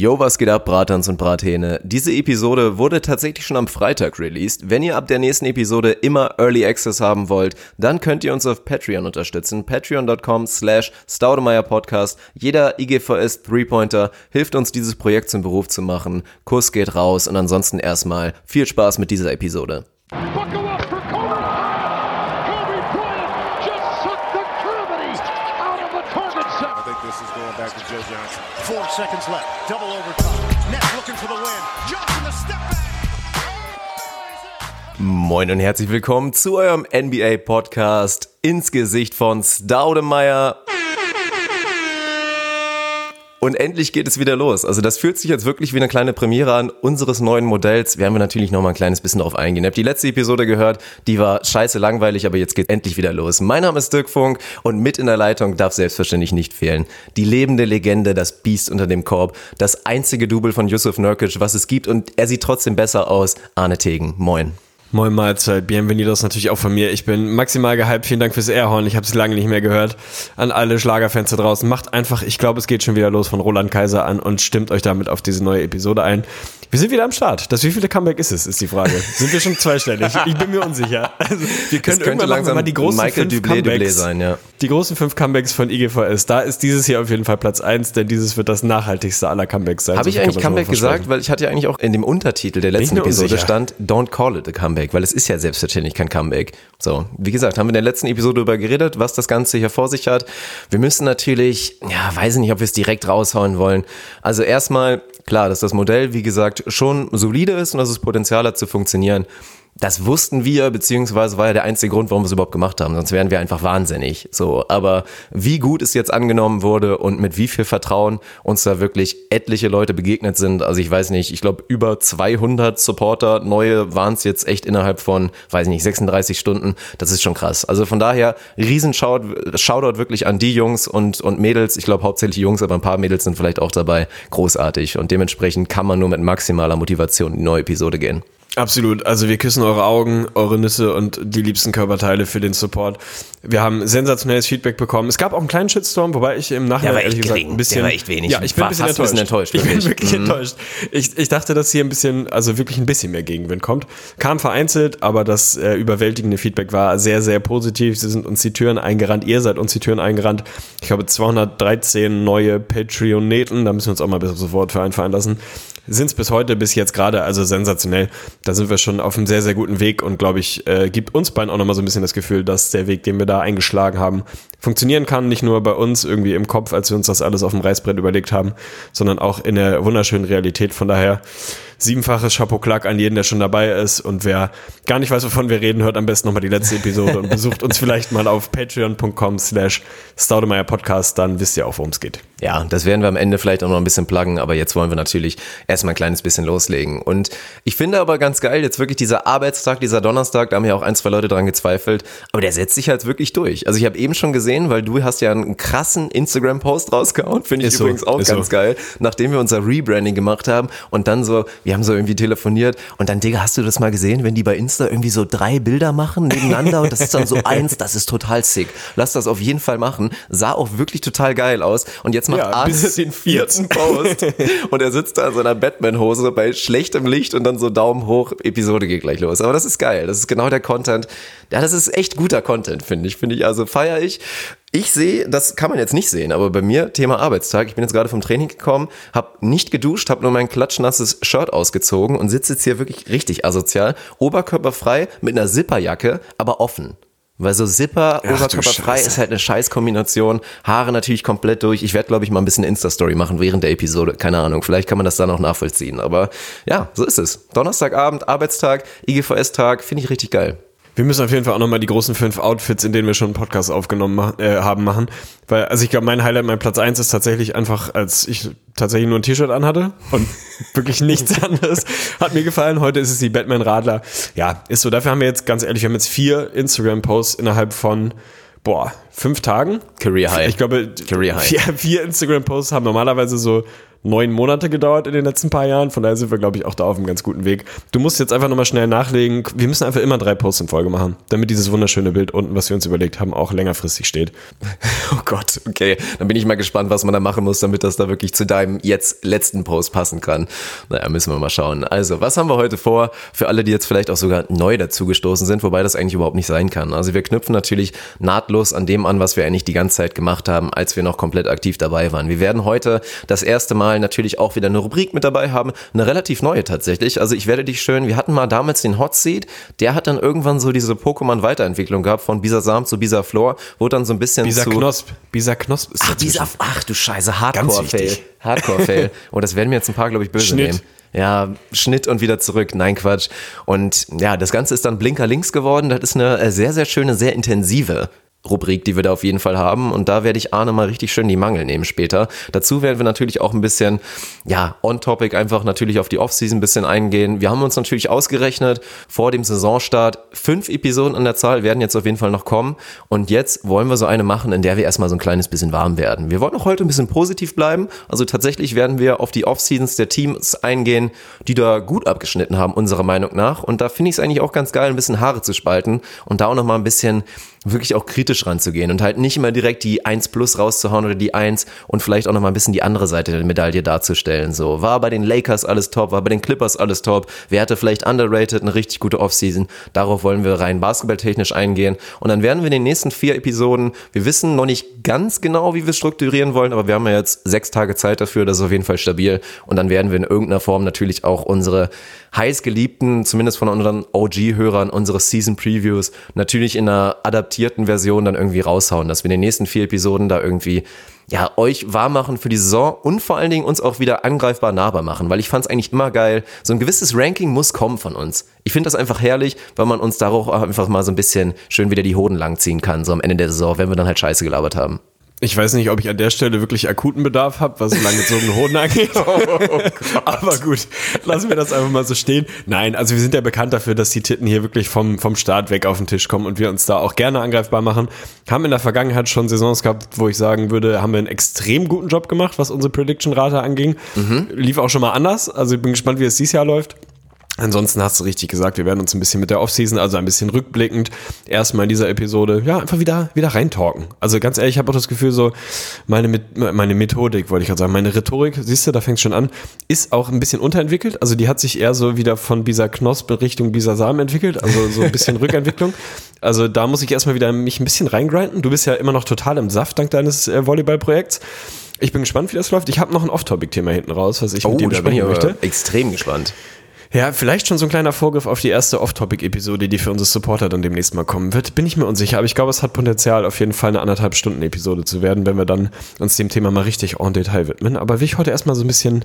Yo, was geht ab, Bratans und Brathähne? Diese Episode wurde tatsächlich schon am Freitag released. Wenn ihr ab der nächsten Episode immer Early Access haben wollt, dann könnt ihr uns auf Patreon unterstützen. Patreon.com slash Staudemeyer Podcast. Jeder IGVS 3-Pointer hilft uns, dieses Projekt zum Beruf zu machen. Kuss geht raus und ansonsten erstmal viel Spaß mit dieser Episode. Buckle up for Kobe Moin und herzlich willkommen zu eurem NBA Podcast ins Gesicht von Staudemeyer. Und endlich geht es wieder los. Also das fühlt sich jetzt wirklich wie eine kleine Premiere an unseres neuen Modells. Werden wir natürlich noch mal ein kleines bisschen darauf eingehen. Ihr habt die letzte Episode gehört, die war scheiße langweilig, aber jetzt geht endlich wieder los. Mein Name ist Dirk Funk und mit in der Leitung darf selbstverständlich nicht fehlen. Die lebende Legende, das Biest unter dem Korb, das einzige Double von Yusuf Nurkic, was es gibt und er sieht trotzdem besser aus. Arne Tegen, moin. Moin Mahlzeit, Bienvenidos natürlich auch von mir. Ich bin maximal gehypt, vielen Dank fürs Airhorn, ich habe es lange nicht mehr gehört. An alle Schlagerfans da draußen, macht einfach, ich glaube es geht schon wieder los von Roland Kaiser an und stimmt euch damit auf diese neue Episode ein. Wir sind wieder am Start. Das wievielte Comeback ist es, ist die Frage. Sind wir schon zweistellig? Ich bin mir unsicher. Also, wir können irgendwann langsam mal die großen Michael fünf Dublé Dublé Comebacks, sein, ja. die großen fünf Comebacks von IGVS. Da ist dieses hier auf jeden Fall Platz eins, denn dieses wird das nachhaltigste aller Comebacks sein. Habe So ich eigentlich Comeback gesagt? Weil ich hatte ja eigentlich auch in dem Untertitel der letzten Episode unsicher. stand, don't call it a comeback, weil es ist ja selbstverständlich kein Comeback. So, wie gesagt, haben wir in der letzten Episode darüber geredet, was das Ganze hier vor sich hat. Wir müssen natürlich, ja, weiß ich nicht, ob wir es direkt raushauen wollen. Also erstmal, klar, dass das Modell, wie gesagt, schon solide ist und dass es Potenzial hat zu funktionieren. Das wussten wir, beziehungsweise war ja der einzige Grund, warum wir es überhaupt gemacht haben. Sonst wären wir einfach wahnsinnig. So, aber wie gut es jetzt angenommen wurde und mit wie viel Vertrauen uns da wirklich etliche Leute begegnet sind. Also ich weiß nicht, ich glaube über 200 Supporter, neue waren es jetzt echt innerhalb von, weiß ich nicht, 36 Stunden. Das ist schon krass. Also von daher, riesen Shoutout, wirklich an die Jungs und, und Mädels. Ich glaube hauptsächlich Jungs, aber ein paar Mädels sind vielleicht auch dabei. Großartig. Und dementsprechend kann man nur mit maximaler Motivation in die neue Episode gehen. Absolut. Also wir küssen eure Augen, eure Nüsse und die liebsten Körperteile für den Support. Wir haben sensationelles Feedback bekommen. Es gab auch einen kleinen Shitstorm, wobei ich im Nachhinein ehrlich gesagt gering. ein bisschen, Der war echt wenig. Ja, ich bin War ein bisschen enttäuscht. bisschen enttäuscht, Ich bin wirklich. Mhm. enttäuscht. Ich, ich dachte, dass hier ein bisschen, also wirklich ein bisschen mehr Gegenwind kommt. Kam vereinzelt, aber das äh, überwältigende Feedback war sehr, sehr positiv. Sie sind uns die Türen eingerannt. Ihr seid uns die Türen eingerannt. Ich glaube 213 neue Patreoneten. Da müssen wir uns auch mal bis sofort für einfallen lassen sind es bis heute, bis jetzt gerade, also sensationell. Da sind wir schon auf einem sehr, sehr guten Weg und glaube ich, äh, gibt uns beiden auch nochmal so ein bisschen das Gefühl, dass der Weg, den wir da eingeschlagen haben, funktionieren kann. Nicht nur bei uns irgendwie im Kopf, als wir uns das alles auf dem Reißbrett überlegt haben, sondern auch in der wunderschönen Realität. Von daher siebenfaches Chapeau Klack an jeden, der schon dabei ist. Und wer gar nicht weiß, wovon wir reden, hört am besten nochmal die letzte Episode und besucht uns vielleicht mal auf patreon.com slash Staudemeyer Podcast. Dann wisst ihr auch, worum es geht. Ja, das werden wir am Ende vielleicht auch noch ein bisschen pluggen, aber jetzt wollen wir natürlich erstmal ein kleines bisschen loslegen. Und ich finde aber ganz geil, jetzt wirklich dieser Arbeitstag, dieser Donnerstag, da haben ja auch ein, zwei Leute dran gezweifelt, aber der setzt sich halt wirklich durch. Also ich habe eben schon gesehen, weil du hast ja einen krassen Instagram-Post rausgehauen, finde ich Ist so, übrigens auch ist ganz so. geil, nachdem wir unser Rebranding gemacht haben und dann so, wir haben so irgendwie telefoniert und dann, Digga, hast du das mal gesehen, wenn die bei Insta irgendwie so drei Bilder machen nebeneinander und das ist dann so eins, das ist total sick. Lass das auf jeden Fall machen. Sah auch wirklich total geil aus und jetzt macht Ja, bis den vierten Post und er sitzt da in seiner Batman-Hose bei schlechtem Licht und dann so Daumen hoch, Episode geht gleich los. Aber das ist geil, das ist genau der Content. Ja, das ist echt guter Content, finde ich. Finde ich, also feiere ich. Ich sehe, das kann man jetzt nicht sehen, aber bei mir Thema Arbeitstag. Ich bin jetzt gerade vom Training gekommen, habe nicht geduscht, habe nur mein klatschnasses Shirt ausgezogen und sitze jetzt hier wirklich richtig asozial, oberkörperfrei mit einer Zipperjacke, aber offen. Weil so Zipper, Ach oberkörperfrei ist halt eine Scheißkombination. Haare natürlich komplett durch. Ich werde, glaube ich, mal ein bisschen Insta-Story machen während der Episode. Keine Ahnung. Vielleicht kann man das dann auch nachvollziehen. Aber ja, so ist es. Donnerstagabend, Arbeitstag, IGVS-Tag, finde ich richtig geil. Wir müssen auf jeden Fall auch nochmal die großen fünf Outfits, in denen wir schon einen Podcast aufgenommen ma- äh, haben, machen. Weil, also ich glaube, mein Highlight, mein Platz eins ist tatsächlich einfach, als ich tatsächlich nur ein T-Shirt anhatte und wirklich nichts anderes. Hat mir gefallen. Heute ist es die Batman Radler. Ja, ist so. Dafür haben wir jetzt, ganz ehrlich, wir haben jetzt vier Instagram-Posts innerhalb von, boah, fünf Tagen. Career High. Ich glaube, Career High. vier, vier Instagram-Posts haben normalerweise so neun Monate gedauert in den letzten paar Jahren. Von daher sind wir, glaube ich, auch da auf einem ganz guten Weg. Du musst jetzt einfach nochmal schnell nachlegen. Wir müssen einfach immer drei Posts in Folge machen, damit dieses wunderschöne Bild unten, was wir uns überlegt haben, auch längerfristig steht. Oh Gott, okay. Dann bin ich mal gespannt, was man da machen muss, damit das da wirklich zu deinem jetzt letzten Post passen kann. Naja, müssen wir mal schauen. Also, was haben wir heute vor? Für alle, die jetzt vielleicht auch sogar neu dazugestoßen sind, wobei das eigentlich überhaupt nicht sein kann. Also, wir knüpfen natürlich nahtlos an dem an, was wir eigentlich die ganze Zeit gemacht haben, als wir noch komplett aktiv dabei waren. Wir werden heute das erste Mal natürlich auch wieder eine Rubrik mit dabei haben. Eine relativ neue tatsächlich. Also, ich werde dich schön, wir hatten mal damals den Hot Seat. Der hat dann irgendwann so diese Pokémon-Weiterentwicklung gehabt von Bisasam zu Bisaflor, wurde dann so ein bisschen Bisa zu... Knosp. Bisa Knosp ist Ach, dieser, ach du Scheiße, Hardcore-Fail. Hardcore-Fail. Oh, das werden mir jetzt ein paar, glaube ich, böse Schnitt. nehmen. Ja, Schnitt und wieder zurück. Nein, Quatsch. Und ja, das Ganze ist dann Blinker links geworden. Das ist eine äh, sehr, sehr schöne, sehr intensive Rubrik, die wir da auf jeden Fall haben. Und da werde ich Arne mal richtig schön die Mangel nehmen später. Dazu werden wir natürlich auch ein bisschen, ja, on-topic einfach natürlich auf die Offseason ein bisschen eingehen. Wir haben uns natürlich ausgerechnet, vor dem Saisonstart, fünf Episoden an der Zahl werden jetzt auf jeden Fall noch kommen. Und jetzt wollen wir so eine machen, in der wir erstmal so ein kleines bisschen warm werden. Wir wollen auch heute ein bisschen positiv bleiben. Also tatsächlich werden wir auf die Offseasons der Teams eingehen, die da gut abgeschnitten haben, unserer Meinung nach. Und da finde ich es eigentlich auch ganz geil, ein bisschen Haare zu spalten und da auch nochmal ein bisschen wirklich auch kritisch ranzugehen und halt nicht immer direkt die 1 plus rauszuhauen oder die 1 und vielleicht auch nochmal ein bisschen die andere Seite der Medaille darzustellen. So, war bei den Lakers alles top, war bei den Clippers alles top, wer hatte vielleicht underrated eine richtig gute Offseason, darauf wollen wir rein basketballtechnisch eingehen. Und dann werden wir in den nächsten vier Episoden, wir wissen noch nicht ganz genau, wie wir strukturieren wollen, aber wir haben ja jetzt sechs Tage Zeit dafür, das ist auf jeden Fall stabil. Und dann werden wir in irgendeiner Form natürlich auch unsere heißgeliebten, zumindest von unseren OG-Hörern, unsere Season Previews natürlich in einer adaptierten Version dann irgendwie raushauen, dass wir in den nächsten vier Episoden da irgendwie ja, euch warm machen für die Saison und vor allen Dingen uns auch wieder angreifbar nahbar machen, weil ich fand es eigentlich immer geil. So ein gewisses Ranking muss kommen von uns. Ich finde das einfach herrlich, weil man uns darauf auch einfach mal so ein bisschen schön wieder die Hoden langziehen kann, so am Ende der Saison, wenn wir dann halt Scheiße gelabert haben. Ich weiß nicht, ob ich an der Stelle wirklich akuten Bedarf habe, was langgezogene Hoden angeht. Aber gut, lassen wir das einfach mal so stehen. Nein, also wir sind ja bekannt dafür, dass die Titten hier wirklich vom, vom Start weg auf den Tisch kommen und wir uns da auch gerne angreifbar machen. Haben in der Vergangenheit schon Saisons gehabt, wo ich sagen würde, haben wir einen extrem guten Job gemacht, was unsere Prediction-Rate anging. Lief auch schon mal anders. Also ich bin gespannt, wie es dieses Jahr läuft. Ansonsten hast du richtig gesagt, wir werden uns ein bisschen mit der Offseason, also ein bisschen rückblickend, erstmal in dieser Episode, ja, einfach wieder, wieder reintalken. Also ganz ehrlich, ich habe auch das Gefühl, so, meine, meine Methodik, wollte ich gerade sagen, meine Rhetorik, siehst du, da fängt schon an, ist auch ein bisschen unterentwickelt. Also die hat sich eher so wieder von Bisa Knosp in Richtung Bisa Samen entwickelt, also so ein bisschen Rückentwicklung. Also da muss ich erstmal wieder mich ein bisschen reingrinden. Du bist ja immer noch total im Saft dank deines äh, Volleyballprojekts. Ich bin gespannt, wie das läuft. Ich habe noch ein Off-Topic-Thema hinten raus, was ich mit dir Oh, bin ich besprechen möchte. extrem gespannt. Ja, vielleicht schon so ein kleiner Vorgriff auf die erste Off-Topic-Episode, die für unsere Supporter dann demnächst mal kommen wird. Bin ich mir unsicher, aber ich glaube, es hat Potenzial, auf jeden Fall eine anderthalb Stunden Episode zu werden, wenn wir dann uns dem Thema mal richtig en Detail widmen. Aber will ich heute erstmal so ein bisschen,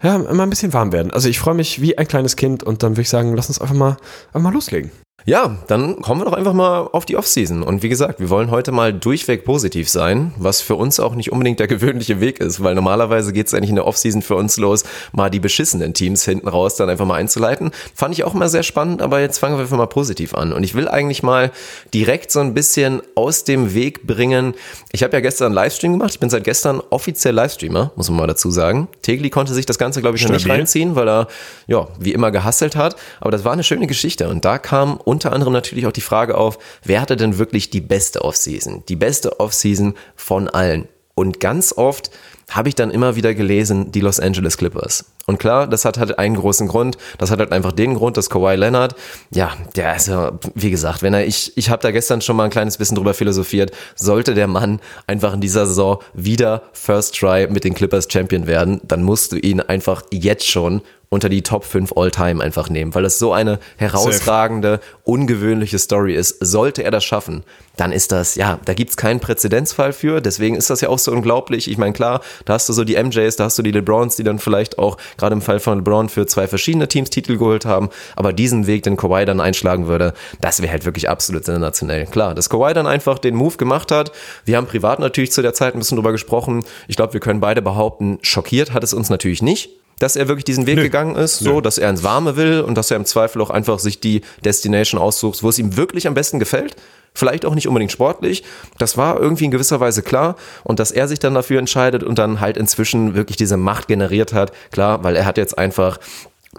ja, mal ein bisschen warm werden. Also ich freue mich wie ein kleines Kind und dann würde ich sagen, lass uns einfach mal, einfach mal loslegen. Ja, dann kommen wir doch einfach mal auf die Offseason. Und wie gesagt, wir wollen heute mal durchweg positiv sein, was für uns auch nicht unbedingt der gewöhnliche Weg ist, weil normalerweise geht es eigentlich in der Offseason für uns los, mal die beschissenen Teams hinten raus dann einfach mal einzuleiten. Fand ich auch immer sehr spannend, aber jetzt fangen wir einfach mal positiv an. Und ich will eigentlich mal direkt so ein bisschen aus dem Weg bringen. Ich habe ja gestern einen Livestream gemacht. Ich bin seit gestern offiziell Livestreamer, muss man mal dazu sagen. Tegli konnte sich das Ganze, glaube ich, noch nicht reinziehen, weil er, ja, wie immer gehasselt hat. Aber das war eine schöne Geschichte. Und da kam unter anderem natürlich auch die Frage auf, wer hatte denn wirklich die beste Offseason? Die beste Offseason von allen. Und ganz oft habe ich dann immer wieder gelesen, die Los Angeles Clippers. Und klar, das hat halt einen großen Grund. Das hat halt einfach den Grund, dass Kawhi Leonard, ja, der ist ja, wie gesagt, wenn er, ich, ich habe da gestern schon mal ein kleines bisschen drüber philosophiert, sollte der Mann einfach in dieser Saison wieder First Try mit den Clippers Champion werden, dann musst du ihn einfach jetzt schon unter die Top 5 All-Time einfach nehmen, weil das so eine herausragende, ungewöhnliche Story ist. Sollte er das schaffen, dann ist das, ja, da gibt's keinen Präzedenzfall für, deswegen ist das ja auch so unglaublich. Ich meine, klar, da hast du so die MJs, da hast du die LeBrons, die dann vielleicht auch, gerade im Fall von LeBron, für zwei verschiedene Teams Titel geholt haben, aber diesen Weg, den Kawhi dann einschlagen würde, das wäre halt wirklich absolut sensationell. Klar, dass Kawhi dann einfach den Move gemacht hat, wir haben privat natürlich zu der Zeit ein bisschen drüber gesprochen, ich glaube, wir können beide behaupten, schockiert hat es uns natürlich nicht, dass er wirklich diesen Weg gegangen ist, so, dass er ins Warme will und dass er im Zweifel auch einfach sich die Destination aussucht, wo es ihm wirklich am besten gefällt. vielleicht auch nicht unbedingt sportlich. Das war irgendwie in gewisser Weise klar und dass er sich dann dafür entscheidet und dann halt inzwischen wirklich diese Macht generiert hat, klar, weil er hat jetzt einfach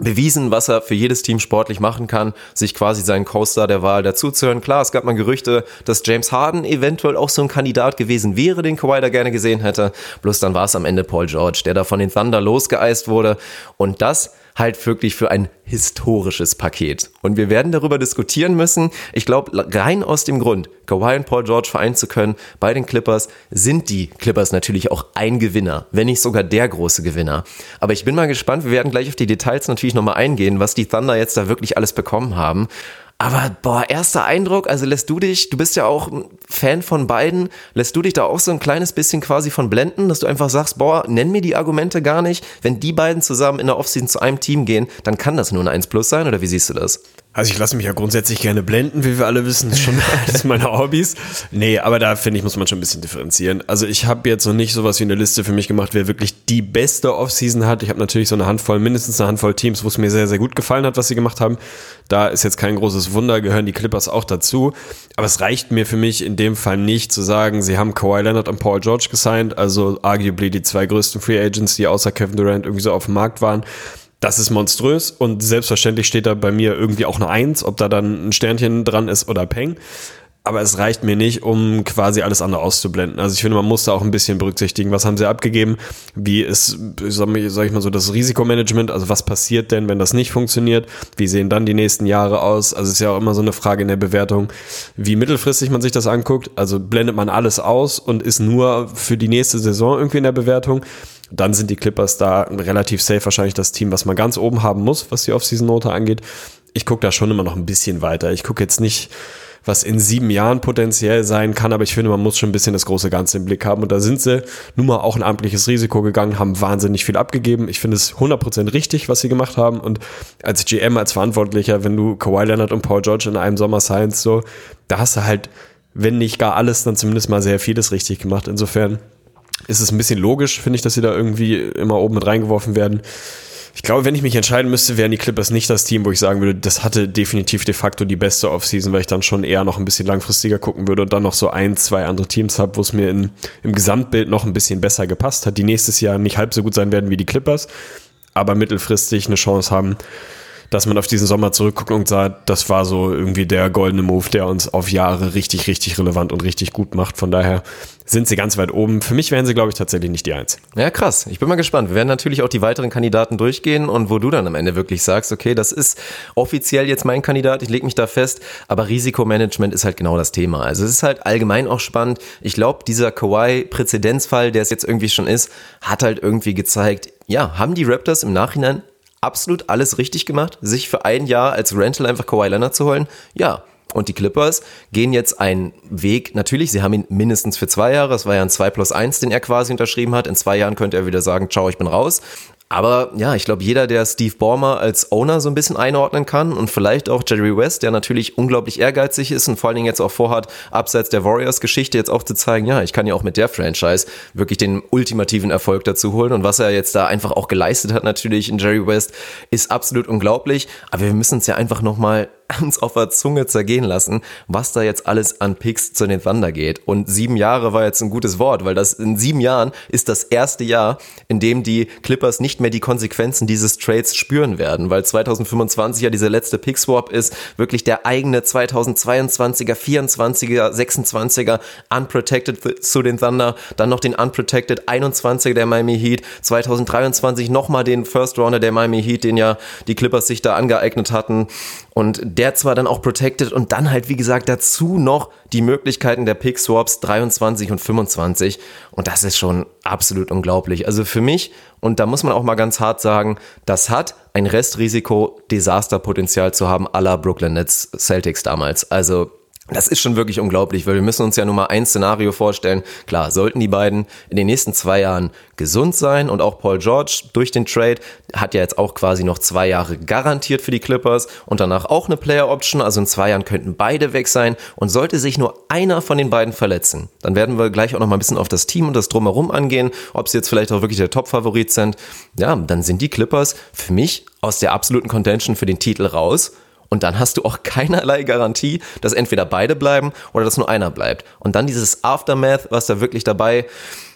bewiesen, was er für jedes Team sportlich machen kann, sich quasi seinen Coaster der Wahl dazuzuhören. Klar, es gab mal Gerüchte, dass James Harden eventuell auch so ein Kandidat gewesen wäre, den Kawhi da gerne gesehen hätte. Bloß dann war es am Ende Paul George, der da von den Thunder losgeeist wurde. Und das halt wirklich für ein historisches Paket. Und wir werden darüber diskutieren müssen. Ich glaube, rein aus dem Grund, Kawhi und Paul George vereinen zu können bei den Clippers, sind die Clippers natürlich auch ein Gewinner, wenn nicht sogar der große Gewinner. Aber ich bin mal gespannt, wir werden gleich auf die Details natürlich nochmal eingehen, was die Thunder jetzt da wirklich alles bekommen haben. Aber boah, erster Eindruck, also lässt du dich, du bist ja auch Fan von beiden, lässt du dich da auch so ein kleines bisschen quasi von blenden, dass du einfach sagst, boah, nenn mir die Argumente gar nicht. Wenn die beiden zusammen in der Offseason zu einem Team gehen, dann kann das nur ein 1 Plus sein, oder wie siehst du das? Also ich lasse mich ja grundsätzlich gerne blenden, wie wir alle wissen, das ist schon eines meiner Hobbys. Nee, aber da finde ich, muss man schon ein bisschen differenzieren. Also ich habe jetzt noch nicht sowas wie eine Liste für mich gemacht, wer wirklich die beste Offseason hat. Ich habe natürlich so eine Handvoll, mindestens eine Handvoll Teams, wo es mir sehr, sehr gut gefallen hat, was sie gemacht haben. Da ist jetzt kein großes Wunder, gehören die Clippers auch dazu. Aber es reicht mir für mich in dem Fall nicht zu sagen, sie haben Kawhi Leonard und Paul George gesigned, also arguably die zwei größten Free Agents, die außer Kevin Durant irgendwie so auf dem Markt waren das ist monströs und selbstverständlich steht da bei mir irgendwie auch eine Eins, ob da dann ein Sternchen dran ist oder Peng. Aber es reicht mir nicht, um quasi alles andere auszublenden. Also ich finde, man muss da auch ein bisschen berücksichtigen, was haben sie abgegeben, wie ist, sag ich mal so, das Risikomanagement, also was passiert denn, wenn das nicht funktioniert, wie sehen dann die nächsten Jahre aus. Also es ist ja auch immer so eine Frage in der Bewertung, wie mittelfristig man sich das anguckt. Also blendet man alles aus und ist nur für die nächste Saison irgendwie in der Bewertung dann sind die Clippers da relativ safe wahrscheinlich das Team, was man ganz oben haben muss, was die Offseason-Note angeht. Ich gucke da schon immer noch ein bisschen weiter. Ich gucke jetzt nicht, was in sieben Jahren potenziell sein kann, aber ich finde, man muss schon ein bisschen das große Ganze im Blick haben. Und da sind sie nun mal auch ein amtliches Risiko gegangen, haben wahnsinnig viel abgegeben. Ich finde es 100% richtig, was sie gemacht haben. Und als GM, als Verantwortlicher, wenn du Kawhi Leonard und Paul George in einem Sommer Science so, da hast du halt, wenn nicht gar alles, dann zumindest mal sehr vieles richtig gemacht. Insofern ist es ein bisschen logisch, finde ich, dass sie da irgendwie immer oben mit reingeworfen werden. Ich glaube, wenn ich mich entscheiden müsste, wären die Clippers nicht das Team, wo ich sagen würde, das hatte definitiv de facto die beste Offseason, weil ich dann schon eher noch ein bisschen langfristiger gucken würde und dann noch so ein, zwei andere Teams habe, wo es mir in, im Gesamtbild noch ein bisschen besser gepasst hat, die nächstes Jahr nicht halb so gut sein werden wie die Clippers, aber mittelfristig eine Chance haben, dass man auf diesen Sommer zurückguckt und sagt, das war so irgendwie der goldene Move, der uns auf Jahre richtig, richtig relevant und richtig gut macht. Von daher sind sie ganz weit oben. Für mich wären sie, glaube ich, tatsächlich nicht die Eins. Ja, krass. Ich bin mal gespannt. Wir werden natürlich auch die weiteren Kandidaten durchgehen und wo du dann am Ende wirklich sagst, okay, das ist offiziell jetzt mein Kandidat, ich lege mich da fest, aber Risikomanagement ist halt genau das Thema. Also es ist halt allgemein auch spannend. Ich glaube, dieser Kawhi-Präzedenzfall, der es jetzt irgendwie schon ist, hat halt irgendwie gezeigt, ja, haben die Raptors im Nachhinein absolut alles richtig gemacht, sich für ein Jahr als Rental einfach Kawhi Leonard zu holen? Ja. Und die Clippers gehen jetzt einen Weg, natürlich, sie haben ihn mindestens für zwei Jahre, es war ja ein 2 plus 1, den er quasi unterschrieben hat. In zwei Jahren könnte er wieder sagen, ciao, ich bin raus. Aber ja, ich glaube, jeder, der Steve Ballmer als Owner so ein bisschen einordnen kann und vielleicht auch Jerry West, der natürlich unglaublich ehrgeizig ist und vor allen Dingen jetzt auch vorhat, abseits der Warriors-Geschichte jetzt auch zu zeigen, ja, ich kann ja auch mit der Franchise wirklich den ultimativen Erfolg dazu holen. Und was er jetzt da einfach auch geleistet hat, natürlich in Jerry West, ist absolut unglaublich. Aber wir müssen es ja einfach nochmal uns auf der Zunge zergehen lassen, was da jetzt alles an Picks zu den Thunder geht. Und sieben Jahre war jetzt ein gutes Wort, weil das in sieben Jahren ist das erste Jahr, in dem die Clippers nicht mehr die Konsequenzen dieses Trades spüren werden, weil 2025 ja dieser letzte Pick-Swap ist, wirklich der eigene 2022er, 24er, 26er Unprotected zu den Thunder, dann noch den Unprotected 21er der Miami Heat, 2023 nochmal den First Rounder der Miami Heat, den ja die Clippers sich da angeeignet hatten und der zwar dann auch protected und dann halt, wie gesagt, dazu noch die Möglichkeiten der Pick Swaps 23 und 25. Und das ist schon absolut unglaublich. Also für mich, und da muss man auch mal ganz hart sagen, das hat ein Restrisiko, Desasterpotenzial zu haben aller Brooklyn Nets Celtics damals. Also das ist schon wirklich unglaublich, weil wir müssen uns ja nur mal ein Szenario vorstellen. Klar, sollten die beiden in den nächsten zwei Jahren gesund sein und auch Paul George durch den Trade hat ja jetzt auch quasi noch zwei Jahre garantiert für die Clippers und danach auch eine Player Option. Also in zwei Jahren könnten beide weg sein und sollte sich nur einer von den beiden verletzen, dann werden wir gleich auch noch mal ein bisschen auf das Team und das Drumherum angehen, ob sie jetzt vielleicht auch wirklich der Top-Favorit sind. Ja, dann sind die Clippers für mich aus der absoluten Contention für den Titel raus Und dann hast du auch keinerlei Garantie, dass entweder beide bleiben oder dass nur einer bleibt. Und dann dieses Aftermath, was da wirklich dabei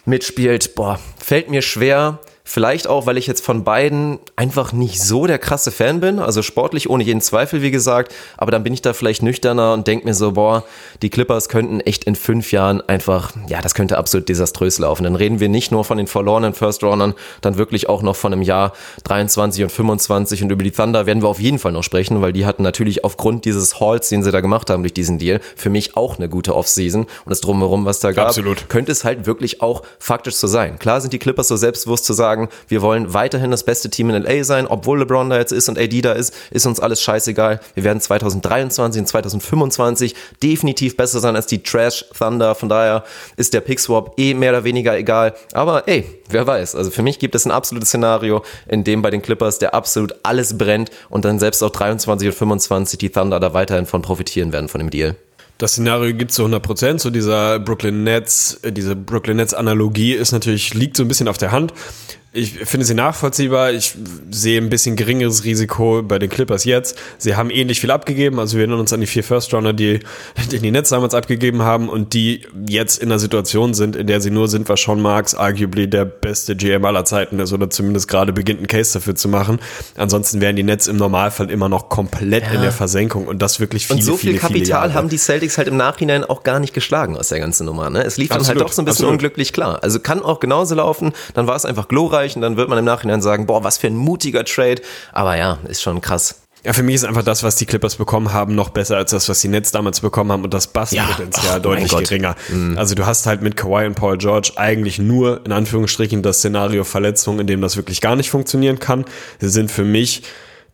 mitspielt, boah, fällt mir schwer, Vielleicht auch, weil ich jetzt von beiden einfach nicht so der krasse Fan bin. Also sportlich ohne jeden Zweifel, wie gesagt. Aber dann bin ich da vielleicht nüchterner und denke mir so, boah, die Clippers könnten echt in fünf Jahren einfach, ja, das könnte absolut desaströs laufen. Dann reden wir nicht nur von den verlorenen First-Roundern, dann wirklich auch noch von einem Jahr 23 und 25. Und über die Thunder werden wir auf jeden Fall noch sprechen, weil die hatten natürlich aufgrund dieses Halls, den sie da gemacht haben durch diesen Deal, für mich auch eine gute Offseason. Und das Drumherum, was da gab, Absolut. könnte es halt wirklich auch faktisch so sein. Klar sind die Clippers so selbstbewusst zu sagen, wir wollen weiterhin das beste Team in LA sein, obwohl LeBron da jetzt ist und AD da ist, ist uns alles scheißegal. Wir werden 2023 und 2025 definitiv besser sein als die Trash Thunder. Von daher ist der Pick Swap eh mehr oder weniger egal. Aber ey, wer weiß. Also für mich gibt es ein absolutes Szenario, in dem bei den Clippers der absolut alles brennt und dann selbst auch 23 und 25 die Thunder da weiterhin von profitieren werden von dem Deal. Das Szenario gibt es zu 100 Prozent. So dieser Brooklyn Nets, äh, diese Brooklyn Nets Analogie ist natürlich, liegt so ein bisschen auf der Hand. Ich finde sie nachvollziehbar. Ich sehe ein bisschen geringeres Risiko bei den Clippers jetzt. Sie haben ähnlich viel abgegeben. Also wir erinnern uns an die vier First Runner, die, die die Nets damals abgegeben haben und die jetzt in einer Situation sind, in der sie nur sind, was Sean Marks arguably der beste GM aller Zeiten ist oder zumindest gerade beginnt einen Case dafür zu machen. Ansonsten wären die Nets im Normalfall immer noch komplett ja. in der Versenkung und das wirklich viele, Und so viel viele, Kapital viele Jahre. haben die Celtics halt im Nachhinein auch gar nicht geschlagen aus der ganzen Nummer. Ne? Es lief dann halt doch so ein bisschen absolut. unglücklich klar. Also kann auch genauso laufen. Dann war es einfach glorreich und dann wird man im Nachhinein sagen, boah, was für ein mutiger Trade. Aber ja, ist schon krass. Ja, für mich ist einfach das, was die Clippers bekommen haben, noch besser als das, was die Nets damals bekommen haben und das Basspotenzial Ja, deutlich geringer. Also du hast halt mit Kawhi und Paul George eigentlich nur in Anführungsstrichen das Szenario Verletzung, in dem das wirklich gar nicht funktionieren kann. Sie sind für mich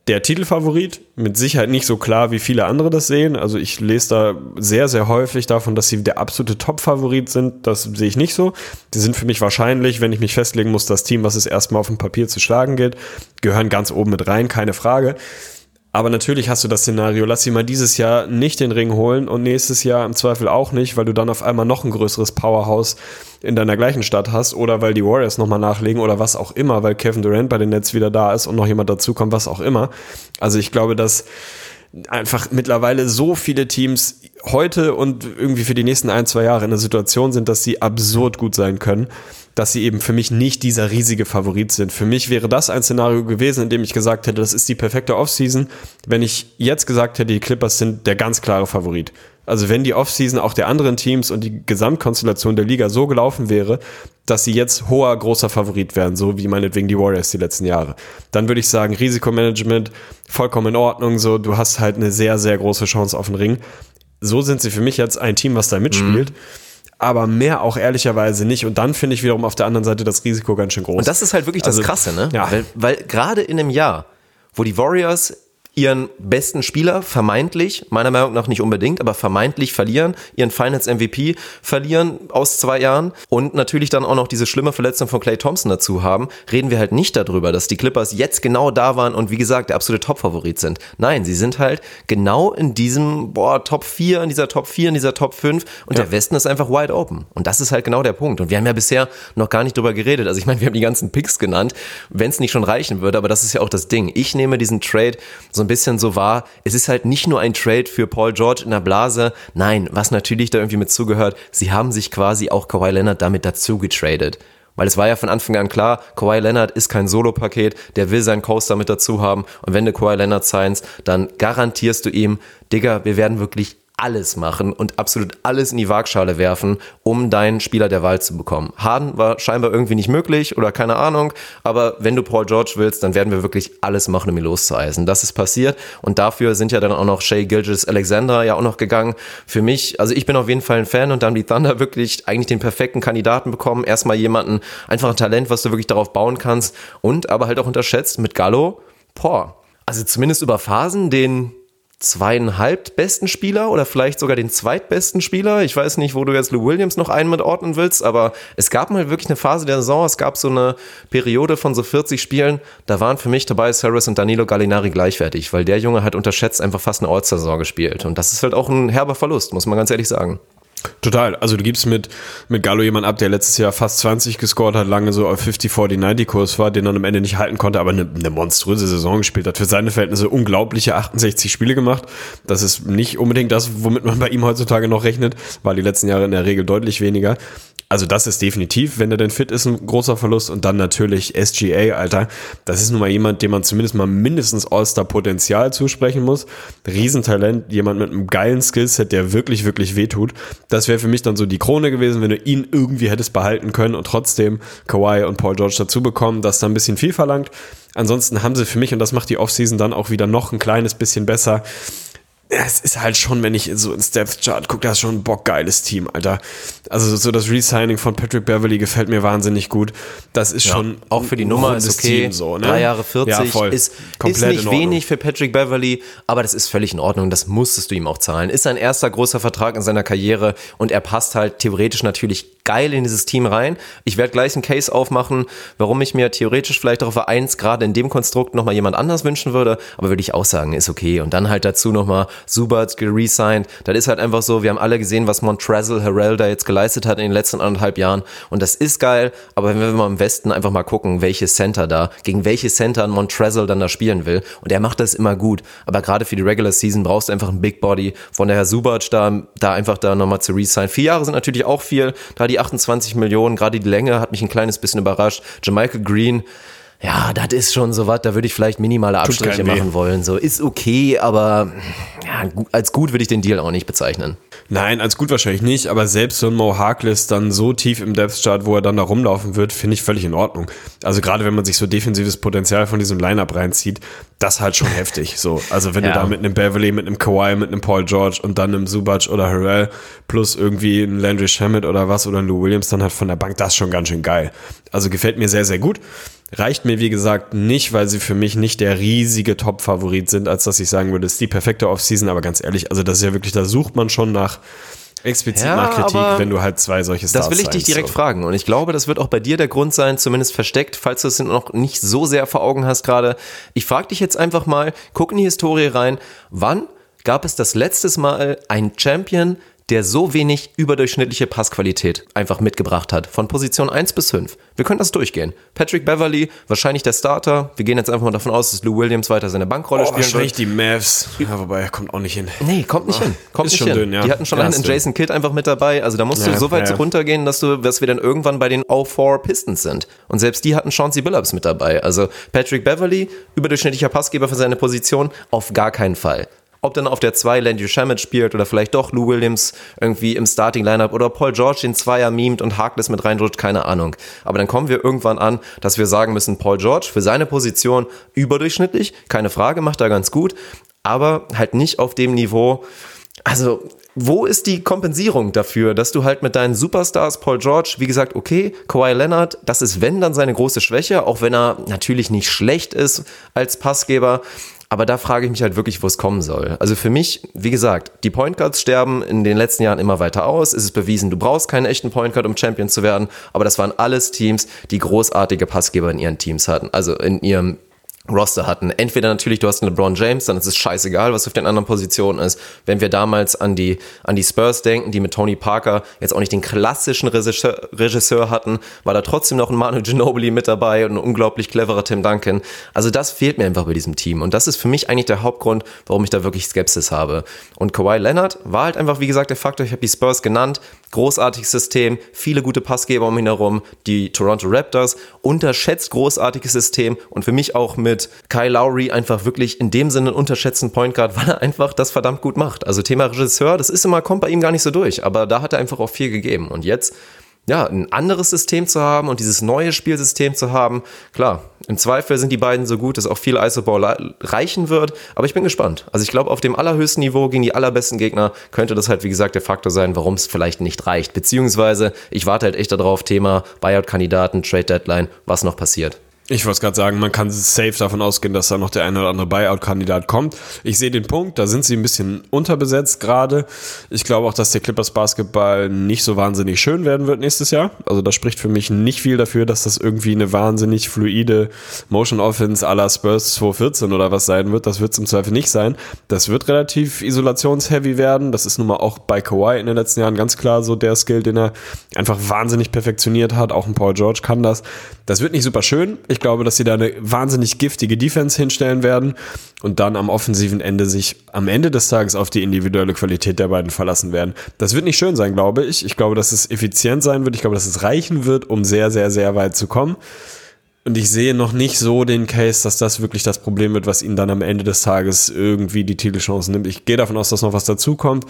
der Titelfavorit, mit Sicherheit nicht so klar, wie viele andere das sehen. Also ich lese da sehr, sehr häufig davon, dass sie der absolute Top-Favorit sind. Das sehe ich nicht so. Sie sind für mich wahrscheinlich, wenn ich mich festlegen muss, das Team, was es erstmal auf dem Papier zu schlagen geht, gehören ganz oben mit rein, keine Frage. Aber natürlich hast du das Szenario, lass sie mal dieses Jahr nicht den Ring holen und nächstes Jahr im Zweifel auch nicht, weil du dann auf einmal noch ein größeres Powerhouse in deiner gleichen Stadt hast oder weil die Warriors nochmal nachlegen oder was auch immer, weil Kevin Durant bei den Nets wieder da ist und noch jemand dazukommt, was auch immer. Also ich glaube, dass einfach mittlerweile so viele Teams heute und irgendwie für die nächsten ein, zwei Jahre in der Situation sind, dass sie absurd gut sein können, dass sie eben für mich nicht dieser riesige Favorit sind. Für mich wäre das ein Szenario gewesen, in dem ich gesagt hätte, das ist die perfekte Offseason, wenn ich jetzt gesagt hätte, die Clippers sind der ganz klare Favorit. Also wenn die Offseason auch der anderen Teams und die Gesamtkonstellation der Liga so gelaufen wäre, dass sie jetzt hoher, großer Favorit wären, so wie meinetwegen die Warriors die letzten Jahre, dann würde ich sagen, Risikomanagement vollkommen in Ordnung, so du hast halt eine sehr, sehr große Chance auf den Ring. So sind sie für mich jetzt ein Team, was da mitspielt. Aber mehr auch ehrlicherweise nicht. Und dann finde ich wiederum auf der anderen Seite das Risiko ganz schön groß. Und das ist halt wirklich das Also, Krasse, ne? ja. Weil, weil gerade in einem Jahr, wo die Warriors ihren besten Spieler vermeintlich, meiner Meinung nach nicht unbedingt, aber vermeintlich verlieren, ihren Finals MVP verlieren aus zwei Jahren und natürlich dann auch noch diese schlimme Verletzung von Clay Thompson dazu haben, reden wir halt nicht darüber, dass die Clippers jetzt genau da waren und wie gesagt, der absolute Top-Favorit sind. Nein, sie sind halt genau in diesem, boah, Top 4, in dieser Top 4, in dieser Top 5 und Ja. der Westen ist einfach wide open. Und das ist halt genau der Punkt. Und wir haben ja bisher noch gar nicht drüber geredet. Also ich meine, wir haben die ganzen Picks genannt, wenn es nicht schon reichen würde, aber das ist ja auch das Ding. Ich nehme diesen Trade so ein bisschen so wahr. Es ist halt nicht nur ein Trade für Paul George in der Blase. Nein, was natürlich da irgendwie mit zugehört, sie haben sich quasi auch Kawhi Leonard damit dazu getradet. Weil es war ja von Anfang an klar, Kawhi Leonard ist kein Solo-Paket, der will seinen Coaster mit dazu haben. Und wenn du Kawhi Leonard signst, dann garantierst du ihm, Digga, wir werden wirklich alles machen und absolut alles in die Waagschale werfen, um deinen Spieler der Wahl zu bekommen. Harden war scheinbar irgendwie nicht möglich oder keine Ahnung, aber wenn du Paul George willst, dann werden wir wirklich alles machen, um ihn loszueisen. Das ist passiert und dafür sind ja dann auch noch Shea Gilgis Alexander ja auch noch gegangen. Für mich, also ich bin auf jeden Fall ein Fan und da haben die Thunder wirklich eigentlich den perfekten Kandidaten bekommen. Erstmal jemanden, einfach ein Talent, was du wirklich darauf bauen kannst und aber halt auch unterschätzt mit Gallo, boah, also zumindest über Phasen den zweieinhalb besten Spieler oder vielleicht sogar den zweitbesten Spieler. Ich weiß nicht, wo du jetzt Lou Williams noch einen mit ordnen willst, aber es gab mal wirklich eine Phase der Saison, es gab so eine Periode von so 40 Spielen, da waren für mich Tobias Harris und Danilo Gallinari gleichwertig, weil der Junge hat unterschätzt einfach fast eine All-Star-Saison gespielt und das ist halt auch ein herber Verlust, muss man ganz ehrlich sagen. Total. Also du gibst mit, mit Gallo jemand ab, der letztes Jahr fast 20 gescored hat, lange so auf 50, 40, 90 Kurs war, den dann am Ende nicht halten konnte, aber eine, eine monströse Saison gespielt hat. Für seine Verhältnisse unglaubliche 68 Spiele gemacht. Das ist nicht unbedingt das, womit man bei ihm heutzutage noch rechnet, war die letzten Jahre in der Regel deutlich weniger. Also das ist definitiv, wenn er denn fit ist, ein großer Verlust. Und dann natürlich SGA, Alter. Das ist nun mal jemand, dem man zumindest mal mindestens All-Star-Potenzial zusprechen muss. Riesentalent, jemand mit einem geilen Skillset, der wirklich, wirklich wehtut. Das wäre für mich dann so die Krone gewesen, wenn du ihn irgendwie hättest behalten können und trotzdem Kawhi und Paul George dazu bekommen. Das dann ein bisschen viel verlangt. Ansonsten haben sie für mich, und das macht die Offseason dann auch wieder noch ein kleines bisschen besser, es ist halt schon, wenn ich so ins Depth Chart gucke, das ist schon ein bockgeiles Team, Alter. Also so das Resigning von Patrick Beverly gefällt mir wahnsinnig gut. Das ist Ja, schon auch für die Nummer ist okay. Team so, ne? Drei Jahre 40 ja, voll. ist, ist Komplett nicht in Ordnung. wenig für Patrick Beverly, aber das ist völlig in Ordnung. Das musstest du ihm auch zahlen. Ist sein erster großer Vertrag in seiner Karriere und er passt halt theoretisch natürlich geil in dieses Team rein. Ich werde gleich einen Case aufmachen, warum ich mir theoretisch vielleicht auch für eins gerade in dem Konstrukt nochmal jemand anders wünschen würde, aber würde ich auch sagen, ist okay. Und dann halt dazu nochmal Subats geresigned. Das ist halt einfach so, wir haben alle gesehen, was Montrezl Harrell da jetzt geleistet hat in den letzten anderthalb Jahren und das ist geil, aber wenn wir mal im Westen einfach mal gucken, welche Center da, gegen welche Center ein Montrezl dann da spielen will und er macht das immer gut, aber gerade für die Regular Season brauchst du einfach einen Big Body, von daher Subac da, da einfach da nochmal zu resign. Vier Jahre sind natürlich auch viel, da die 28 Millionen, gerade die Länge hat mich ein kleines bisschen überrascht. Jamaica Green, ja, das ist schon so was, da würde ich vielleicht minimale Abstriche weh. machen wollen. So, ist okay, aber ja, als gut würde ich den Deal auch nicht bezeichnen. Nein, als gut wahrscheinlich nicht, aber selbst so ein Mo Harkless dann so tief im Depth Chart, wo er dann da rumlaufen wird, finde ich völlig in Ordnung. Also gerade wenn man sich so defensives Potenzial von diesem Lineup reinzieht, das halt schon heftig. So, also wenn Ja. du da mit einem Beverly, mit einem Kawhi, mit einem Paul George und dann einem Zubac oder Harrell plus irgendwie ein Landry Shamet oder was oder ein Lou Williams dann halt von der Bank, das ist schon ganz schön geil. Also gefällt mir sehr, sehr gut. Reicht mir, wie gesagt, nicht, weil sie für mich nicht der riesige Top-Favorit sind, als dass ich sagen würde, es ist die perfekte Offseason, aber ganz ehrlich, also das ist ja wirklich, da sucht man schon nach explizit Ja, nach Kritik, wenn du halt zwei solche Stars Das will ich dich direkt so. fragen. Und ich glaube, das wird auch bei dir der Grund sein, zumindest versteckt, falls du es noch nicht so sehr vor Augen hast gerade. Ich frage dich jetzt einfach mal, guck in die Historie rein. Wann gab es das letztes Mal einen Champion, der so wenig überdurchschnittliche Passqualität einfach mitgebracht hat? Von Position 1 bis 5. Wir können das durchgehen. Patrick Beverly, wahrscheinlich der Starter. Wir gehen jetzt einfach mal davon aus, dass Lou Williams weiter seine Bankrolle Oh, spielen wahrscheinlich wird. die Mavs. Ja, wobei, er kommt auch nicht hin. Nee, kommt nicht hin. Kommt nicht schon hin. dünn, ja. Die hatten schon Ja, einen in. Jason Kidd einfach mit dabei. Also da musst du so weit runtergehen, dass du, dass wir dann irgendwann bei den O4 Pistons sind. Und selbst die hatten Chauncey Billups mit dabei. Also Patrick Beverly, überdurchschnittlicher Passgeber für seine Position, auf gar keinen Fall. Ob dann auf der 2 Landry Shamet spielt oder vielleicht doch Lou Williams irgendwie im Starting-Lineup oder Paul George den Zweier mimt und Harkless mit reindrückt, keine Ahnung. Aber dann kommen wir irgendwann an, dass wir sagen müssen, Paul George für seine Position überdurchschnittlich, keine Frage, macht er ganz gut, aber halt nicht auf dem Niveau, also, wo ist die Kompensierung dafür, dass du halt mit deinen Superstars, Paul George, wie gesagt, okay, Kawhi Leonard, das ist wenn dann seine große Schwäche, auch wenn er natürlich nicht schlecht ist als Passgeber. Aber da frage ich mich halt wirklich, wo es kommen soll. Also für mich, wie gesagt, die Point Guards sterben in den letzten Jahren immer weiter aus. Es ist bewiesen, du brauchst keinen echten Point Guard, um Champion zu werden. Aber das waren alles Teams, die großartige Passgeber in ihren Teams hatten, also in ihrem Roster hatten. Entweder natürlich, du hast einen LeBron James, dann ist es scheißegal, was auf den anderen Positionen ist. Wenn wir damals an die, an die Spurs denken, die mit Tony Parker jetzt auch nicht den klassischen Regisseur, Regisseur hatten, war da trotzdem noch ein Manu Ginobili mit dabei und ein unglaublich cleverer Tim Duncan. Also das fehlt mir einfach bei diesem Team. Und das ist für mich eigentlich der Hauptgrund, warum ich da wirklich Skepsis habe. Und Kawhi Leonard war halt einfach, wie gesagt, der Faktor, ich habe die Spurs genannt, großartiges System, viele gute Passgeber um ihn herum, die Toronto Raptors, unterschätzt großartiges System und für mich auch mit Kyle Lowry einfach wirklich in dem Sinne unterschätzten Point Guard, weil er einfach das verdammt gut macht. Also Thema Regisseur, das ist immer, kommt bei ihm gar nicht so durch, aber da hat er einfach auch viel gegeben und jetzt ja, ein anderes System zu haben und dieses neue Spielsystem zu haben, klar, im Zweifel sind die beiden so gut, dass auch viel Isoball reichen wird, aber ich bin gespannt. Also ich glaube, auf dem allerhöchsten Niveau gegen die allerbesten Gegner könnte das halt, wie gesagt, der Faktor sein, warum es vielleicht nicht reicht. Beziehungsweise, ich warte halt echt darauf, Thema Buyout-Kandidaten, Trade-Deadline, was noch passiert. Ich wollte gerade sagen, man kann safe davon ausgehen, dass da noch der eine oder andere Buyout-Kandidat kommt. Ich sehe den Punkt, da sind sie ein bisschen unterbesetzt gerade. Ich glaube auch, dass der Clippers Basketball nicht so wahnsinnig schön werden wird nächstes Jahr. Also das spricht für mich nicht viel dafür, dass das irgendwie eine wahnsinnig fluide Motion Offense à la Spurs 214 oder was sein wird. Das wird es im Zweifel nicht sein. Das wird relativ isolationsheavy werden. Das ist nun mal auch bei Kawhi in den letzten Jahren ganz klar so der Skill, den er einfach wahnsinnig perfektioniert hat. Auch ein Paul George kann das. Das wird nicht super schön. Ich glaube, dass sie da eine wahnsinnig giftige Defense hinstellen werden und dann am offensiven Ende sich am Ende des Tages auf die individuelle Qualität der beiden verlassen werden. Das wird nicht schön sein, glaube ich. Ich glaube, dass es effizient sein wird. Ich glaube, dass es reichen wird, um sehr, sehr, sehr weit zu kommen. Und ich sehe noch nicht so den Case, dass das wirklich das Problem wird, was ihnen dann am Ende des Tages irgendwie die Titelchancen nimmt. Ich gehe davon aus, dass noch was dazukommt.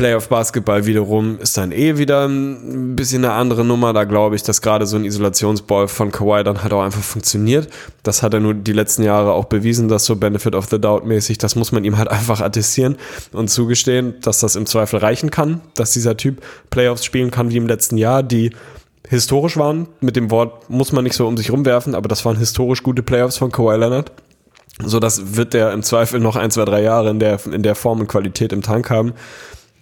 Playoff-Basketball wiederum ist dann eh wieder ein bisschen eine andere Nummer. Da glaube ich, dass gerade so ein Isolationsball von Kawhi dann halt auch einfach funktioniert. Das hat er nur die letzten Jahre auch bewiesen, dass so Benefit of the Doubt mäßig, das muss man ihm halt einfach attestieren und zugestehen, dass das im Zweifel reichen kann, dass dieser Typ Playoffs spielen kann wie im letzten Jahr, die historisch waren. Mit dem Wort muss man nicht so um sich rumwerfen, aber das waren historisch gute Playoffs von Kawhi Leonard. So, das wird der im Zweifel noch ein, zwei, drei Jahre in der, in der Form und Qualität im Tank haben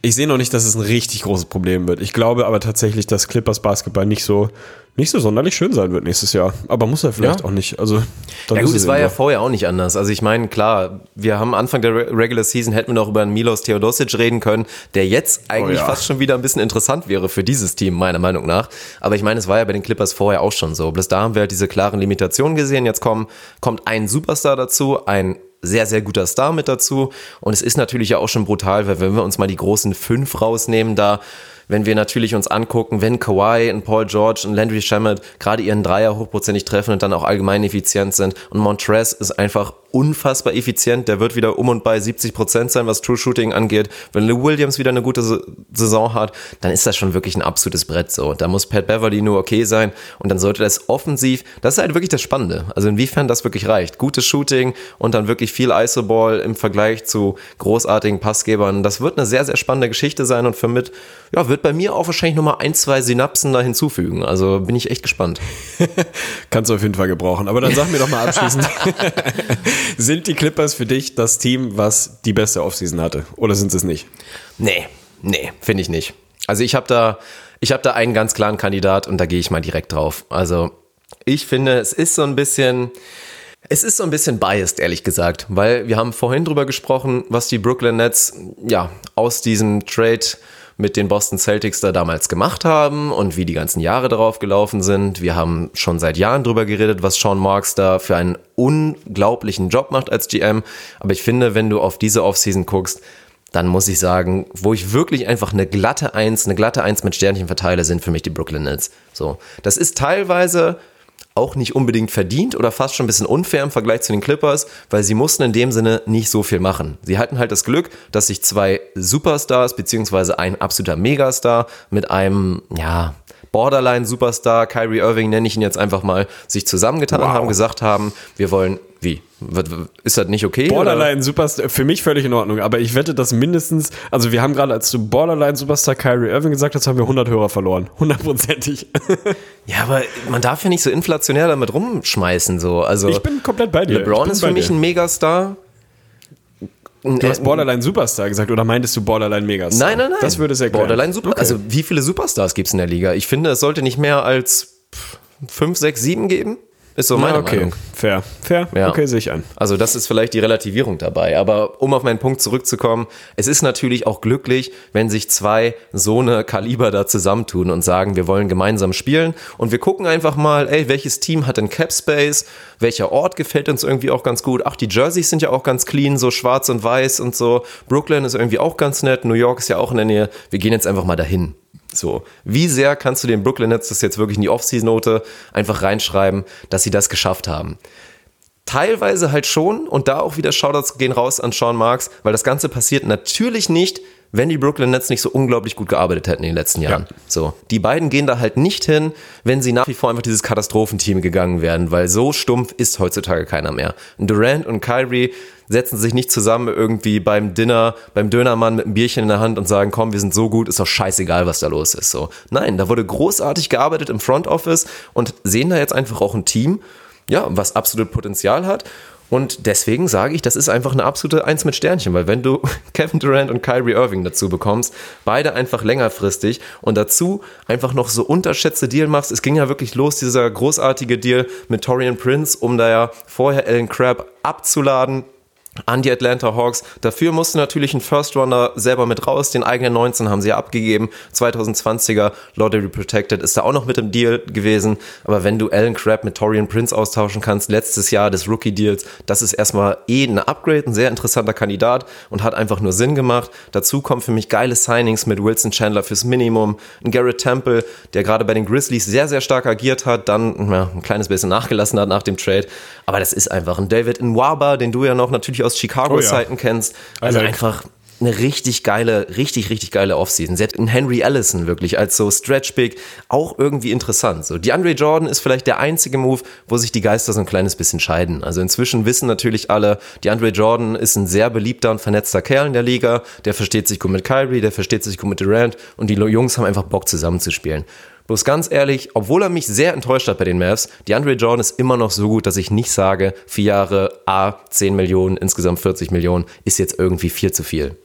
ich sehe noch nicht, dass es ein richtig großes Problem wird. Ich glaube aber tatsächlich, dass Clippers Basketball nicht so nicht so sonderlich schön sein wird nächstes Jahr. Aber muss er vielleicht Ja. auch nicht. Also Ja gut, es war ja vorher auch nicht anders. Also ich meine, klar, wir haben Anfang der Re- Regular Season hätten wir noch über einen Milos Theodosic reden können, der jetzt eigentlich Oh ja. fast schon wieder ein bisschen interessant wäre für dieses Team, meiner Meinung nach. Aber ich meine, es war ja bei den Clippers vorher auch schon so. Bloß da haben wir halt diese klaren Limitationen gesehen. Jetzt kommen, kommt ein Superstar dazu, ein sehr, sehr guter Star mit dazu. Und es ist natürlich ja auch schon brutal, weil wenn wir uns mal die großen fünf rausnehmen, da wenn wir natürlich uns angucken, wenn Kawhi und Paul George und Landry Shamet gerade ihren Dreier hochprozentig treffen und dann auch allgemein effizient sind und Montrez ist einfach unfassbar effizient, der wird wieder um und bei 70 Prozent sein, was True Shooting angeht. Wenn Lou Williams wieder eine gute Sa- Saison hat, dann ist das schon wirklich ein absolutes Brett so. Da muss Pat Beverly nur okay sein und dann sollte das offensiv, das ist halt wirklich das Spannende. Also inwiefern das wirklich reicht. Gutes Shooting und dann wirklich viel Isoball im Vergleich zu großartigen Passgebern. Das wird eine sehr, sehr spannende Geschichte sein und für mit, ja, wird bei mir auch wahrscheinlich nochmal ein, zwei Synapsen da hinzufügen. Also bin ich echt gespannt. Kannst du auf jeden Fall gebrauchen. Aber dann sag mir doch mal abschließend, sind die Clippers für dich das Team, was die beste Offseason hatte? Oder sind sie es nicht? Nee, nee, finde ich nicht. Also ich habe da, ich da einen ganz klaren Kandidat und da gehe ich mal direkt drauf. Also ich finde, es ist so ein bisschen, es ist so ein bisschen biased, ehrlich gesagt, weil wir haben vorhin drüber gesprochen, was die Brooklyn Nets ja aus diesem Trade mit den Boston Celtics da damals gemacht haben und wie die ganzen Jahre darauf gelaufen sind. Wir haben schon seit Jahren drüber geredet, was Sean Marks da für einen unglaublichen Job macht als GM. Aber ich finde, wenn du auf diese Offseason guckst, dann muss ich sagen, wo ich wirklich einfach eine glatte Eins, eine glatte Eins mit Sternchen verteile, sind für mich die Brooklyn Nets. So, das ist teilweise auch nicht unbedingt verdient oder fast schon ein bisschen unfair im Vergleich zu den Clippers, weil sie mussten in dem Sinne nicht so viel machen. Sie hatten halt das Glück, dass sich zwei Superstars beziehungsweise ein absoluter Megastar mit einem, ja, Borderline-Superstar, Kyrie Irving nenne ich ihn jetzt einfach mal, sich zusammengetan Wow. haben, gesagt haben, wir wollen, wie? Ist das nicht okay? oder? Borderline Superstar, für mich völlig in Ordnung, aber ich wette, dass mindestens, also wir haben gerade, als du Borderline Superstar Kyrie Irving gesagt hast, haben wir 100 Hörer verloren. Hundertprozentig. Ja, aber man darf ja nicht so inflationär damit rumschmeißen, so. Also, Ich bin komplett bei dir. LeBron ist für mich dir. ein Megastar. Du hast Borderline Superstar gesagt oder meintest du Borderline Megastar? Nein, nein, nein. Das würde es erklären. Borderline Super. Okay. Also, wie viele Superstars gibt es in der Liga? Ich finde, es sollte nicht mehr als fünf, sechs, sieben geben. Ist so meine ja, okay. Meinung. Fair. Fair. Ja. Okay, sehe ich ein. Also das ist vielleicht die Relativierung dabei. Aber um auf meinen Punkt zurückzukommen, es ist natürlich auch glücklich, wenn sich zwei so eine Kaliber da zusammentun und sagen, wir wollen gemeinsam spielen. Und wir gucken einfach mal, ey, welches Team hat denn Cap Space? Welcher Ort gefällt uns irgendwie auch ganz gut? Ach, die Jerseys sind ja auch ganz clean, so schwarz und weiß und so. Brooklyn ist irgendwie auch ganz nett. New York ist ja auch in der Nähe. Wir gehen jetzt einfach mal dahin. So, wie sehr kannst du den Brooklyn Nets das jetzt wirklich in die Off-Season-Note einfach reinschreiben, dass sie das geschafft haben? Teilweise halt schon und da auch wieder Shoutouts gehen raus an Sean Marks, weil das Ganze passiert natürlich nicht, wenn die Brooklyn Nets nicht so unglaublich gut gearbeitet hätten in den letzten Jahren. So, die beiden gehen da halt nicht hin, wenn sie nach wie vor einfach dieses Katastrophenteam gegangen wären, weil so stumpf ist heutzutage keiner mehr. Durant und Kyrie setzen sich nicht zusammen irgendwie beim Dinner, beim Dönermann mit einem Bierchen in der Hand und sagen, komm, wir sind so gut, ist doch scheißegal, was da los ist. So, nein, da wurde großartig gearbeitet im Front Office und sehen da jetzt einfach auch ein Team, ja, was absolut Potenzial hat. Und deswegen sage ich, das ist einfach eine absolute Eins mit Sternchen, weil wenn du Kevin Durant und Kyrie Irving dazu bekommst, beide einfach längerfristig und dazu einfach noch so unterschätzte Deal machst, es ging ja wirklich los, dieser großartige Deal mit Torian Prince, um da ja vorher Alan Crabb abzuladen, an die Atlanta Hawks. Dafür musste natürlich ein First Runner selber mit raus. Den eigenen 19 haben sie abgegeben. 2020er Lottery Protected ist da auch noch mit im Deal gewesen. Aber wenn du Alan Crabb mit Torian Prince austauschen kannst, letztes Jahr des Rookie Deals, das ist erstmal eh ein Upgrade, ein sehr interessanter Kandidat und hat einfach nur Sinn gemacht. Dazu kommen für mich geile Signings mit Wilson Chandler fürs Minimum. Ein Garrett Temple, der gerade bei den Grizzlies sehr, sehr stark agiert hat, dann ja, ein kleines bisschen nachgelassen hat nach dem Trade. Aber das ist einfach ein David Nwaba, den du ja noch natürlich aus Chicago-Zeiten Oh ja. kennst. Also like. einfach eine richtig geile, richtig, richtig geile Offseason. Selbst in Henry Allison wirklich als so Stretch Big auch irgendwie interessant. So, DeAndre Jordan ist vielleicht der einzige Move, wo sich die Geister so ein kleines bisschen scheiden. Also inzwischen wissen natürlich alle, DeAndre Jordan ist ein sehr beliebter und vernetzter Kerl in der Liga. Der versteht sich gut mit Kyrie, der versteht sich gut mit Durant und die Jungs haben einfach Bock zusammenzuspielen. Bloß ganz ehrlich, obwohl er mich sehr enttäuscht hat bei den Mavs, DeAndre Jordan ist immer noch so gut, dass ich nicht sage, vier Jahre, A, 10 Millionen, insgesamt 40 Millionen, ist jetzt irgendwie viel zu viel.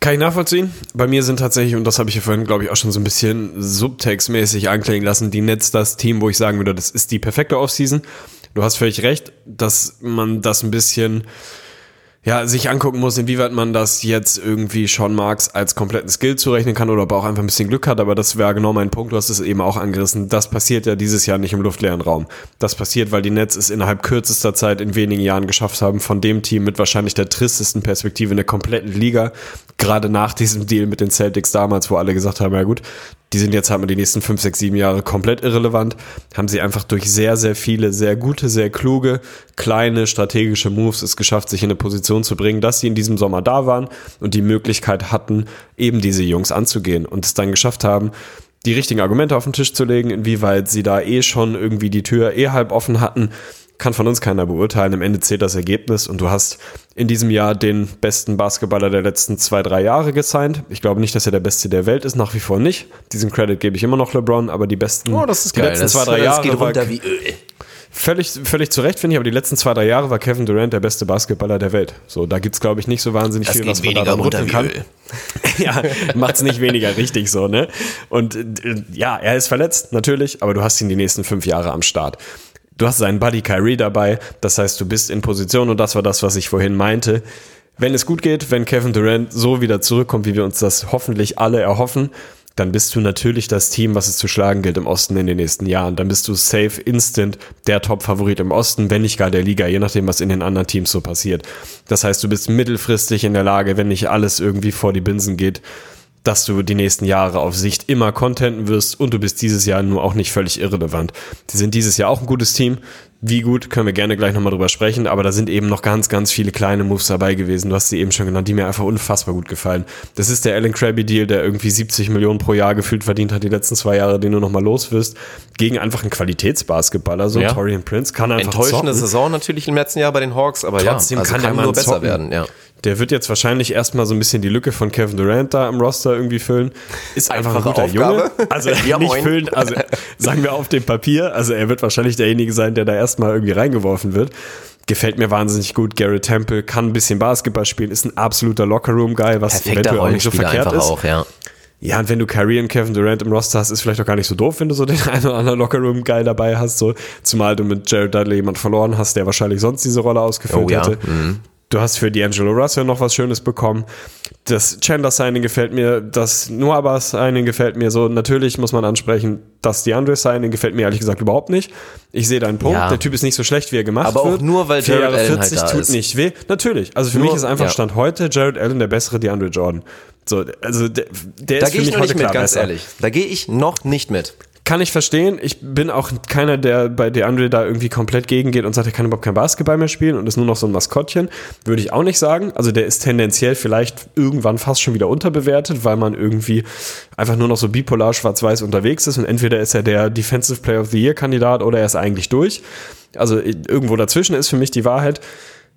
Kann ich nachvollziehen. Bei mir sind tatsächlich, und das habe ich ja vorhin, glaube ich, auch schon so ein bisschen subtextmäßig anklingen lassen, die Nets das Team, wo ich sagen würde, das ist die perfekte Offseason. Du hast völlig recht, dass man das ein bisschen ja, sich angucken muss, inwieweit man das jetzt irgendwie Sean Marks als kompletten Skill zurechnen kann oder ob er auch einfach ein bisschen Glück hat, aber das wäre genau mein Punkt, du hast es eben auch angerissen. Das passiert ja dieses Jahr nicht im luftleeren Raum. Das passiert, weil die Nets es innerhalb kürzester Zeit in wenigen Jahren geschafft haben, von dem Team mit wahrscheinlich der tristesten Perspektive in der kompletten Liga, gerade nach diesem Deal mit den Celtics damals, wo alle gesagt haben, ja gut, die sind jetzt halt mal die nächsten fünf, sechs, sieben Jahre komplett irrelevant, haben sie einfach durch sehr, sehr viele, sehr gute, sehr kluge, kleine, strategische Moves es geschafft, sich in eine Position zu bringen, dass sie in diesem Sommer da waren und die Möglichkeit hatten, eben diese Jungs anzugehen und es dann geschafft haben, die richtigen Argumente auf den Tisch zu legen, inwieweit sie da eh schon irgendwie die Tür eh halb offen hatten, kann von uns keiner beurteilen. Am Ende zählt das Ergebnis und du hast in diesem Jahr den besten Basketballer der letzten zwei, drei Jahre gesigned. Ich glaube nicht, dass er der Beste der Welt ist, nach wie vor nicht. Diesen Credit gebe ich immer noch LeBron, aber die besten Oh, das ist die geil. letzten Das, zwei, drei das Jahre geht runter wie Öl. völlig, völlig zu Recht, finde ich, aber die letzten zwei, drei Jahre war Kevin Durant der beste Basketballer der Welt. So, da gibt's glaube ich, nicht so wahnsinnig Das viel, was man da dann runter rütteln kann. Öl. ja, macht's nicht weniger richtig so, ne? Und äh, ja, er ist verletzt, natürlich, aber du hast ihn die nächsten fünf Jahre am Start. Du hast seinen Buddy Kyrie dabei, das heißt, du bist in Position und das war das, was ich vorhin meinte. Wenn es gut geht, wenn Kevin Durant so wieder zurückkommt, wie wir uns das hoffentlich alle erhoffen, dann bist du natürlich das Team, was es zu schlagen gilt im Osten in den nächsten Jahren. Dann bist du safe, instant der Top-Favorit im Osten, wenn nicht gar der Liga, je nachdem, was in den anderen Teams so passiert. Das heißt, du bist mittelfristig in der Lage, wenn nicht alles irgendwie vor die Binsen geht, dass du die nächsten Jahre auf Sicht immer contenten wirst und du bist dieses Jahr nur auch nicht völlig irrelevant. Die sind dieses Jahr auch ein gutes Team. Wie gut, können wir gerne gleich nochmal drüber sprechen, aber da sind eben noch ganz, ganz viele kleine Moves dabei gewesen. Du hast sie eben schon genannt, die mir einfach unfassbar gut gefallen. Das ist der Alan Krabby Deal, der irgendwie 70 Millionen pro Jahr gefühlt verdient hat die letzten zwei Jahre, den du nochmal los wirst, gegen einfach einen Qualitätsbasketballer, so Ja. Torian Prince, kann einfach Enttäuschende. Saison natürlich im letzten Jahr bei den Hawks, aber Trotzdem ja, also kann kann, Mann nur besser zocken. werden. Ja. Der wird jetzt wahrscheinlich erstmal so ein bisschen die Lücke von Kevin Durant da im Roster irgendwie füllen. Ist einfach Einfache ein guter Aufgabe. Junge. Also Ja, nicht moin. füllen, also sagen wir auf dem Papier. Also er wird wahrscheinlich derjenige sein, der da erstmal irgendwie reingeworfen wird. Gefällt mir wahnsinnig gut. Garrett Temple kann ein bisschen Basketball spielen, ist ein absoluter Lockerroom-Guy, was Perfekter eventuell auch nicht so verkehrt ist. auch, ja. Ja, und wenn du Kyrie und Kevin Durant im Roster hast, ist vielleicht auch gar nicht so doof, wenn du so den einen oder anderen Lockerroom-Guy dabei hast. So. Zumal du mit Jared Dudley jemand verloren hast, der wahrscheinlich sonst diese Rolle ausgefüllt Oh ja, hätte. Du hast für D'Angelo Russell noch was Schönes bekommen. Das Chandler-Signing gefällt mir, das Noabas-Signing gefällt mir so. Natürlich muss man ansprechen, das DeAndre-Signing gefällt mir ehrlich gesagt überhaupt nicht. Ich sehe deinen Punkt. Ja. Der Typ ist nicht so schlecht, wie er gemacht Aber auch wird. nur, weil Jared Allen halt 40 da tut ist. nicht weh. Natürlich. Also für Nur- mich ist einfach ja. Stand heute Jared Allen der bessere DeAndre Jordan. So, also der, der Da ist für gehe ich mich noch heute nicht mit, klar ganz besser. ehrlich. Da gehe ich noch nicht mit. Kann ich verstehen. Ich bin auch keiner, der bei DeAndre da irgendwie komplett gegengeht und sagt, er kann überhaupt kein Basketball mehr spielen und ist nur noch so ein Maskottchen. Würde ich auch nicht sagen. Also der ist tendenziell vielleicht irgendwann fast schon wieder unterbewertet, weil man irgendwie einfach nur noch so bipolar schwarz-weiß unterwegs ist und entweder ist er der Defensive Player of the Year Kandidat oder er ist eigentlich durch. Also irgendwo dazwischen ist für mich die Wahrheit.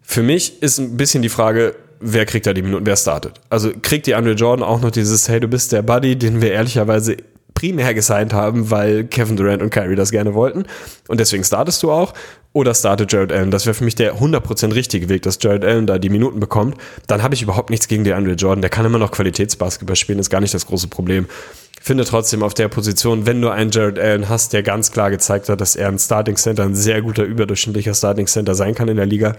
Für mich ist ein bisschen die Frage, wer kriegt da die Minuten, wer startet. Also kriegt die Andre Jordan auch noch dieses, hey, du bist der Buddy, den wir ehrlicherweise primär gesigned haben, weil Kevin Durant und Kyrie das gerne wollten. Und deswegen startest du auch. Oder startet Jared Allen. Das wäre für mich der 100% richtige Weg, dass Jared Allen da die Minuten bekommt. Dann habe ich überhaupt nichts gegen den Andre Jordan. Der kann immer noch Qualitätsbasketball spielen, ist gar nicht das große Problem. Finde trotzdem auf der Position, wenn du einen Jared Allen hast, der ganz klar gezeigt hat, dass er ein Starting Center, ein sehr guter, überdurchschnittlicher Starting Center sein kann in der Liga,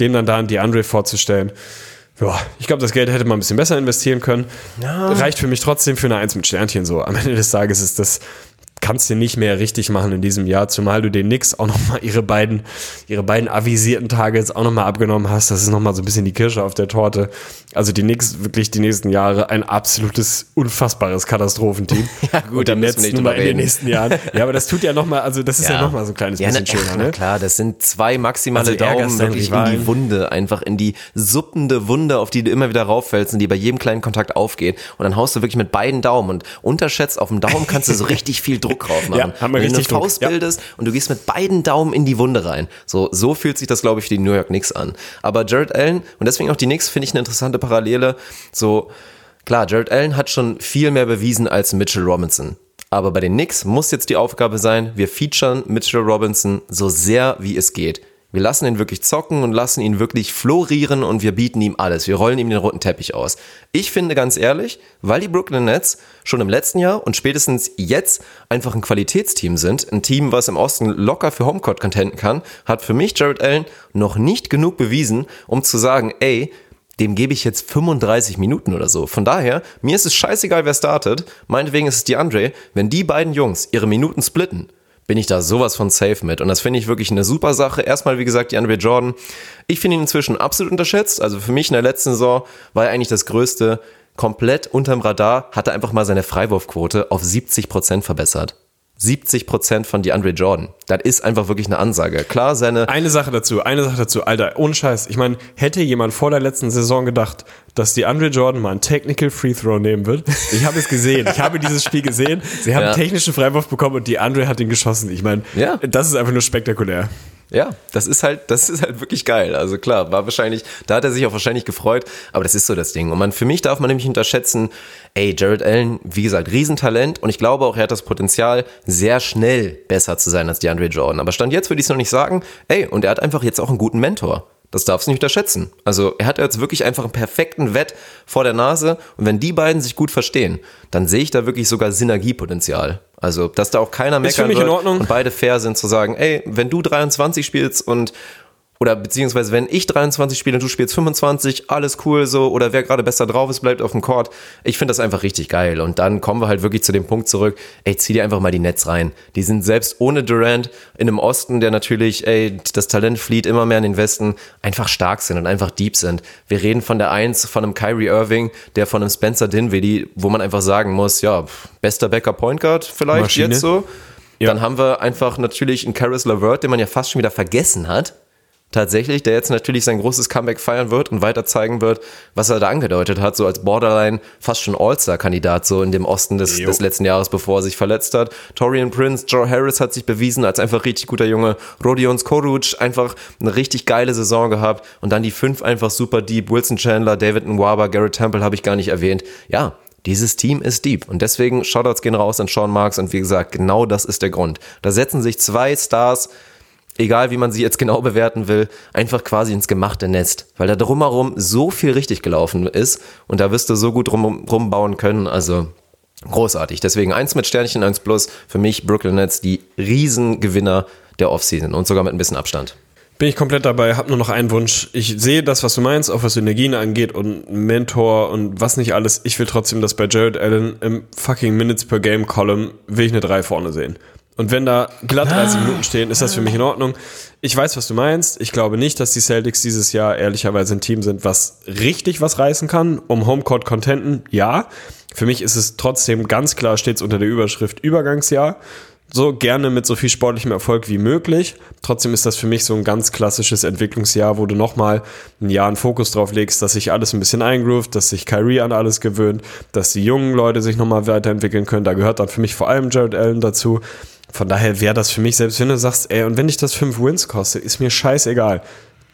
dem dann da an die Andre vorzustellen. Ja, ich glaube, das Geld hätte man ein bisschen besser investieren können. Reicht für mich trotzdem für eine Eins mit Sternchen so. Am Ende des Tages ist das kannst du nicht mehr richtig machen in diesem Jahr, zumal du den Knicks auch nochmal ihre beiden, ihre beiden avisierten Tage jetzt auch nochmal abgenommen hast. Das ist nochmal so ein bisschen die Kirsche auf der Torte. Also die Knicks wirklich die nächsten Jahre ein absolutes, unfassbares Katastrophenteam. Ja, gut, Und da die müssen wir nicht drüber in den nächsten Jahren. Ja, aber das tut ja nochmal, also das ist ja, Ja. noch nochmal so ein kleines Ja, bisschen schöner, na ne? klar, das sind zwei maximale Also Daumen wirklich in die Wunde, einfach in die suppende Wunde, auf die du immer wieder rauffällst und die bei jedem kleinen Kontakt aufgeht. Und dann haust du wirklich mit beiden Daumen und unterschätzt, auf dem Daumen kannst du so richtig viel Druck drauf machen. Ja, haben wir Wenn du eine Druck, Faust ja. bildest und du gehst mit beiden Daumen in die Wunde rein. So, so fühlt sich das, glaube ich, für die New York Knicks an. Aber Jared Allen, und deswegen auch die Knicks, finde ich eine interessante Parallele. So, klar, Jared Allen hat schon viel mehr bewiesen als Mitchell Robinson. Aber bei den Knicks muss jetzt die Aufgabe sein, wir featuren Mitchell Robinson so sehr wie es geht. Wir lassen ihn wirklich zocken und lassen ihn wirklich florieren und wir bieten ihm alles. Wir rollen ihm den roten Teppich aus. Ich finde ganz ehrlich, weil die Brooklyn Nets schon im letzten Jahr und spätestens jetzt einfach ein Qualitätsteam sind, ein Team, was im Osten locker für Homecourt contenten kann, hat für mich Jared Allen noch nicht genug bewiesen, um zu sagen, ey, dem gebe ich jetzt 35 Minuten oder so. Von daher, mir ist es scheißegal, wer startet. Meinetwegen ist es die Andre. Wenn die beiden Jungs ihre Minuten splitten, bin ich da sowas von safe mit. Und das finde ich wirklich eine super Sache. Erstmal, wie gesagt, die Andre Jordan. Ich finde ihn inzwischen absolut unterschätzt. Also für mich in der letzten Saison war er eigentlich das Größte. Komplett unterm Radar, hatte einfach mal seine Freiwurfquote auf 70 Prozent verbessert. 70 Prozent von DeAndre Jordan. Das ist einfach wirklich eine Ansage. Klar, seine Eine Sache dazu, eine Sache dazu, Alter, ohne Scheiß. Ich meine, hätte jemand vor der letzten Saison gedacht, dass die Andre Jordan mal einen Technical Free Throw nehmen wird? Ich habe es gesehen. Ich habe dieses Spiel gesehen. Sie haben Ja. einen technischen Freiwurf bekommen und die Andre hat ihn geschossen. Ich meine, Ja. das ist einfach nur spektakulär. Ja, das ist halt, das ist halt wirklich geil. Also klar, war wahrscheinlich, da hat er sich auch wahrscheinlich gefreut, aber das ist so das Ding. Und man, für mich darf man nämlich unterschätzen, ey, Jared Allen, wie gesagt, Riesentalent und ich glaube auch, er hat das Potenzial, sehr schnell besser zu sein als DeAndre Jordan. Aber Stand jetzt würde ich es noch nicht sagen, ey, und er hat einfach jetzt auch einen guten Mentor. Das darfst du nicht unterschätzen. Also er hat jetzt wirklich einfach einen perfekten Wett vor der Nase und wenn die beiden sich gut verstehen, dann sehe ich da wirklich sogar Synergiepotenzial. Also, dass da auch keiner meckern wird und beide fair sind zu sagen, ey, wenn du 23 spielst und oder beziehungsweise wenn ich 23 spiele und du spielst 25, alles cool so oder wer gerade besser drauf ist, bleibt auf dem Court. Ich finde das einfach richtig geil und dann kommen wir halt wirklich zu dem Punkt zurück, ey, zieh dir einfach mal die Nets rein. Die sind selbst ohne Durant in einem Osten, der natürlich, ey, das Talent flieht immer mehr in den Westen, einfach stark sind und einfach deep sind. Wir reden von der Eins, von einem Kyrie Irving, der von einem Spencer Dinwiddie, wo man einfach sagen muss, ja, bester Backup Point Guard vielleicht Maschine. jetzt so. Ja. Dann haben wir einfach natürlich einen Karis LeVert, den man ja fast schon wieder vergessen hat. Tatsächlich, der jetzt natürlich sein großes Comeback feiern wird und weiter zeigen wird, was er da angedeutet hat, so als Borderline fast schon All-Star-Kandidat, so in dem Osten des, des letzten Jahres, bevor er sich verletzt hat. Torian Prince, Joe Harris hat sich bewiesen als einfach richtig guter Junge. Rodion Skoruc einfach eine richtig geile Saison gehabt und dann die fünf einfach super deep. Wilson Chandler, David Nwaba, Garrett Temple habe ich gar nicht erwähnt. Ja, dieses Team ist deep und deswegen Shoutouts gehen raus an Sean Marks und wie gesagt, genau das ist der Grund. Da setzen sich zwei Stars, egal wie man sie jetzt genau bewerten will, einfach quasi ins gemachte Nest, weil da drumherum so viel richtig gelaufen ist und da wirst du so gut rum, rumbauen können, also großartig. Deswegen eins mit Sternchen, eins plus, für mich Brooklyn Nets die Riesengewinner der Offseason und sogar mit ein bisschen Abstand. Bin ich komplett dabei, hab nur noch einen Wunsch. Ich sehe das, was du meinst, auch was Synergien angeht und Mentor und was nicht alles. Ich will trotzdem, dass bei Jared Allen im fucking Minutes per Game Column will ich eine 3 vorne sehen. Und wenn da glatt 30 Minuten stehen, ist das für mich in Ordnung. Ich weiß, was du meinst. Ich glaube nicht, dass die Celtics dieses Jahr ehrlicherweise ein Team sind, was richtig was reißen kann. Um Homecourt Contenten, ja. Für mich ist es trotzdem ganz klar stets unter der Überschrift Übergangsjahr. So gerne mit so viel sportlichem Erfolg wie möglich. Trotzdem ist das für mich so ein ganz klassisches Entwicklungsjahr, wo du nochmal ein Jahr einen Fokus drauf legst, dass sich alles ein bisschen eingroovt, dass sich Kyrie an alles gewöhnt, dass die jungen Leute sich nochmal weiterentwickeln können. Da gehört dann für mich vor allem Jared Allen dazu. Von daher wäre das für mich, selbst wenn du sagst, ey, und wenn dich das fünf Wins kostet, ist mir scheißegal.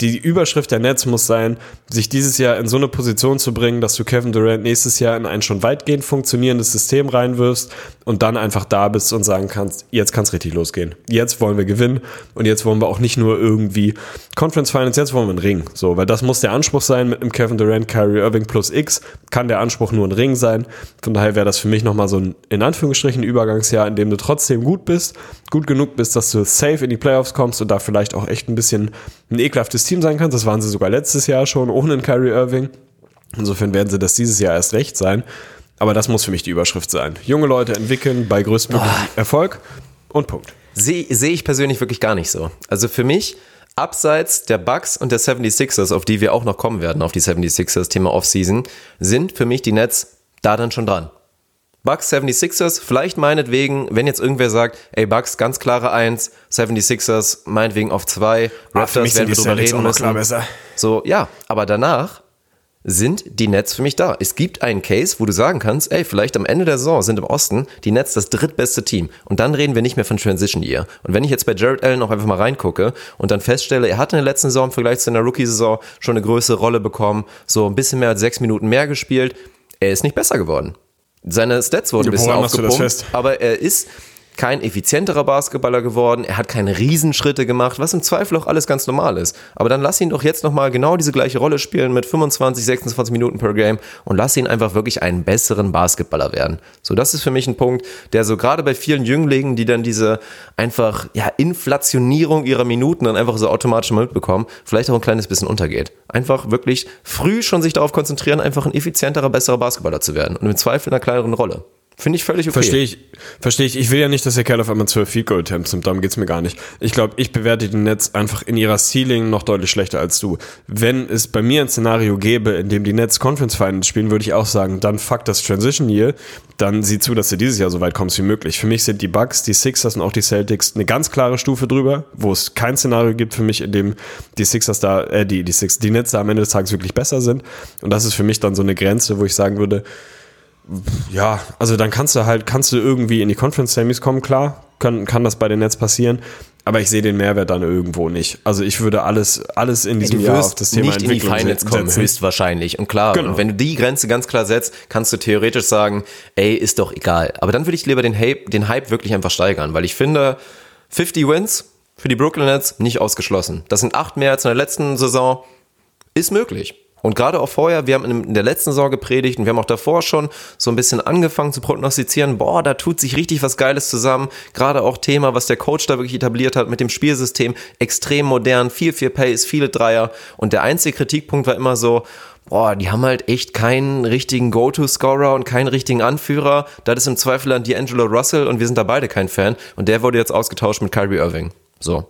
Die Überschrift der Nets muss sein, sich dieses Jahr in so eine Position zu bringen, dass du Kevin Durant nächstes Jahr in ein schon weitgehend funktionierendes System reinwirfst und dann einfach da bist und sagen kannst, jetzt kann es richtig losgehen. Jetzt wollen wir gewinnen und jetzt wollen wir auch nicht nur irgendwie Conference Finals, jetzt wollen wir einen Ring. So, weil das muss der Anspruch sein mit einem Kevin Durant, Kyrie Irving plus X, kann der Anspruch nur ein Ring sein. Von daher wäre das für mich nochmal so ein, in Anführungsstrichen, Übergangsjahr, in dem du trotzdem gut bist, gut genug bist, dass du safe in die Playoffs kommst und da vielleicht auch echt ein bisschen ein ekelhaftes Team sein kannst. Das waren sie sogar letztes Jahr schon, ohne einen Kyrie Irving. Insofern werden sie das dieses Jahr erst recht sein. Aber das muss für mich die Überschrift sein. Junge Leute entwickeln bei größtmöglichem Erfolg und Punkt. Sehe seh ich persönlich wirklich gar nicht so. Also für mich, abseits der Bucks und der 76ers, auf die wir auch noch kommen werden, auf die 76ers, Thema Offseason, sind für mich die Nets da dann schon dran. Bucks, 76ers, vielleicht meinetwegen, wenn jetzt irgendwer sagt, ey Bucks, ganz klare 1, 76ers, meinetwegen auf 2, Ah, Raptors sind werden wir drüber reden müssen. So, ja, aber danach sind die Nets für mich da. Es gibt einen Case, wo du sagen kannst, ey, vielleicht am Ende der Saison sind im Osten die Nets das drittbeste Team. Und dann reden wir nicht mehr von Transition Year. Und wenn ich jetzt bei Jared Allen auch einfach mal reingucke und dann feststelle, er hat in der letzten Saison im Vergleich zu einer Rookie-Saison schon eine größere Rolle bekommen, so ein bisschen mehr als sechs Minuten mehr gespielt, er ist nicht besser geworden. Seine Stats wurden ein bisschen aufgepumpt, aber er ist kein effizienterer Basketballer geworden, er hat keine Riesenschritte gemacht, was im Zweifel auch alles ganz normal ist. Aber dann lass ihn doch jetzt nochmal genau diese gleiche Rolle spielen mit 25, 26 Minuten per Game und lass ihn einfach wirklich einen besseren Basketballer werden. So, das ist für mich ein Punkt, der so gerade bei vielen Jünglingen, die dann diese einfach, ja, Inflationierung ihrer Minuten dann einfach so automatisch mal mitbekommen, vielleicht auch ein kleines bisschen untergeht. Einfach wirklich früh schon sich darauf konzentrieren, einfach ein effizienterer, besserer Basketballer zu werden und im Zweifel in einer kleineren Rolle. Finde ich völlig okay. Verstehe ich, verstehe ich. Ich will ja nicht, dass der Kerl auf einmal 12 Field Goal Attempts nimmt, darum geht's mir gar nicht. Ich glaube, ich bewerte die Nets einfach in ihrer Ceiling noch deutlich schlechter als du. Wenn es bei mir ein Szenario gäbe, in dem die Nets Conference Finals spielen, würde ich auch sagen, dann fuck das Transition Year, dann sieh zu, dass du dieses Jahr so weit kommst wie möglich. Für mich sind die Bucks, die Sixers und auch die Celtics eine ganz klare Stufe drüber, wo es kein Szenario gibt für mich, in dem die Sixers da, äh, die, die Six, die Nets da am Ende des Tages wirklich besser sind. Und das ist für mich dann so eine Grenze, wo ich sagen würde, ja, also dann kannst du halt, kannst du irgendwie in die Conference Semis kommen, klar, kann, kann das bei den Nets passieren, aber ich sehe den Mehrwert dann irgendwo nicht. Also ich würde alles, alles in diesem Jahr auf das Thema nicht in die Entwicklung Finals kommen, setzen. höchstwahrscheinlich. Und klar, Genau. und wenn du die Grenze ganz klar setzt, kannst du theoretisch sagen, ey, ist doch egal. Aber dann würde ich lieber den Hype, den Hype wirklich einfach steigern, weil ich finde, 50 Wins für die Brooklyn Nets nicht ausgeschlossen. Das sind acht mehr als in der letzten Saison. Ist möglich. Und gerade auch vorher, wir haben in der letzten Saison gepredigt und wir haben auch davor schon so ein bisschen angefangen zu prognostizieren, boah, da tut sich richtig was Geiles zusammen. Gerade auch Thema, was der Coach da wirklich etabliert hat mit dem Spielsystem, extrem modern, viel, viel Pace, viele Dreier. Und der einzige Kritikpunkt war immer so, boah, die haben halt echt keinen richtigen Go-To-Scorer und keinen richtigen Anführer. Das ist im Zweifel dann D'Angelo Russell und wir sind da beide kein Fan. Und der wurde jetzt ausgetauscht mit Kyrie Irving. So.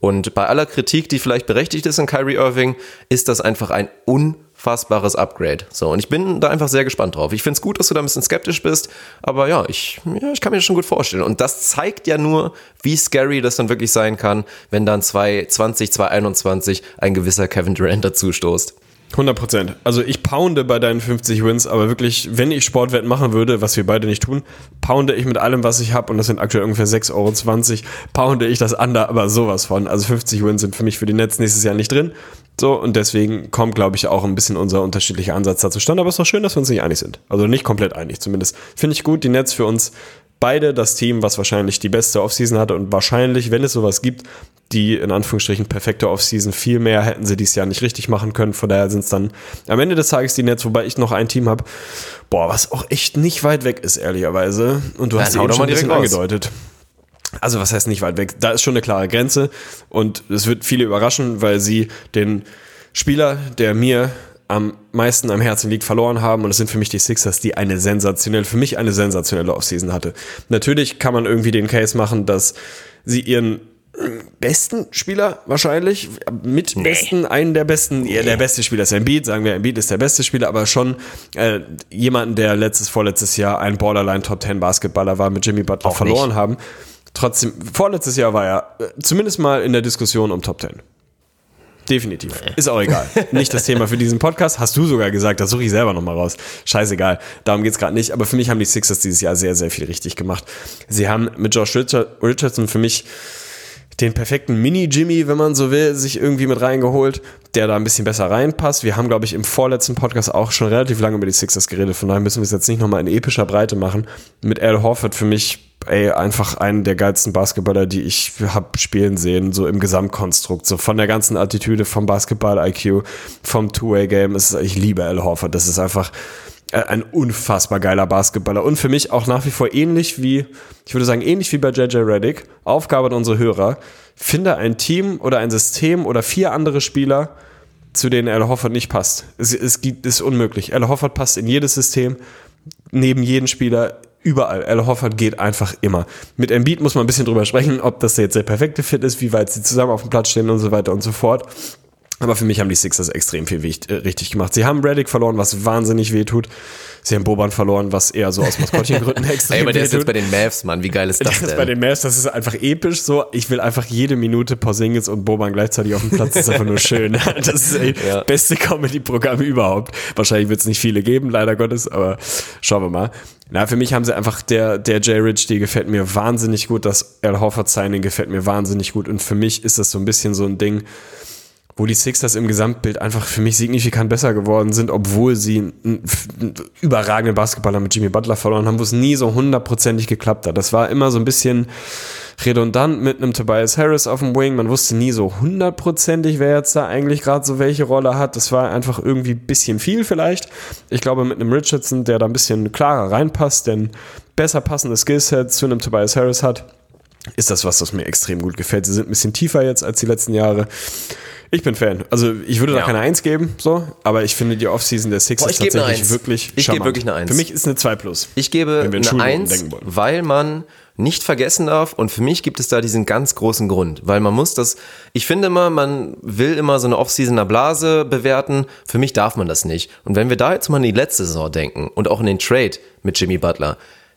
Und bei aller Kritik, die vielleicht berechtigt ist an Kyrie Irving, ist das einfach ein unfassbares Upgrade. So, und ich bin da einfach sehr gespannt drauf. Ich finde es gut, dass du da ein bisschen skeptisch bist, aber ja ich, ja, ich kann mir das schon gut vorstellen. Und das zeigt ja nur, wie scary das dann wirklich sein kann, wenn dann 2020, 2021 ein gewisser Kevin Durant dazu stoßt. 100 Prozent. Also ich pounde bei deinen 50 Wins, aber wirklich, wenn ich Sportwetten machen würde, was wir beide nicht tun, pounde ich mit allem, was ich habe, und das sind aktuell ungefähr 6,20 Euro, pounde ich das andere aber sowas von. Also 50 Wins sind für mich für die Netz nächstes Jahr nicht drin. So, und deswegen kommt, glaube ich, auch ein bisschen unser unterschiedlicher Ansatz da zustande. Aber es ist doch schön, dass wir uns nicht einig sind. Also nicht komplett einig zumindest. Finde ich gut, die Netz für uns beide das Team, was wahrscheinlich die beste Offseason hatte und wahrscheinlich, wenn es sowas gibt, die in Anführungsstrichen perfekte Offseason, viel mehr hätten sie dieses Jahr nicht richtig machen können. Von daher sind es dann am Ende des Tages die Nets, wobei ich noch ein Team habe, boah, was auch echt nicht weit weg ist, ehrlicherweise. Und du Ja, hast sie doch schon ein bisschen direkt raus. angedeutet. Also was heißt nicht weit weg? Da ist schon eine klare Grenze und es wird viele überraschen, weil sie den Spieler, der mir am meisten am Herzen liegt, verloren haben und es sind für mich die Sixers, die eine sensationelle, für mich eine sensationelle Offseason hatte. Natürlich kann man irgendwie den Case machen, dass sie ihren besten Spieler wahrscheinlich, mit besten, einen der besten, ja, der beste Spieler ist Embiid, sagen wir, Embiid ist der beste Spieler, aber schon äh, jemanden, der letztes, vorletztes Jahr ein Borderline Top 10 Basketballer war, mit Jimmy Butler Auch verloren nicht. haben. Trotzdem, vorletztes Jahr war er äh, zumindest mal in der Diskussion um Top 10. Definitiv. Ist auch egal. Nicht das Thema für diesen Podcast. Hast du sogar gesagt, das suche ich selber nochmal raus. Scheißegal. Darum geht's gerade nicht. Aber für mich haben die Sixers dieses Jahr sehr, sehr viel richtig gemacht. Sie haben mit Josh Richard- Richardson für mich den perfekten Mini-Jimmy, wenn man so will, sich irgendwie mit reingeholt, der da ein bisschen besser reinpasst. Wir haben, glaube ich, im vorletzten Podcast auch schon relativ lange über die Sixers geredet, von daher müssen wir es jetzt nicht nochmal in epischer Breite machen. Mit Al Horford für mich, ey, einfach einen der geilsten Basketballer, die ich hab spielen sehen, so im Gesamtkonstrukt, so von der ganzen Attitüde, vom Basketball-IQ, vom Two-Way-Game. Ich liebe Al Horford, das ist einfach äh, ein unfassbar geiler Basketballer und für mich auch nach wie vor ähnlich wie, ich würde sagen, ähnlich wie bei JJ Reddick. Aufgabe an unsere Hörer. Finde ein Team oder ein System oder vier andere Spieler, zu denen Al Hoffert nicht passt. Es, es gibt, ist unmöglich. Al Hoffert passt in jedes System, neben jeden Spieler, überall. Al Hoffert geht einfach immer. Mit Embiid muss man ein bisschen drüber sprechen, ob das jetzt der perfekte Fit ist, wie weit sie zusammen auf dem Platz stehen und so weiter und so fort. Aber für mich haben die Sixers extrem viel äh, richtig gemacht. Sie haben Reddick verloren, was wahnsinnig weh tut. Sie haben Boban verloren, was eher so aus Maskottchengründen extrem Ey, aber der ist jetzt bei den Mavs, Mann. Wie geil ist das Das ist denn? bei den Mavs, das ist einfach episch so. Ich will einfach jede Minute Porzingis und Boban gleichzeitig auf dem Platz. Das ist einfach nur schön. Das ist ey, Ja. beste Comedy-Programm überhaupt. Wahrscheinlich wird es nicht viele geben, leider Gottes, aber schauen wir mal. Na, für mich haben sie einfach der, der Jay Rich, die gefällt mir wahnsinnig gut. Das Al Horford Signing gefällt mir wahnsinnig gut. Und für mich ist das so ein bisschen so ein Ding, wo die Sixers im Gesamtbild einfach für mich signifikant besser geworden sind, obwohl sie einen, überragenden Basketballer mit Jimmy Butler verloren haben, wo es nie so hundertprozentig geklappt hat. Das war immer so ein bisschen redundant mit einem Tobias Harris auf dem Wing. Man wusste nie so hundertprozentig, wer jetzt da eigentlich gerade so welche Rolle hat. Das war einfach irgendwie ein bisschen viel vielleicht. Ich glaube, mit einem Richardson, der da ein bisschen klarer reinpasst, denn besser passende Skillset zu einem Tobias Harris hat, ist das was, das mir extrem gut gefällt. Sie sind ein bisschen tiefer jetzt als die letzten Jahre. Ich bin Fan. Also ich würde da Ja. keine Eins geben, so, aber ich finde die Offseason der Sixers Boah, ich gebe eine tatsächlich wirklich Ich gebe wirklich eine Eins. Für mich ist eine 2 plus. Ich gebe in eine Eins, weil man nicht vergessen darf und für mich gibt es da diesen ganz großen Grund, weil man muss das, ich finde immer, man will immer so eine Offseason der Blase bewerten, für mich darf man das nicht. Und wenn wir da jetzt mal an die letzte Saison denken und auch in den Trade mit Jimmy Butler,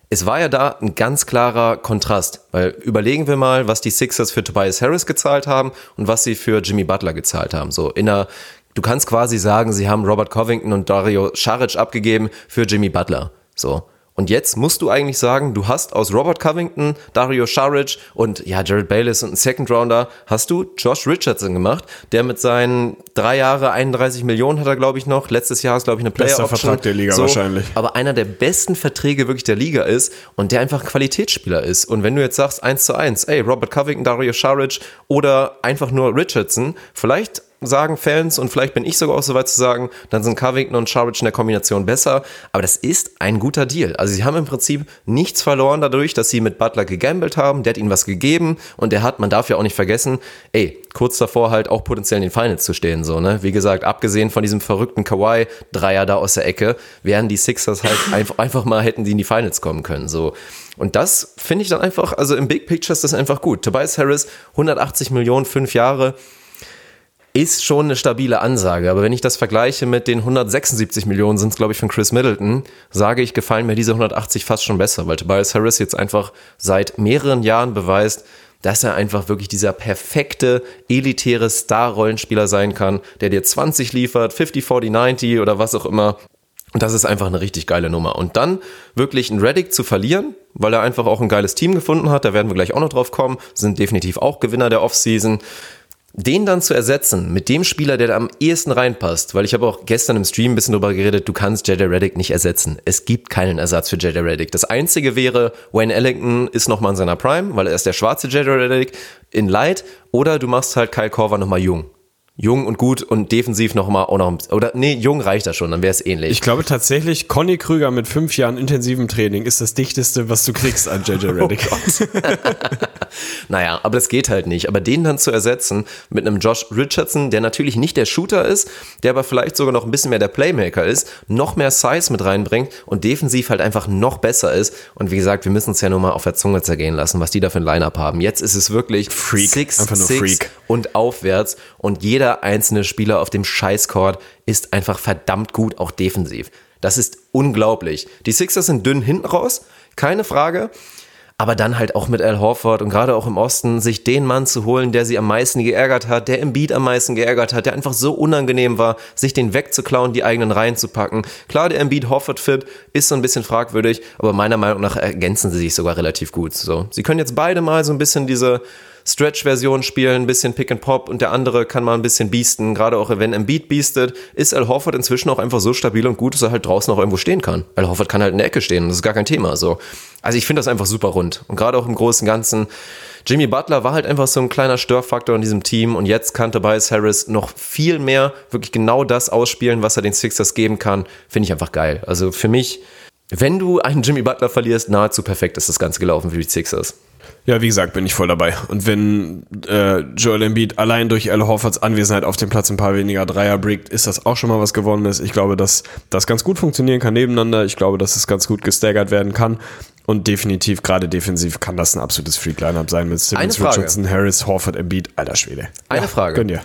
es war ja da ein ganz klarer Kontrast, weil überlegen wir mal, was die Sixers für Tobias Harris gezahlt haben und was sie für Jimmy Butler gezahlt haben. So in einer, du kannst quasi sagen, sie haben Robert Covington und Dario Saric abgegeben für Jimmy Butler. So. Und jetzt musst du eigentlich sagen, du hast aus Robert Covington, Dario Saric und ja, Jared Bayless und einen Second Rounder, hast du Josh Richardson gemacht, der mit seinen drei Jahre 31 Millionen hat er, glaube ich, noch. Letztes Jahr ist, glaube ich, eine Player Bester Option. Vertrag der Liga wahrscheinlich. Aber einer der besten Verträge wirklich der Liga ist und der einfach ein Qualitätsspieler ist. Und wenn du jetzt sagst, eins zu eins, ey, Robert Covington, Dario Saric oder einfach nur Richardson, vielleicht sagen Fans und vielleicht bin ich sogar auch so weit zu sagen, dann sind Covington und Saric in der Kombination besser. Aber das ist ein guter Deal. Also sie haben im Prinzip nichts verloren dadurch, dass sie mit Butler gegambelt haben. Der hat ihnen was gegeben und der hat, man darf ja auch nicht vergessen, ey, kurz davor halt auch potenziell in den Finals zu stehen. So, ne? Wie gesagt, abgesehen von diesem verrückten Kawhi-Dreier da aus der Ecke, wären die Sixers halt einfach, einfach mal hätten die in die Finals kommen können. So. Und das finde ich dann einfach, also im Big Picture ist das einfach gut. Tobias Harris, 180 Millionen, fünf Jahre ist schon eine stabile Ansage. Aber wenn ich das vergleiche mit den 176 Millionen, sind es glaube ich von Chris Middleton, sage ich, gefallen mir diese 180 fast schon besser, weil Tobias Harris jetzt einfach seit mehreren Jahren beweist, dass er einfach wirklich dieser perfekte, elitäre Star-Rollenspieler sein kann, der dir 20 liefert, 50, 40, 90 oder was auch immer. Und das ist einfach eine richtig geile Nummer. Und dann wirklich einen Reddick zu verlieren, weil er einfach auch ein geiles Team gefunden hat, da werden wir gleich auch noch drauf kommen, sind definitiv auch Gewinner der Offseason. Den dann zu ersetzen mit dem Spieler, der da am ehesten reinpasst, weil ich habe auch gestern im Stream ein bisschen drüber geredet, du kannst JJ Reddick nicht ersetzen. Es gibt keinen Ersatz für JJ Reddick. Das einzige wäre, Wayne Ellington ist nochmal in seiner Prime, weil er ist der schwarze JJ Reddick in Light, oder du machst halt Kyle Korver nochmal jung. Jung und gut und defensiv nochmal auch noch, oder nee, jung reicht das schon, dann wäre es ähnlich. Ich glaube tatsächlich, Conny Krüger mit fünf Jahren intensivem Training ist das dichteste, was du kriegst an JJ Reddick. Naja, aber das geht halt nicht. Aber den dann zu ersetzen mit einem Josh Richardson, der natürlich nicht der Shooter ist, der aber vielleicht sogar noch ein bisschen mehr der Playmaker ist, noch mehr Size mit reinbringt und defensiv halt einfach noch besser ist. Und wie gesagt, wir müssen es ja nur mal auf der Zunge zergehen lassen, was die da für ein Line-Up haben. Jetzt ist es wirklich Freak. Six, Einfach nur Six Freak. und aufwärts. Und jeder einzelne Spieler auf dem Scheißcourt ist einfach verdammt gut, auch defensiv. Das ist unglaublich. Die Sixers sind dünn hinten raus, keine Frage. Aber dann halt auch mit Al Horford und gerade auch im Osten, sich den Mann zu holen, der sie am meisten geärgert hat, der im Beat am meisten geärgert hat, der einfach so unangenehm war, sich den wegzuklauen, die eigenen Reihen zu packen. Klar, der Embiid Horford Fit ist so ein bisschen fragwürdig, aber meiner Meinung nach ergänzen sie sich sogar relativ gut. So, sie können jetzt beide mal so ein bisschen diese Stretch-Version spielen, ein bisschen Pick and Pop und der andere kann mal ein bisschen beasten. Gerade auch wenn Embiid beastet, ist Al Horford inzwischen auch einfach so stabil und gut, dass er halt draußen auch irgendwo stehen kann. Al Horford kann halt in der Ecke stehen, das ist gar kein Thema. So. Also ich finde das einfach super rund. Und gerade auch im Großen und Ganzen, Jimmy Butler war halt einfach so ein kleiner Störfaktor in diesem Team und jetzt kann Tobias Harris noch viel mehr wirklich genau das ausspielen, was er den Sixers geben kann. Finde ich einfach geil. Also für mich, wenn du einen Jimmy Butler verlierst, nahezu perfekt ist das Ganze gelaufen für die Sixers. Ja, wie gesagt, bin ich voll dabei. Und wenn äh, Joel Embiid allein durch Al Horfords Anwesenheit auf dem Platz ein paar weniger Dreier bringt, ist das auch schon mal was Gewonnenes. Ich glaube, dass das ganz gut funktionieren kann nebeneinander. Ich glaube, dass es ganz gut gestaggert werden kann. Und definitiv, gerade defensiv, kann das ein absolutes Freak-Line-Up sein mit Simmons, Richardson, Harris, Horford, Embiid. Alter Schwede. Eine Frage. Gönn dir.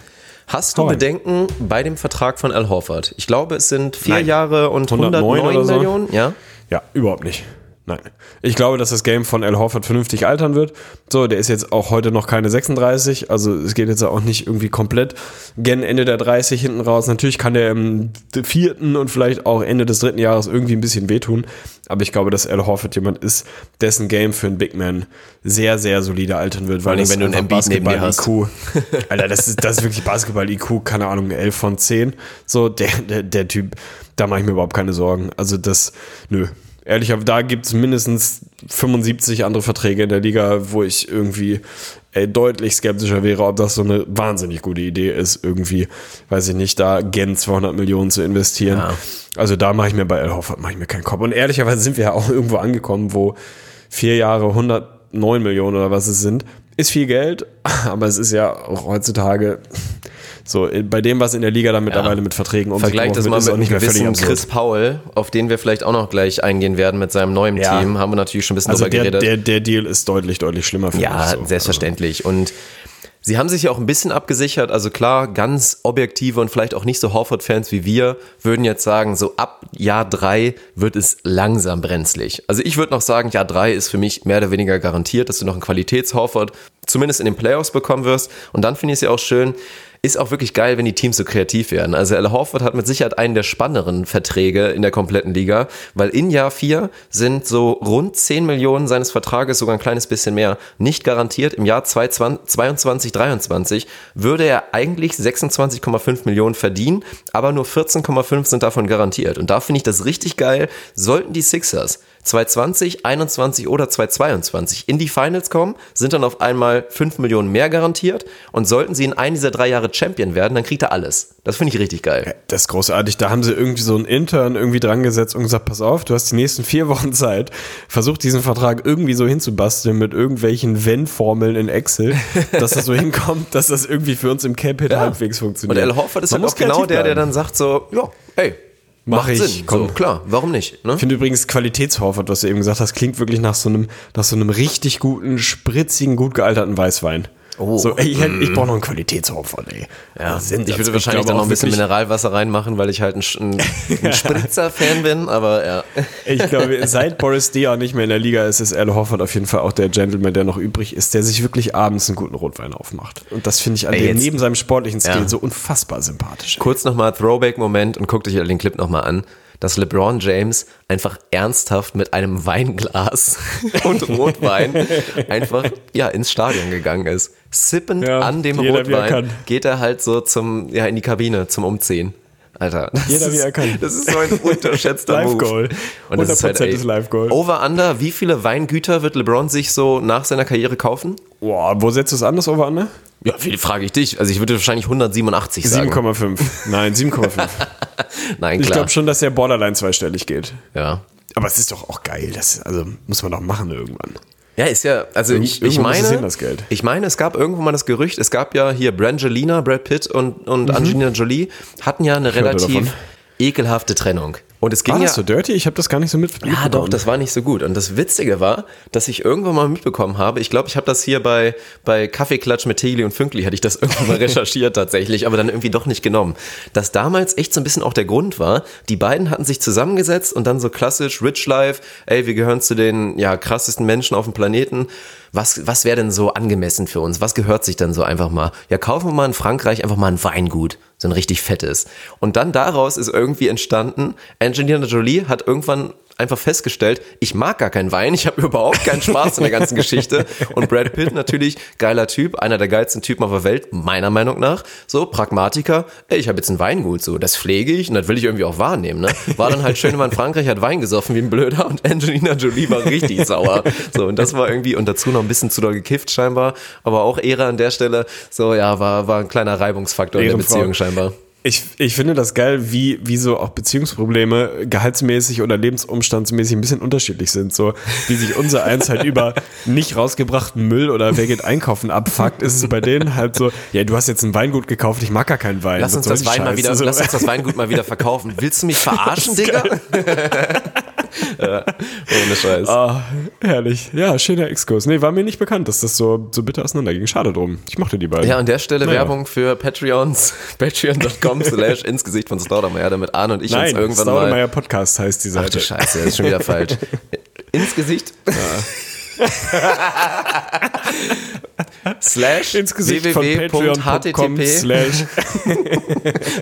Hast du rein. Bedenken bei dem Vertrag von Al Horford? Ich glaube, es sind vier Nein. Jahre und 109 109 oder so. Millionen. Ja. Ja, überhaupt nicht. Nein. Ich glaube, dass das Game von Al Horford vernünftig altern wird. So, der ist jetzt auch heute noch keine 36, also es geht jetzt auch nicht irgendwie komplett gen Ende der 30 hinten raus. Natürlich kann der im vierten und vielleicht auch Ende des dritten Jahres irgendwie ein bisschen wehtun, aber ich glaube, dass Al Horford jemand ist, dessen Game für einen Big Man sehr, sehr solide altern wird. allem, wenn du einen dir hast. Basketball-IQ, Alter, das ist, das ist wirklich Basketball-IQ, keine Ahnung, 11 von 10. So, der, der, der Typ, da mache ich mir überhaupt keine Sorgen. Also das, nö. Ehrlich, aber da gibt es mindestens 75 andere Verträge in der Liga, wo ich irgendwie ey, deutlich skeptischer wäre, ob das so eine wahnsinnig gute Idee ist, irgendwie, weiß ich nicht, da gen 200 Millionen zu investieren. Ja. Also da mache ich mir bei El Hoffert mache ich mir keinen Kopf. Und ehrlicherweise sind wir ja auch irgendwo angekommen, wo vier Jahre 109 Millionen oder was es sind, ist viel Geld, aber es ist ja auch heutzutage so, bei dem, was in der Liga da mittlerweile mit Verträgen um Vergleich das mal mit einem gewissen Chris Paul, auf den wir vielleicht auch noch gleich eingehen werden mit seinem neuen Ja. Team. Haben wir natürlich schon ein bisschen Also drüber der, geredet. der, der Deal ist deutlich, deutlich schlimmer für Ja, mich. so. selbstverständlich. Und sie haben sich ja auch ein bisschen abgesichert. Also klar, ganz objektive und vielleicht auch nicht so Horford-Fans wie wir würden jetzt sagen, so ab Jahr drei wird es langsam brenzlig. Also ich würde noch sagen, Jahr drei ist für mich mehr oder weniger garantiert, dass du noch einen Qualitäts-Horford zumindest in den Playoffs bekommen wirst. Und dann finde ich es ja auch schön, ist auch wirklich geil, wenn die Teams so kreativ werden. Also Al Horford hat mit Sicherheit einen der spannenderen Verträge in der kompletten Liga, weil in Jahr 4 sind so rund 10 Millionen seines Vertrages, sogar ein kleines bisschen mehr, nicht garantiert. Im Jahr 22, 23 würde er eigentlich 26,5 Millionen verdienen, aber nur 14,5 sind davon garantiert. Und da finde ich das richtig geil. Sollten die Sixers 2020, 21 oder 2022 in die Finals kommen, sind dann auf einmal 5 Millionen mehr garantiert und sollten sie in einem dieser drei Jahre Champion werden, dann kriegt er alles. Das finde ich richtig geil. Das ist großartig. Da haben sie irgendwie so einen Intern irgendwie dran gesetzt und gesagt, pass auf, du hast die nächsten vier Wochen Zeit, versuch diesen Vertrag irgendwie so hinzubasteln mit irgendwelchen Wenn-Formeln in Excel, dass das so hinkommt, dass das irgendwie für uns im Cap-Hit halbwegs Und funktioniert. Al Horford ist Man halt auch genau der, der bleiben. dann sagt so, ja, ey, Mach macht ich, Sinn. komm. So, klar, warum nicht? Ne? Ich finde übrigens Qualitätshorford, was du eben gesagt hast, klingt wirklich nach so einem, nach so einem richtig guten, spritzigen, gut gealterten Weißwein. Oh. So, ey, ich, hätt- ich brauche noch einen Qualitätshorford, ey. Ja, ich würde wahrscheinlich glaube dann noch ein bisschen Mineralwasser reinmachen, weil ich halt ein, ein, Spritzer-Fan bin, aber ja. Ich glaube, seit Boris Diaw nicht mehr in der Liga ist, ist Al Horford auf jeden Fall auch der Gentleman, der noch übrig ist, der sich wirklich abends einen guten Rotwein aufmacht. Und das finde ich an Ey, dem jetzt- neben seinem sportlichen Skill Ja. so unfassbar sympathisch. Kurz nochmal Throwback-Moment und guckt euch den Clip nochmal an, dass LeBron James einfach ernsthaft mit einem Weinglas und Rotwein einfach ja ins Stadion gegangen ist. Sippend Ja, an dem jeder, wie Rotwein geht er halt so zum ja in die Kabine zum Umziehen. Alter, das Jeder, wie ist, er kann. Das ist so ein unterschätzter Live Move. Goal. Und das ist halt, 100% ey, ist Live Goal. Over Under, wie viele Weingüter wird LeBron sich so nach seiner Karriere kaufen? Boah, wo setzt du es an, das Over Under? Ja, wie frage ich dich? Also ich würde wahrscheinlich 187 sagen. 7,5. Nein, 7,5. Nein, Ich klar. glaube schon, dass der Borderline zweistellig geht. ja. Aber es ist doch auch geil. Das, also muss man doch machen irgendwann. Ja, ist ja, also ich, ich meine, hin, ich meine, es gab irgendwo mal das Gerücht, es gab ja hier Brangelina, Brad Pitt und, und Angelina Jolie hatten ja eine Mhm. relativ ekelhafte Trennung. Und es ging War ja, das so dirty? Ich habe das gar nicht so mit. ja, mitbekommen. doch, das war nicht so gut. Und das Witzige war, dass ich irgendwann mal mitbekommen habe, ich glaube, ich habe das hier bei, bei Kaffeeklatsch mit Tegli und Fünkli, hatte ich das irgendwann mal recherchiert tatsächlich, aber dann irgendwie doch nicht genommen. Dass damals echt so ein bisschen auch der Grund war, die beiden hatten sich zusammengesetzt und dann so klassisch Rich Life, ey, wir gehören zu den ja, krassesten Menschen auf dem Planeten. Was, was wäre denn so angemessen für uns? Was gehört sich dann so einfach mal? Ja, kaufen wir mal in Frankreich einfach mal ein Weingut, so ein richtig fettes. Und dann daraus ist irgendwie entstanden, Angelina Jolie hat irgendwann einfach festgestellt, ich mag gar keinen Wein, ich habe überhaupt keinen Spaß in der ganzen Geschichte. Und Brad Pitt natürlich, geiler Typ, einer der geilsten Typen auf der Welt, meiner Meinung nach. So, Pragmatiker, ey, ich habe jetzt ein Weingut, so, das pflege ich und das will ich irgendwie auch wahrnehmen. Ne? War dann halt schön, wenn man in Frankreich hat Wein gesoffen wie ein Blöder und Angelina Jolie war richtig sauer. So, und das war irgendwie, und dazu noch ein bisschen zu doll gekifft scheinbar, aber auch Ehre an der Stelle, so, ja, war, war ein kleiner Reibungsfaktor in der. Beziehung scheinbar. Ich, ich finde das geil, wie, wie so auch Beziehungsprobleme gehaltsmäßig oder lebensumstandsmäßig ein bisschen unterschiedlich sind. So wie sich unser eins halt über nicht rausgebrachten Müll oder wer geht einkaufen abfuckt, ist es bei denen halt so, ja, du hast jetzt ein Weingut gekauft, ich mag gar keinen Wein. Lass uns das die Wein mal wieder, So. lass uns das Weingut mal wieder verkaufen. Willst du mich verarschen, Digga? Ja, ohne Scheiß. Ah, herrlich. Ja, schöner Exkurs. Nee, war mir nicht bekannt, dass das so, so bitter auseinanderging. Schade drum. Ich mochte die beiden. Ja, an der Stelle Naja. Werbung für Patreons, patreon.com slash ins Gesicht von Staudermeier, damit Arne und ich uns Nein, irgendwann Staudemeyer mal... Podcast heißt die Ach Seite. du Scheiße, das ist schon wieder falsch. Ins Gesicht. slash Ins Gesicht von patreon.com www.http slash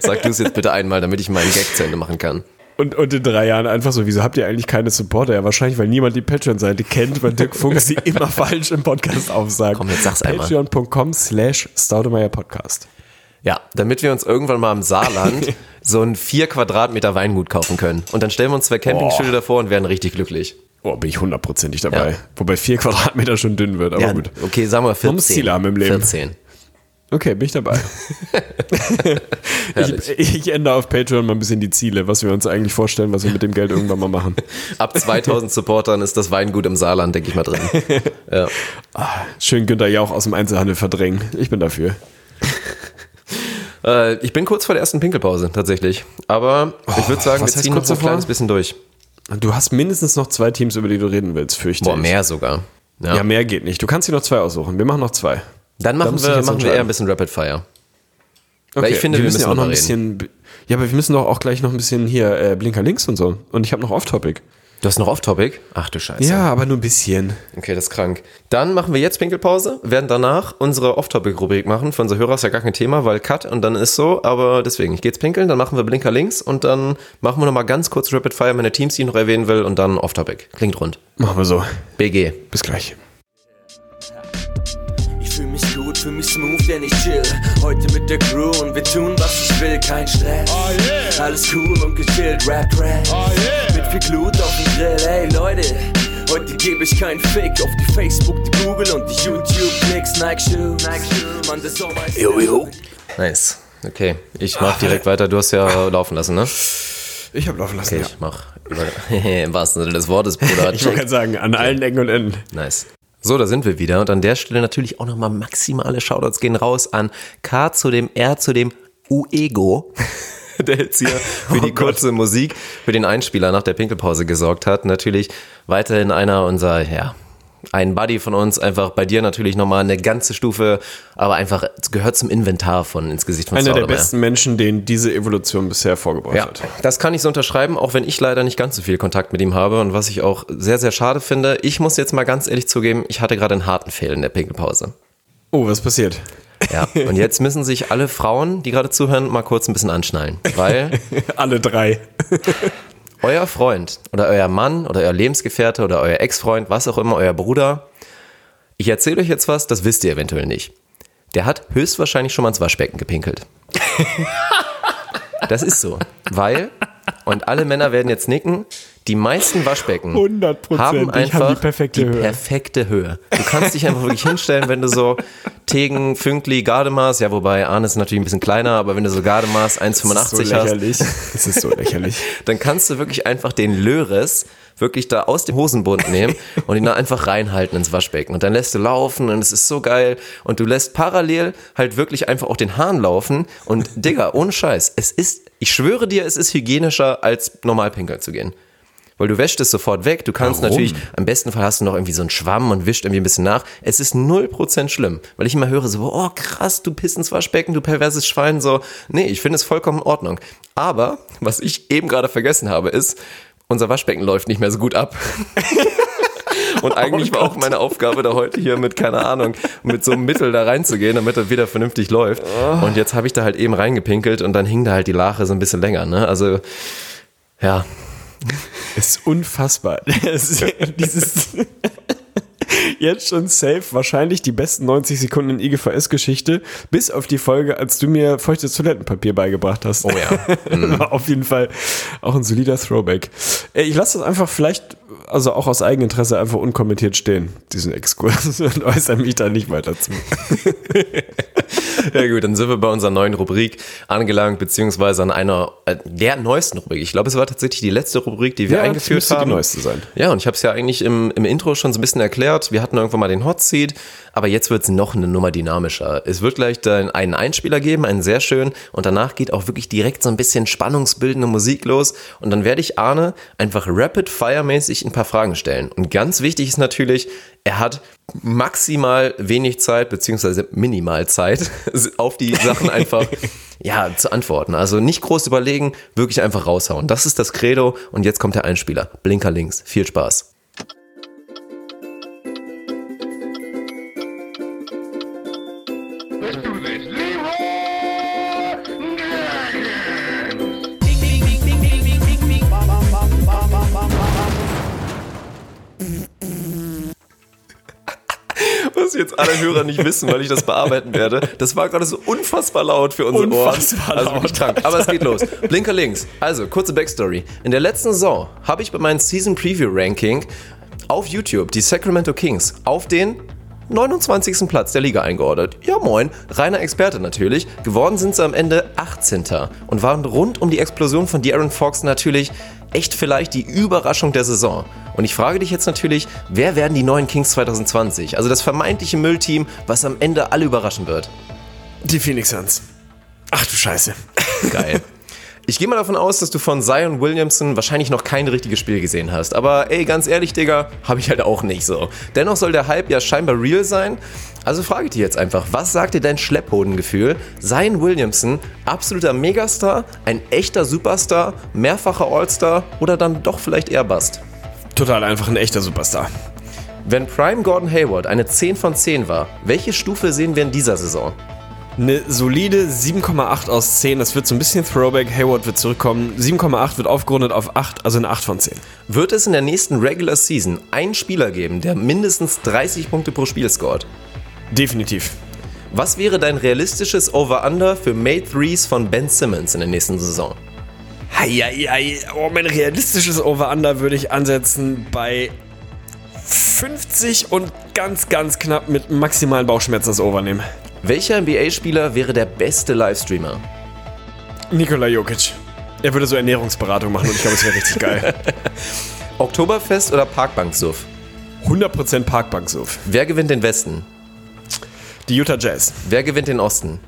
Sag du es jetzt bitte einmal, damit ich meinen Gag zu Ende machen kann. Und, und in drei Jahren einfach so, wieso habt ihr eigentlich keine Supporter? Ja, wahrscheinlich, weil niemand die Patreon-Seite kennt, weil Dirk Funk sie immer falsch im Podcast aufsagt. Komm, jetzt sag's einmal. Patreon.com slash Staudemeyer Podcast. Ja, damit wir uns irgendwann mal im Saarland so ein vier Quadratmeter Weingut kaufen können. Und dann stellen wir uns zwei Campingstühle davor und werden richtig glücklich. Oh, bin ich hundertprozentig dabei. Ja. Wobei vier Quadratmeter schon dünn wird, aber Ja, gut. okay, sagen wir 14. Man muss Ziele haben im Leben. 14. Okay, bin ich dabei. Ich, ich ändere auf Patreon mal ein bisschen die Ziele, was wir uns eigentlich vorstellen, was wir mit dem Geld irgendwann mal machen. Ab 2000 Supportern ist das Weingut im Saarland, denke ich mal, drin. Ja. Schön Günther Jauch aus dem Einzelhandel verdrängen. Ich bin dafür. Äh, ich bin kurz vor der ersten Pinkelpause, tatsächlich. Aber ich würde sagen, wir ziehen noch ein kleines bisschen durch. Du hast mindestens noch zwei Teams, über die du reden willst, fürchte Boah, ich. mehr sogar. Ja. Ja. mehr geht nicht. Du kannst dir noch zwei aussuchen. Wir machen noch zwei. Dann Da machen du wir, machen wir eher ein bisschen Rapid Fire. Okay, ich finde, wir müssen müssen ja auch noch ein bisschen. Ja, aber wir müssen doch auch gleich noch ein bisschen hier äh, Blinker links und so. Und ich habe noch Off-Topic. Du hast noch Off-Topic? Ach du Scheiße. Ja, aber nur ein bisschen. Okay, das ist krank. Dann machen wir jetzt Pinkelpause, werden danach unsere Off-Topic-Rubrik machen. Für unser Hörer ist ja gar kein Thema, weil Cut und dann ist so. Aber deswegen, ich gehe jetzt pinkeln, dann machen wir Blinker links und dann machen wir nochmal ganz kurz Rapid Fire, meine Teams, die ich noch erwähnen will und dann Off-Topic. Klingt rund. Machen wir so. BG. Bis gleich. Ich fühl mich smooth, denn ich chill Heute mit der Crew und wir tun, was ich will, kein Stress Alles cool und gechillt, Rap, Rap Mit viel Glut auf dem Grill, ey Leute Heute gebe ich keinen Fick auf die Facebook, die Google und die YouTube-Klicks Nike Shoes, Mann, das so weiß Jo, jo. Nice. Okay, ich mach direkt weiter. Du hast ja laufen lassen, ne? Ich habe laufen lassen. Okay, ich mach über, im wahrsten Sinne des Wortes, Bruder. Ich wollte gerade sagen, an allen Ecken und Enden. Nice. So, da sind wir wieder. Und an der Stelle natürlich auch nochmal maximale Shoutouts gehen raus an K zu dem R zu dem Uego, der jetzt hier für die kurze Musik, für den Einspieler nach der Pinkelpause gesorgt hat. Natürlich weiterhin einer unserer, ja, ein Buddy von uns, einfach bei dir natürlich nochmal eine ganze Stufe, aber einfach gehört zum Inventar von ins Gesicht von Einer der besten Menschen, den diese Evolution bisher vorgebracht Ja, hat. das kann ich so unterschreiben, auch wenn ich leider nicht ganz so viel Kontakt mit ihm habe und was ich auch sehr, sehr schade finde. Ich muss jetzt mal ganz ehrlich zugeben, ich hatte gerade einen harten Fehl in der Pinkelpause. Oh, was passiert? Ja, und jetzt müssen sich alle Frauen, die gerade zuhören, mal kurz ein bisschen anschnallen, weil Alle drei. euer Freund oder euer Mann oder euer Lebensgefährte oder euer Ex-Freund, was auch immer, euer Bruder, ich erzähle euch jetzt was, das wisst ihr eventuell nicht. Der hat höchstwahrscheinlich schon mal ins Waschbecken gepinkelt. Das ist so, weil, und alle Männer werden jetzt nicken, die meisten Waschbecken 100%, haben die haben einfach die perfekte Höhe. perfekte Höhe. Du kannst dich einfach wirklich hinstellen, wenn du so Tegen, Fünkli, Gardemaß, ja wobei Arne ist natürlich ein bisschen kleiner, aber wenn du so Gardemaß 1,85 so hast, lächerlich. Es ist so lächerlich. dann kannst du wirklich einfach den Löres wirklich da aus dem Hosenbund nehmen und ihn da einfach reinhalten ins Waschbecken. Und dann lässt du laufen und es ist so geil. Und du lässt parallel halt wirklich einfach auch den Hahn laufen. Und Digga, ohne Scheiß, es ist, ich schwöre dir, es ist hygienischer als normal pinkeln zu gehen. Weil du wäschst es sofort weg. Du kannst Warum? natürlich, am besten Fall hast du noch irgendwie so einen Schwamm und wischt irgendwie ein bisschen nach. Es ist 0% schlimm. Weil ich immer höre so, oh krass, du pisst ins Waschbecken, du perverses Schwein, so. Nee, ich finde es vollkommen in Ordnung. Aber, was ich eben gerade vergessen habe, ist, unser Waschbecken läuft nicht mehr so gut ab. Und eigentlich war auch meine Aufgabe da heute hier mit, keine Ahnung, mit so einem Mittel da reinzugehen, damit er wieder vernünftig läuft. Und jetzt habe ich da halt eben reingepinkelt und dann hing da halt die Lache so ein bisschen länger, ne? Also, ja. ist unfassbar. Es ist Dieses jetzt schon safe wahrscheinlich die besten 90 Sekunden in IGVS-Geschichte, bis auf die Folge, als du mir feuchtes Toilettenpapier beigebracht hast. Oh ja. Mhm. War auf jeden Fall auch ein solider Throwback. Ey, Ich lasse das einfach vielleicht, also auch aus Eigeninteresse, einfach unkommentiert stehen, diesen Exkurs, und äußere mich da nicht weiter zu. Ja gut, dann sind wir bei unserer neuen Rubrik angelangt, beziehungsweise an einer äh, der neuesten Rubrik. Ich glaube, es war tatsächlich die letzte Rubrik, die wir Ja, das eingeführt die haben. neueste sein. Ja, und ich habe es ja eigentlich im, im Intro schon so ein bisschen erklärt. Wir hatten irgendwann mal den Hot Seat, aber jetzt wird es noch eine Nummer dynamischer. Es wird gleich dann einen Einspieler geben, einen sehr schönen, und danach geht auch wirklich direkt so ein bisschen spannungsbildende Musik los. Und dann werde ich Arne einfach rapid-fire-mäßig ein paar Fragen stellen. Und ganz wichtig ist natürlich, er hat maximal wenig Zeit, beziehungsweise minimal Zeit, auf die Sachen einfach ja, zu antworten. Also nicht groß überlegen, wirklich einfach raushauen. Das ist das Credo. Und jetzt kommt der Einspieler. Blinker links. Viel Spaß. Was jetzt alle Hörer nicht wissen, weil ich das bearbeiten werde. Das war gerade so unfassbar laut für unsere Unfassbar Ohren. Also laut. wirklich krank. Aber es geht los. Blinker links. Also, kurze Backstory. In der letzten Saison habe ich bei meinem Season Preview Ranking auf YouTube die Sacramento Kings auf den 29. Platz der Liga eingeordnet. Ja moin, reiner Experte natürlich. Geworden sind sie am Ende 18. und waren rund um die Explosion von De'Aaron Fox natürlich echt vielleicht die Überraschung der Saison. Und ich frage dich jetzt natürlich, wer werden die neuen Kings 2020? Also das vermeintliche Müllteam, was am Ende alle überraschen wird. Die Phoenix Suns. Ach du Scheiße. Geil. Ich gehe mal davon aus, dass du von Zion Williamson wahrscheinlich noch kein richtiges Spiel gesehen hast. Aber ey, ganz ehrlich, Digga, habe ich halt auch nicht so. Dennoch soll der Hype ja scheinbar real sein. Also frage ich dich jetzt einfach, was sagt dir dein Schlepphodengefühl? Zion Williamson, absoluter Megastar, ein echter Superstar, mehrfacher All-Star oder dann doch vielleicht eher Bust? Total einfach ein echter Superstar. Wenn Prime Gordon Hayward eine 10 von 10 war, welche Stufe sehen wir in dieser Saison? Eine solide 7,8 aus 10. Das wird so ein bisschen Throwback. Hayward wird zurückkommen. 7,8 wird aufgerundet auf 8, also eine 8 von 10. Wird es in der nächsten Regular Season einen Spieler geben, der mindestens 30 Punkte pro Spiel scoret? Definitiv. Was wäre dein realistisches Over-Under für Made Threes von Ben Simmons in der nächsten Saison? Heieiei. Oh, mein realistisches Over-Under würde ich ansetzen bei 50 und ganz, ganz knapp mit maximalen Bauchschmerzen das Over nehmen. Welcher NBA-Spieler wäre der beste Livestreamer? Nikola Jokic. Er würde so Ernährungsberatung machen und ich glaube, es wäre richtig geil. Oktoberfest oder Parkbanksuff? 100% Parkbanksuff. Wer gewinnt den Westen? Die Utah Jazz. Wer gewinnt den Osten?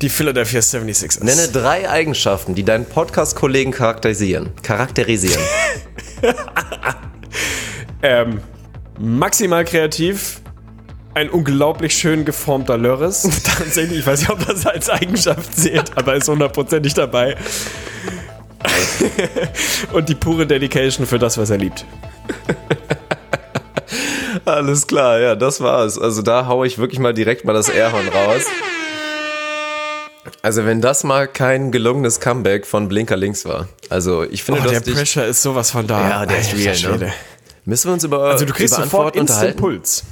Die Philadelphia 76ers. Nenne drei Eigenschaften, die deinen Podcast-Kollegen charakterisieren. Charakterisieren. Ähm, maximal kreativ. Ein unglaublich schön geformter Lörres. Tatsächlich, ich weiß nicht, ob das als Eigenschaft zählt, aber ist hundertprozentig dabei. Und die pure Dedication für das, was er liebt. Alles klar, ja, das war's. Also da hau ich wirklich mal direkt mal das Airhorn raus. Also wenn das mal kein gelungenes Comeback von Blinker links war. Also ich finde, Oh, der dich, Pressure ist sowas von da. Ja, der ist Alter real, ne? Müssen wir uns über Also du kriegst über sofort instant unterhalten. Puls.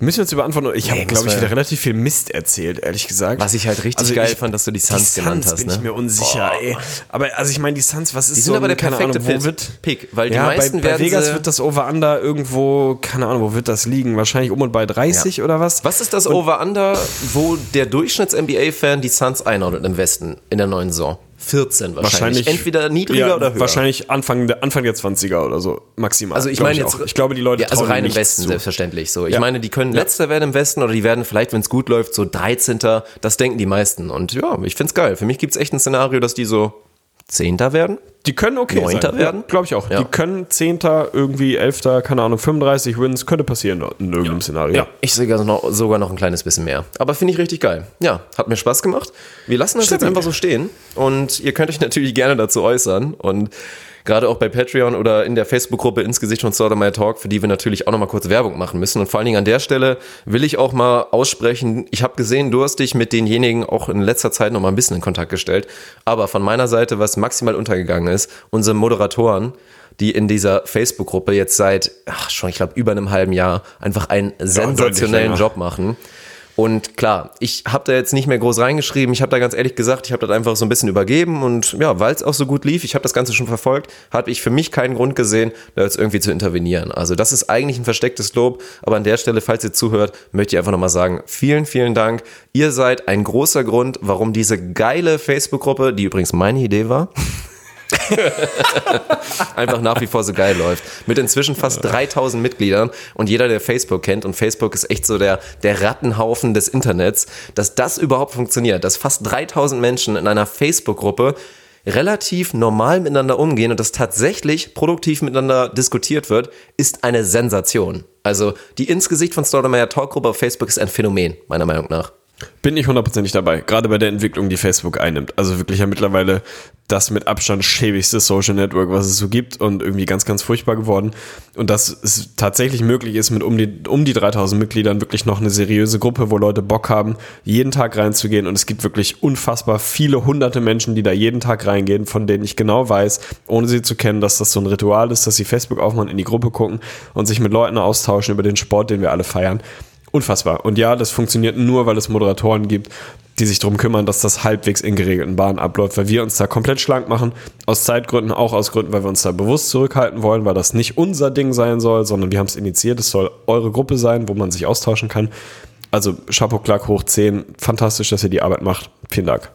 Müssen wir uns über Antworten... Ich habe, Nee, glaube ich, wieder relativ viel Mist erzählt, ehrlich gesagt. Was ich halt richtig Also geil ich- fand, dass du die Die Suns genannt Suns hast. bin Ne? ich mir unsicher, ey. Aber also ich meine, die Suns, was ist Die so sind aber ein- der keine perfekte Ahnung, wo wird, Pick, weil die ja, meisten bei, bei Vegas wird das Over-Under irgendwo, keine Ahnung, wo wird das liegen? Wahrscheinlich um und bei 30 oder was? Was ist das Over-Under, wo der Durchschnitts-NBA-Fan die Suns einordnet im Westen in der neuen Saison? 14 wahrscheinlich. Wahrscheinlich- Entweder niedriger Ja, oder höher. Wahrscheinlich Anfang der, Anfang der 20er oder so, maximal. Also ich meine jetzt, auch. ich glaube, die Leute ja, also rein im Westen zu. selbstverständlich so. Ich Ja. meine, die können letzter werden im Westen oder die werden vielleicht, wenn es gut läuft, so 13. Das denken die meisten. Und ja, ich find's geil. Für mich gibt's echt ein Szenario, dass die so Zehnter werden. Die können okay Neunter sein. werden? Ja, glaube ich auch. Ja. Die können Zehnter, irgendwie Elfter, keine Ahnung, 35 Wins, könnte passieren in irgendeinem Szenario. Ich sehe sogar noch, sogar noch ein kleines bisschen mehr. Aber finde ich richtig geil. Ja, hat mir Spaß gemacht. Wir lassen das jetzt Stabil. einfach so stehen. Und ihr könnt euch natürlich gerne dazu äußern. Und Gerade auch bei Patreon oder in der Facebook-Gruppe ins Gesicht von My Talk, für die wir natürlich auch nochmal kurz Werbung machen müssen. Und vor allen Dingen an der Stelle will ich auch mal aussprechen, ich habe gesehen, du hast dich mit denjenigen auch in letzter Zeit nochmal ein bisschen in Kontakt gestellt. Aber von meiner Seite, was maximal untergegangen ist, unsere Moderatoren, die in dieser Facebook-Gruppe jetzt seit, ach, schon, ich glaube, über einem halben Jahr einfach einen sensationellen länger. Job machen. Und klar, ich habe da jetzt nicht mehr groß reingeschrieben. Ich habe da ganz ehrlich gesagt, ich habe das einfach so ein bisschen übergeben. Und ja, weil es auch so gut lief, ich habe das Ganze schon verfolgt, habe ich für mich keinen Grund gesehen, da jetzt irgendwie zu intervenieren. Also das ist eigentlich ein verstecktes Lob. Aber an der Stelle, falls ihr zuhört, möchte ich einfach nochmal sagen, vielen, vielen Dank. Ihr seid ein großer Grund, warum diese geile Facebook-Gruppe, die übrigens meine Idee war, einfach nach wie vor so geil läuft. Mit inzwischen fast 3000 Mitgliedern und jeder, der Facebook kennt, und Facebook ist echt so der, der Rattenhaufen des Internets, dass das überhaupt funktioniert, dass fast 3000 Menschen in einer Facebook-Gruppe relativ normal miteinander umgehen und das tatsächlich produktiv miteinander diskutiert wird, ist eine Sensation. Also die Insgesicht von Staudemeyer Talkgruppe auf Facebook ist ein Phänomen, meiner Meinung nach. Bin ich hundertprozentig dabei, gerade bei der Entwicklung, die Facebook einnimmt. Also wirklich ja mittlerweile das mit Abstand schäbigste Social Network, was es so gibt und irgendwie ganz, ganz furchtbar geworden. Und dass es tatsächlich möglich ist, mit um die, um die 3000 Mitgliedern wirklich noch eine seriöse Gruppe, wo Leute Bock haben, jeden Tag reinzugehen. Und es gibt wirklich unfassbar viele hunderte Menschen, die da jeden Tag reingehen, von denen ich genau weiß, ohne sie zu kennen, dass das so ein Ritual ist, dass sie Facebook aufmachen, in die Gruppe gucken und sich mit Leuten austauschen über den Sport, den wir alle feiern. Unfassbar. Und ja, das funktioniert nur, weil es Moderatoren gibt, die sich darum kümmern, dass das halbwegs in geregelten Bahnen abläuft, weil wir uns da komplett schlank machen. Aus Zeitgründen, auch aus Gründen, weil wir uns da bewusst zurückhalten wollen, weil das nicht unser Ding sein soll, sondern wir haben es initiiert. Es soll eure Gruppe sein, wo man sich austauschen kann. Also Chapeau Clark hoch 10. Fantastisch, dass ihr die Arbeit macht. Vielen Dank.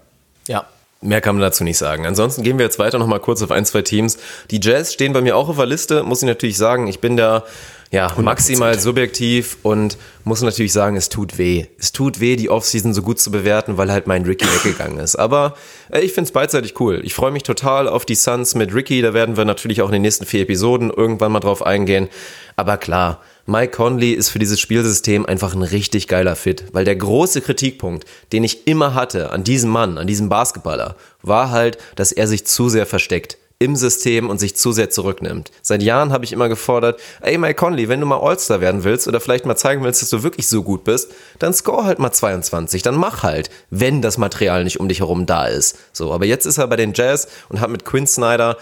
Ja. Mehr kann man dazu nicht sagen. Ansonsten gehen wir jetzt weiter nochmal kurz auf ein, zwei Teams. Die Jazz stehen bei mir auch auf der Liste, muss ich natürlich sagen. Ich bin da ja, maximal subjektiv und muss natürlich sagen, es tut weh. Es tut weh, die Offseason so gut zu bewerten, weil halt mein Ricky weggegangen ist. Aber äh, ich find's beidseitig cool. Ich freue mich total auf die Suns mit Ricky. Da werden wir natürlich auch in den nächsten vier Episoden irgendwann mal drauf eingehen. Aber klar, Mike Conley ist für dieses Spielsystem einfach ein richtig geiler Fit, weil der große Kritikpunkt, den ich immer hatte an diesem Mann, an diesem Basketballer, war halt, dass er sich zu sehr versteckt im System und sich zu sehr zurücknimmt. Seit Jahren habe ich immer gefordert, ey Mike Conley, wenn du mal All-Star werden willst oder vielleicht mal zeigen willst, dass du wirklich so gut bist, dann score halt mal 22, dann mach halt, wenn das Material nicht um dich herum da ist. So, aber jetzt ist er bei den Jazz und hat mit Quinn Snyder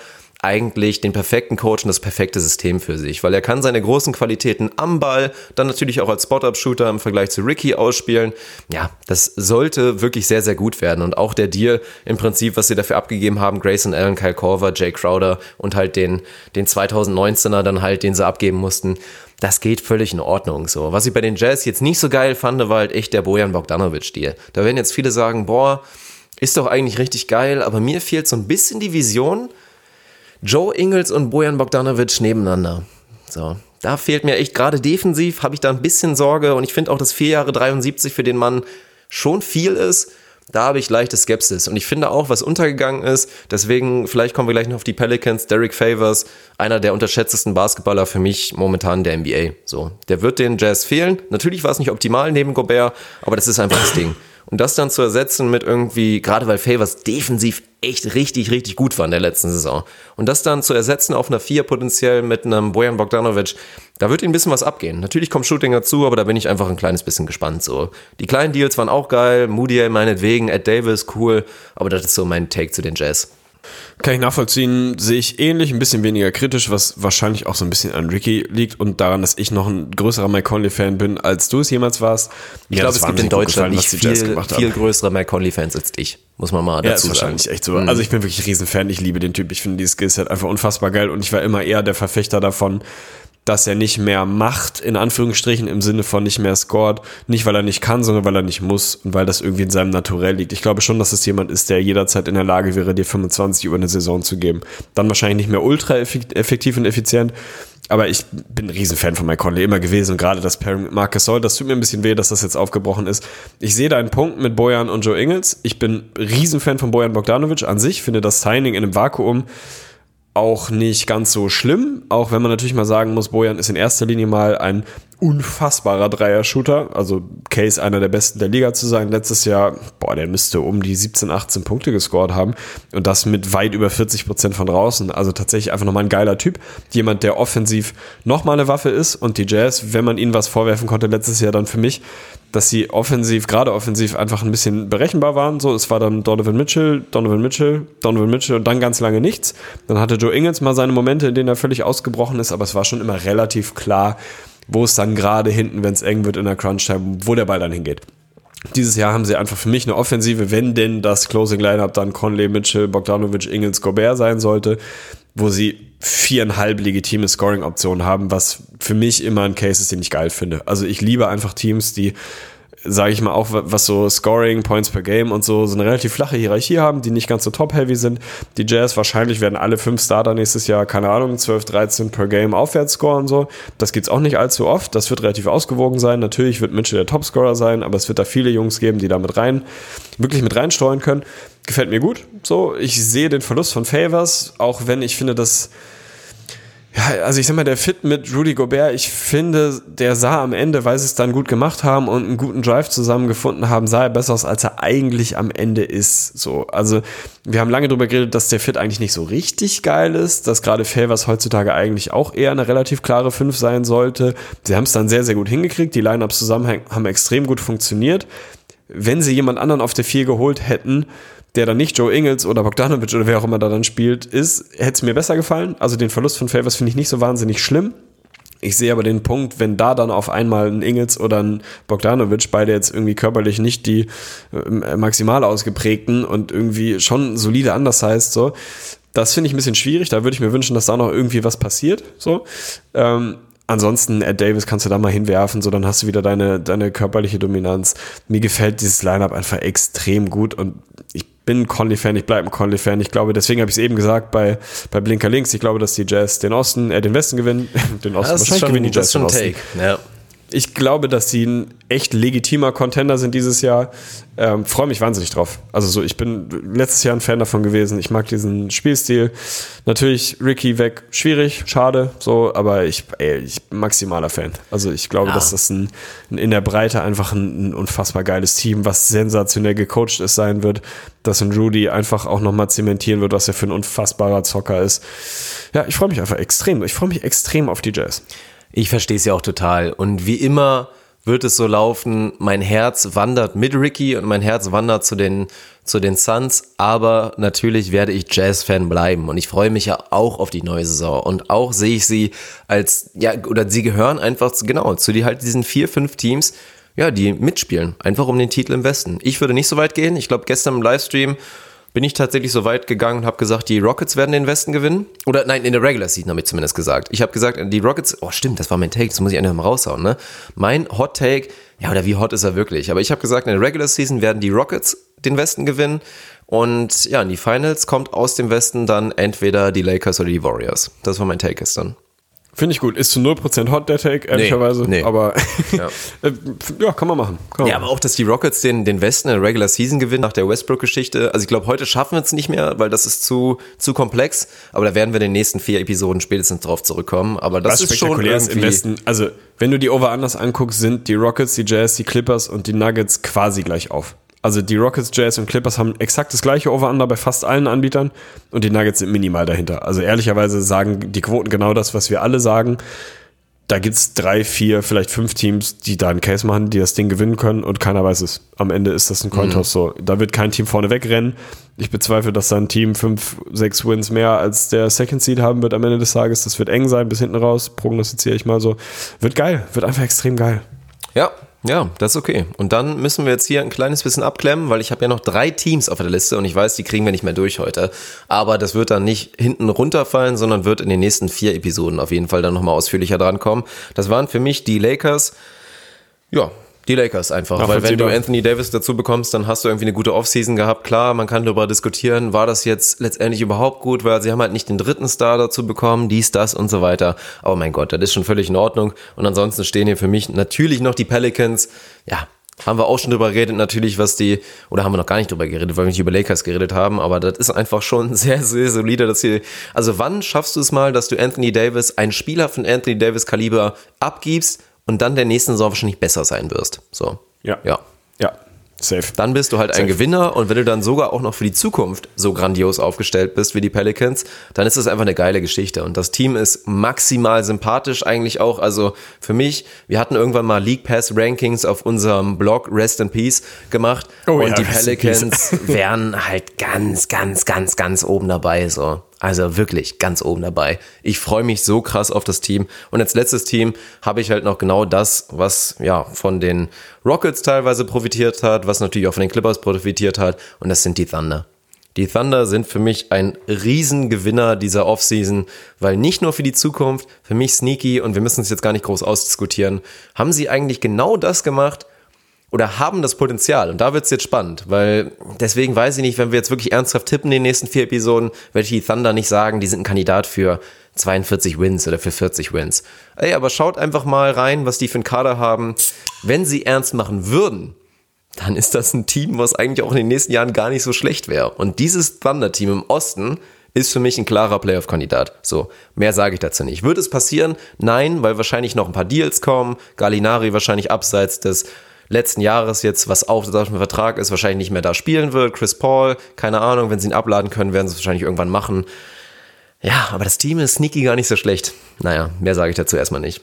eigentlich den perfekten Coach und das perfekte System für sich, weil er kann seine großen Qualitäten am Ball, dann natürlich auch als Spot-Up-Shooter im Vergleich zu Ricky ausspielen. Ja, das sollte wirklich sehr, sehr gut werden und auch der Deal im Prinzip, was sie dafür abgegeben haben, Grayson Allen, Kyle Korver, Jay Crowder und halt den, den 2019er dann halt, den sie abgeben mussten, das geht völlig in Ordnung. So, was ich bei den Jazz jetzt nicht so geil fand, war halt echt der Bojan Bogdanovic-Deal. Da werden jetzt viele sagen, boah, ist doch eigentlich richtig geil, aber mir fehlt so ein bisschen die Vision, Joe Ingles und Bojan Bogdanovic nebeneinander. So, da fehlt mir echt gerade defensiv, habe ich da ein bisschen Sorge und ich finde auch, dass vier Jahre 73 für den Mann schon viel ist. Da habe ich leichte Skepsis. Und ich finde auch, was untergegangen ist, deswegen, vielleicht kommen wir gleich noch auf die Pelicans, Derek Favors, einer der unterschätztesten Basketballer für mich momentan der NBA. So, der wird den Jazz fehlen. Natürlich war es nicht optimal neben Gobert, aber das ist einfach das Ding. Und das dann zu ersetzen mit irgendwie, gerade weil Favors defensiv echt richtig, richtig gut war in der letzten Saison. Und das dann zu ersetzen auf einer Vier potenziell mit einem Bojan Bogdanovic, da wird ihm ein bisschen was abgehen. Natürlich kommt Shooting dazu, aber da bin ich einfach ein kleines bisschen gespannt. So, die kleinen Deals waren auch geil, Moody meinetwegen, Ed Davis cool, aber das ist so mein Take zu den Jazz. Kann ich nachvollziehen, sehe ich ähnlich, ein bisschen weniger kritisch, was wahrscheinlich auch so ein bisschen an Ricky liegt und daran, dass ich noch ein größerer Mike Conley-Fan bin, als du es jemals warst. Ich glaube, es gibt in Deutschland nicht viel, viel größere Mike Conley-Fans als dich, muss man mal dazu ja, ist sagen. wahrscheinlich echt so. Also ich bin wirklich ein Riesenfan, ich liebe den Typ, ich finde die Skillset einfach unfassbar geil und ich war immer eher der Verfechter davon, dass er nicht mehr macht, in Anführungsstrichen, im Sinne von nicht mehr scored. Nicht, weil er nicht kann, sondern weil er nicht muss und weil das irgendwie in seinem Naturell liegt. Ich glaube schon, dass es jemand ist, der jederzeit in der Lage wäre, dir 25 über eine Saison zu geben. Dann wahrscheinlich nicht mehr ultra effektiv und effizient. Aber ich bin ein Riesenfan von Mike Conley immer gewesen und gerade das Pairing mit Marcus Soll, das tut mir ein bisschen weh, dass das jetzt aufgebrochen ist. Ich sehe da einen Punkt mit Bojan und Joe Ingles. Ich bin Riesenfan von Bojan Bogdanovic an sich, finde das Signing in einem Vakuum auch nicht ganz so schlimm, auch wenn man natürlich mal sagen muss, Bojan ist in erster Linie mal ein unfassbarer Dreier-Shooter. Also Case einer der besten der Liga zu sein. Letztes Jahr, boah, der müsste um die 17, 18 Punkte gescored haben. Und das mit weit über 40 Prozent von draußen. Also tatsächlich einfach nochmal ein geiler Typ. Jemand, der offensiv nochmal eine Waffe ist. Und die Jazz, wenn man ihnen was vorwerfen konnte letztes Jahr, dann für mich, dass sie offensiv, gerade offensiv, einfach ein bisschen berechenbar waren. So, es war dann Donovan Mitchell, Donovan Mitchell, Donovan Mitchell und dann ganz lange nichts. Dann hatte Joe Ingles mal seine Momente, in denen er völlig ausgebrochen ist, aber es war schon immer relativ klar, wo es dann gerade hinten, wenn es eng wird in der Crunch-Time, wo der Ball dann hingeht. Dieses Jahr haben sie einfach für mich eine Offensive, wenn denn das Closing Lineup dann Conley, Mitchell, Bogdanovic, Ingles, Gobert sein sollte, wo sie viereinhalb legitime Scoring-Optionen haben, was für mich immer ein Case ist, den ich geil finde. Also ich liebe einfach Teams, die sage ich mal, auch was so Scoring, Points per Game und so, so eine relativ flache Hierarchie haben, die nicht ganz so top-heavy sind. Die Jazz wahrscheinlich werden alle fünf Starter nächstes Jahr, keine Ahnung, 12, 13 per Game aufwärts scoren, so. Das gibt's auch nicht allzu oft. Das wird relativ ausgewogen sein. Natürlich wird Mitchell der Topscorer sein, aber es wird da viele Jungs geben, die da mit rein, wirklich mit reinstreuen können. Gefällt mir gut. So, ich sehe den Verlust von Favors, auch wenn ich finde, dass ja, also ich sag mal, der Fit mit Rudy Gobert, ich finde, der sah am Ende, weil sie es dann gut gemacht haben und einen guten Drive zusammengefunden haben, sah er besser aus, als er eigentlich am Ende ist. So, also wir haben lange darüber geredet, dass der Fit eigentlich nicht so richtig geil ist, dass gerade Favors heutzutage eigentlich auch eher eine relativ klare 5 sein sollte. Sie haben es dann sehr, sehr gut hingekriegt, die Lineups zusammen haben extrem gut funktioniert. Wenn sie jemand anderen auf der 4 geholt hätten, der dann nicht Joe Ingles oder Bogdanovic oder wer auch immer da dann spielt, ist, hätte es mir besser gefallen. Also den Verlust von Favors finde ich nicht so wahnsinnig schlimm. Ich sehe aber den Punkt, wenn da dann auf einmal ein Ingels oder ein Bogdanovic, beide jetzt irgendwie körperlich nicht die äh, maximal ausgeprägten und irgendwie schon solide anders heißt, so, das finde ich ein bisschen schwierig. Da würde ich mir wünschen, dass da noch irgendwie was passiert, so. Ähm, Ansonsten, Ed Davis kannst du da mal hinwerfen, so dann hast du wieder deine, deine körperliche Dominanz. Mir gefällt dieses Lineup einfach extrem gut und bin ein Conley-Fan, ich bleibe ein Conley-Fan. Ich glaube, deswegen habe ich es eben gesagt bei, bei Blinker Links, ich glaube, dass die Jazz den Osten, äh, den Westen gewinnen. Den Osten, das wahrscheinlich schon, gewinnen die Jazz das ist schon den Osten. Take. Ja. Ich glaube, dass sie ein echt legitimer Contender sind dieses Jahr. Ähm, Freue mich wahnsinnig drauf. Also so, ich bin letztes Jahr ein Fan davon gewesen. Ich mag diesen Spielstil. Natürlich Ricky weg, schwierig, schade, so, aber ich, ey, ich bin maximaler Fan. Also ich glaube, Ja. dass das ein, ein in der Breite einfach ein, ein unfassbar geiles Team, was sensationell gecoacht ist, sein wird. Dass ein Rudy einfach auch nochmal zementieren wird, was er für ein unfassbarer Zocker ist. Ja, ich freue mich einfach extrem. Ich freue mich extrem auf die Jazz. Ich verstehe es ja auch total. Und wie immer wird es so laufen, mein Herz wandert mit Ricky und mein Herz wandert zu den, zu den Suns, aber natürlich werde ich Jazz-Fan bleiben. Und ich freue mich ja auch auf die neue Saison. Und auch sehe ich sie als, ja, oder sie gehören einfach zu, genau, zu die halt diesen vier, fünf Teams, ja, die mitspielen, einfach um den Titel im Westen. Ich würde nicht so weit gehen, ich glaube gestern im Livestream bin ich tatsächlich so weit gegangen und habe gesagt, die Rockets werden den Westen gewinnen. Oder nein, in der Regular Season habe ich zumindest gesagt. Ich habe gesagt, die Rockets, oh stimmt, das war mein Take, das muss ich einfach mal raushauen, ne? Mein Hot Take, ja, oder wie hot ist er wirklich? Aber ich habe gesagt, in der Regular Season werden die Rockets den Westen gewinnen. Und ja, in die Finals kommt aus dem Westen dann entweder die Lakers oder die Warriors. Das war mein Take gestern. Finde ich gut. Ist zu 0% Hot der Take, ehrlicherweise. nee. Aber Ja. ja. kann man machen. Kann man Ja, aber auch, dass die Rockets den, den Westen in der Regular Season gewinnen nach der Westbrook-Geschichte. Also ich glaube, heute schaffen wir es nicht mehr, weil das ist zu, zu komplex. Aber da werden wir in den nächsten vier Episoden spätestens drauf zurückkommen. Aber das Was ist schon im. Westen. Also, wenn du die Over-Anders anguckst, sind die Rockets, die Jazz, die Clippers und die Nuggets quasi gleich auf. Also die Rockets, Jazz und Clippers haben exakt das gleiche Over-Under bei fast allen Anbietern und die Nuggets sind minimal dahinter. Also ehrlicherweise sagen die Quoten genau das, was wir alle sagen. Da gibt's drei, vier, vielleicht fünf Teams, die da einen Case machen, die das Ding gewinnen können und keiner weiß es. Am Ende ist das ein Cointoss so. Da wird kein Team vorne wegrennen. Ich bezweifle, dass da ein Team fünf, sechs Wins mehr als der Second Seed haben wird am Ende des Tages. Das wird eng sein bis hinten raus, prognostiziere ich mal so. Wird geil, wird einfach extrem geil. Ja, ja, das ist okay. Und dann müssen wir jetzt hier ein kleines bisschen abklemmen, weil ich habe ja noch drei Teams auf der Liste und ich weiß, die kriegen wir nicht mehr durch heute. Aber das wird dann nicht hinten runterfallen, sondern wird in den nächsten vier Episoden auf jeden Fall dann nochmal ausführlicher drankommen. Das waren für mich die Lakers. Ja, die Lakers einfach. Weil wenn du. Anthony Davis dazu bekommst, dann hast du irgendwie eine gute Offseason gehabt. Klar, man kann darüber diskutieren, war das jetzt letztendlich überhaupt gut, weil sie haben halt nicht den dritten Star dazu bekommen, dies, das und so weiter. Aber mein Gott, das ist schon völlig in Ordnung. Und ansonsten stehen hier für mich natürlich noch die Pelicans. Ja, haben wir auch schon drüber geredet, natürlich, was die, oder haben wir noch gar nicht drüber geredet, weil wir nicht über Lakers geredet haben, aber das ist einfach schon sehr, sehr solide, dass sie, also wann schaffst du es mal, dass du Anthony Davis, einen Spieler von Anthony Davis Kaliber abgibst und dann der nächsten Saison wahrscheinlich besser sein wirst. So. Ja. Ja. Ja, safe. Dann bist du halt ein Safe. Gewinner und wenn du dann sogar auch noch für die Zukunft so grandios aufgestellt bist wie die Pelicans, dann ist das einfach eine geile Geschichte. Und das Team ist maximal sympathisch eigentlich auch. Also für mich, wir hatten irgendwann mal League Pass Rankings auf unserem Blog Rest in Peace gemacht Oh und ja, die Pelicans wären halt ganz, ganz, ganz, ganz oben dabei. So. Also wirklich ganz oben dabei. Ich freue mich so krass auf das Team. Und als letztes Team habe ich halt noch genau das, was ja von den Rockets teilweise profitiert hat, was natürlich auch von den Clippers profitiert hat. Und das sind die Thunder. Die Thunder sind für mich ein Riesengewinner dieser Offseason, weil nicht nur für die Zukunft, für mich sneaky und wir müssen es jetzt gar nicht groß ausdiskutieren, haben sie eigentlich genau das gemacht, oder haben das Potenzial. Und da wird es jetzt spannend, weil deswegen weiß ich nicht, wenn wir jetzt wirklich ernsthaft tippen in den nächsten vier Episoden, werde ich die Thunder nicht sagen, die sind ein Kandidat für 42 Wins oder für 40 Wins. Ey, aber schaut einfach mal rein, was die für einen Kader haben. Wenn sie ernst machen würden, dann ist das ein Team, was eigentlich auch in den nächsten Jahren gar nicht so schlecht wäre. Und dieses Thunder-Team im Osten ist für mich ein klarer Playoff-Kandidat. So, mehr sage ich dazu nicht. Wird es passieren? Nein, weil wahrscheinlich noch ein paar Deals kommen. Gallinari wahrscheinlich abseits des letzten Jahres jetzt, was auf dem Vertrag ist, wahrscheinlich nicht mehr da spielen wird. Chris Paul, keine Ahnung, wenn sie ihn abladen können, werden sie es wahrscheinlich irgendwann machen. Ja, aber das Team ist sneaky gar nicht so schlecht. Naja, mehr sage ich dazu erstmal nicht.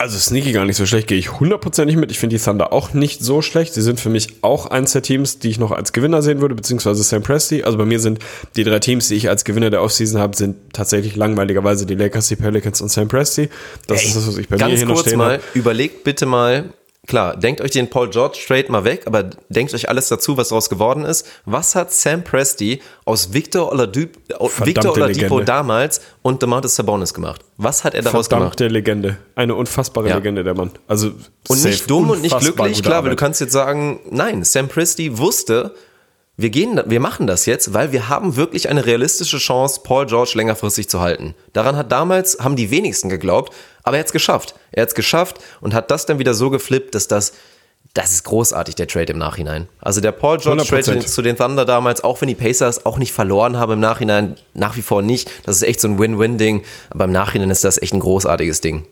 Also Sneaky gar nicht so schlecht, gehe ich hundertprozentig mit. Ich finde die Thunder auch nicht so schlecht. Sie sind für mich auch eins der Teams, die ich noch als Gewinner sehen würde, beziehungsweise Sam Presti. Also bei mir sind die drei Teams, die ich als Gewinner der Offseason habe, sind tatsächlich langweiligerweise die Lakers, die Pelicans und Sam Presti. Das Ey, ist das, was ich bei mir Ganz hier noch kurz stehen mal, habe. überlegt bitte mal, klar, denkt euch den Paul George Trade mal weg, aber denkt euch alles dazu, was daraus geworden ist. Was hat Sam Presti aus Victor Oladipo, Victor Oladipo damals und DeMarcus Sabonis gemacht? Was hat er daraus gemacht? Verdammte Legende. Eine unfassbare Ja. Legende, der Mann. Also Und nicht dumm und nicht glücklich, klar, weil du kannst jetzt sagen, nein, Sam Presti wusste, wir gehen, wir machen das jetzt, weil wir haben wirklich eine realistische Chance, Paul George längerfristig zu halten. Daran hat damals, haben die wenigsten geglaubt, aber er hat es geschafft. Er hat es geschafft und hat das dann wieder so geflippt, dass das, das ist großartig, der Trade im Nachhinein. Also der Paul George 100%. Trade zu den Thunder damals, auch wenn die Pacers auch nicht verloren haben im Nachhinein, nach wie vor nicht. Das ist echt so ein Win-Win-Ding, aber im Nachhinein ist das echt ein großartiges Ding.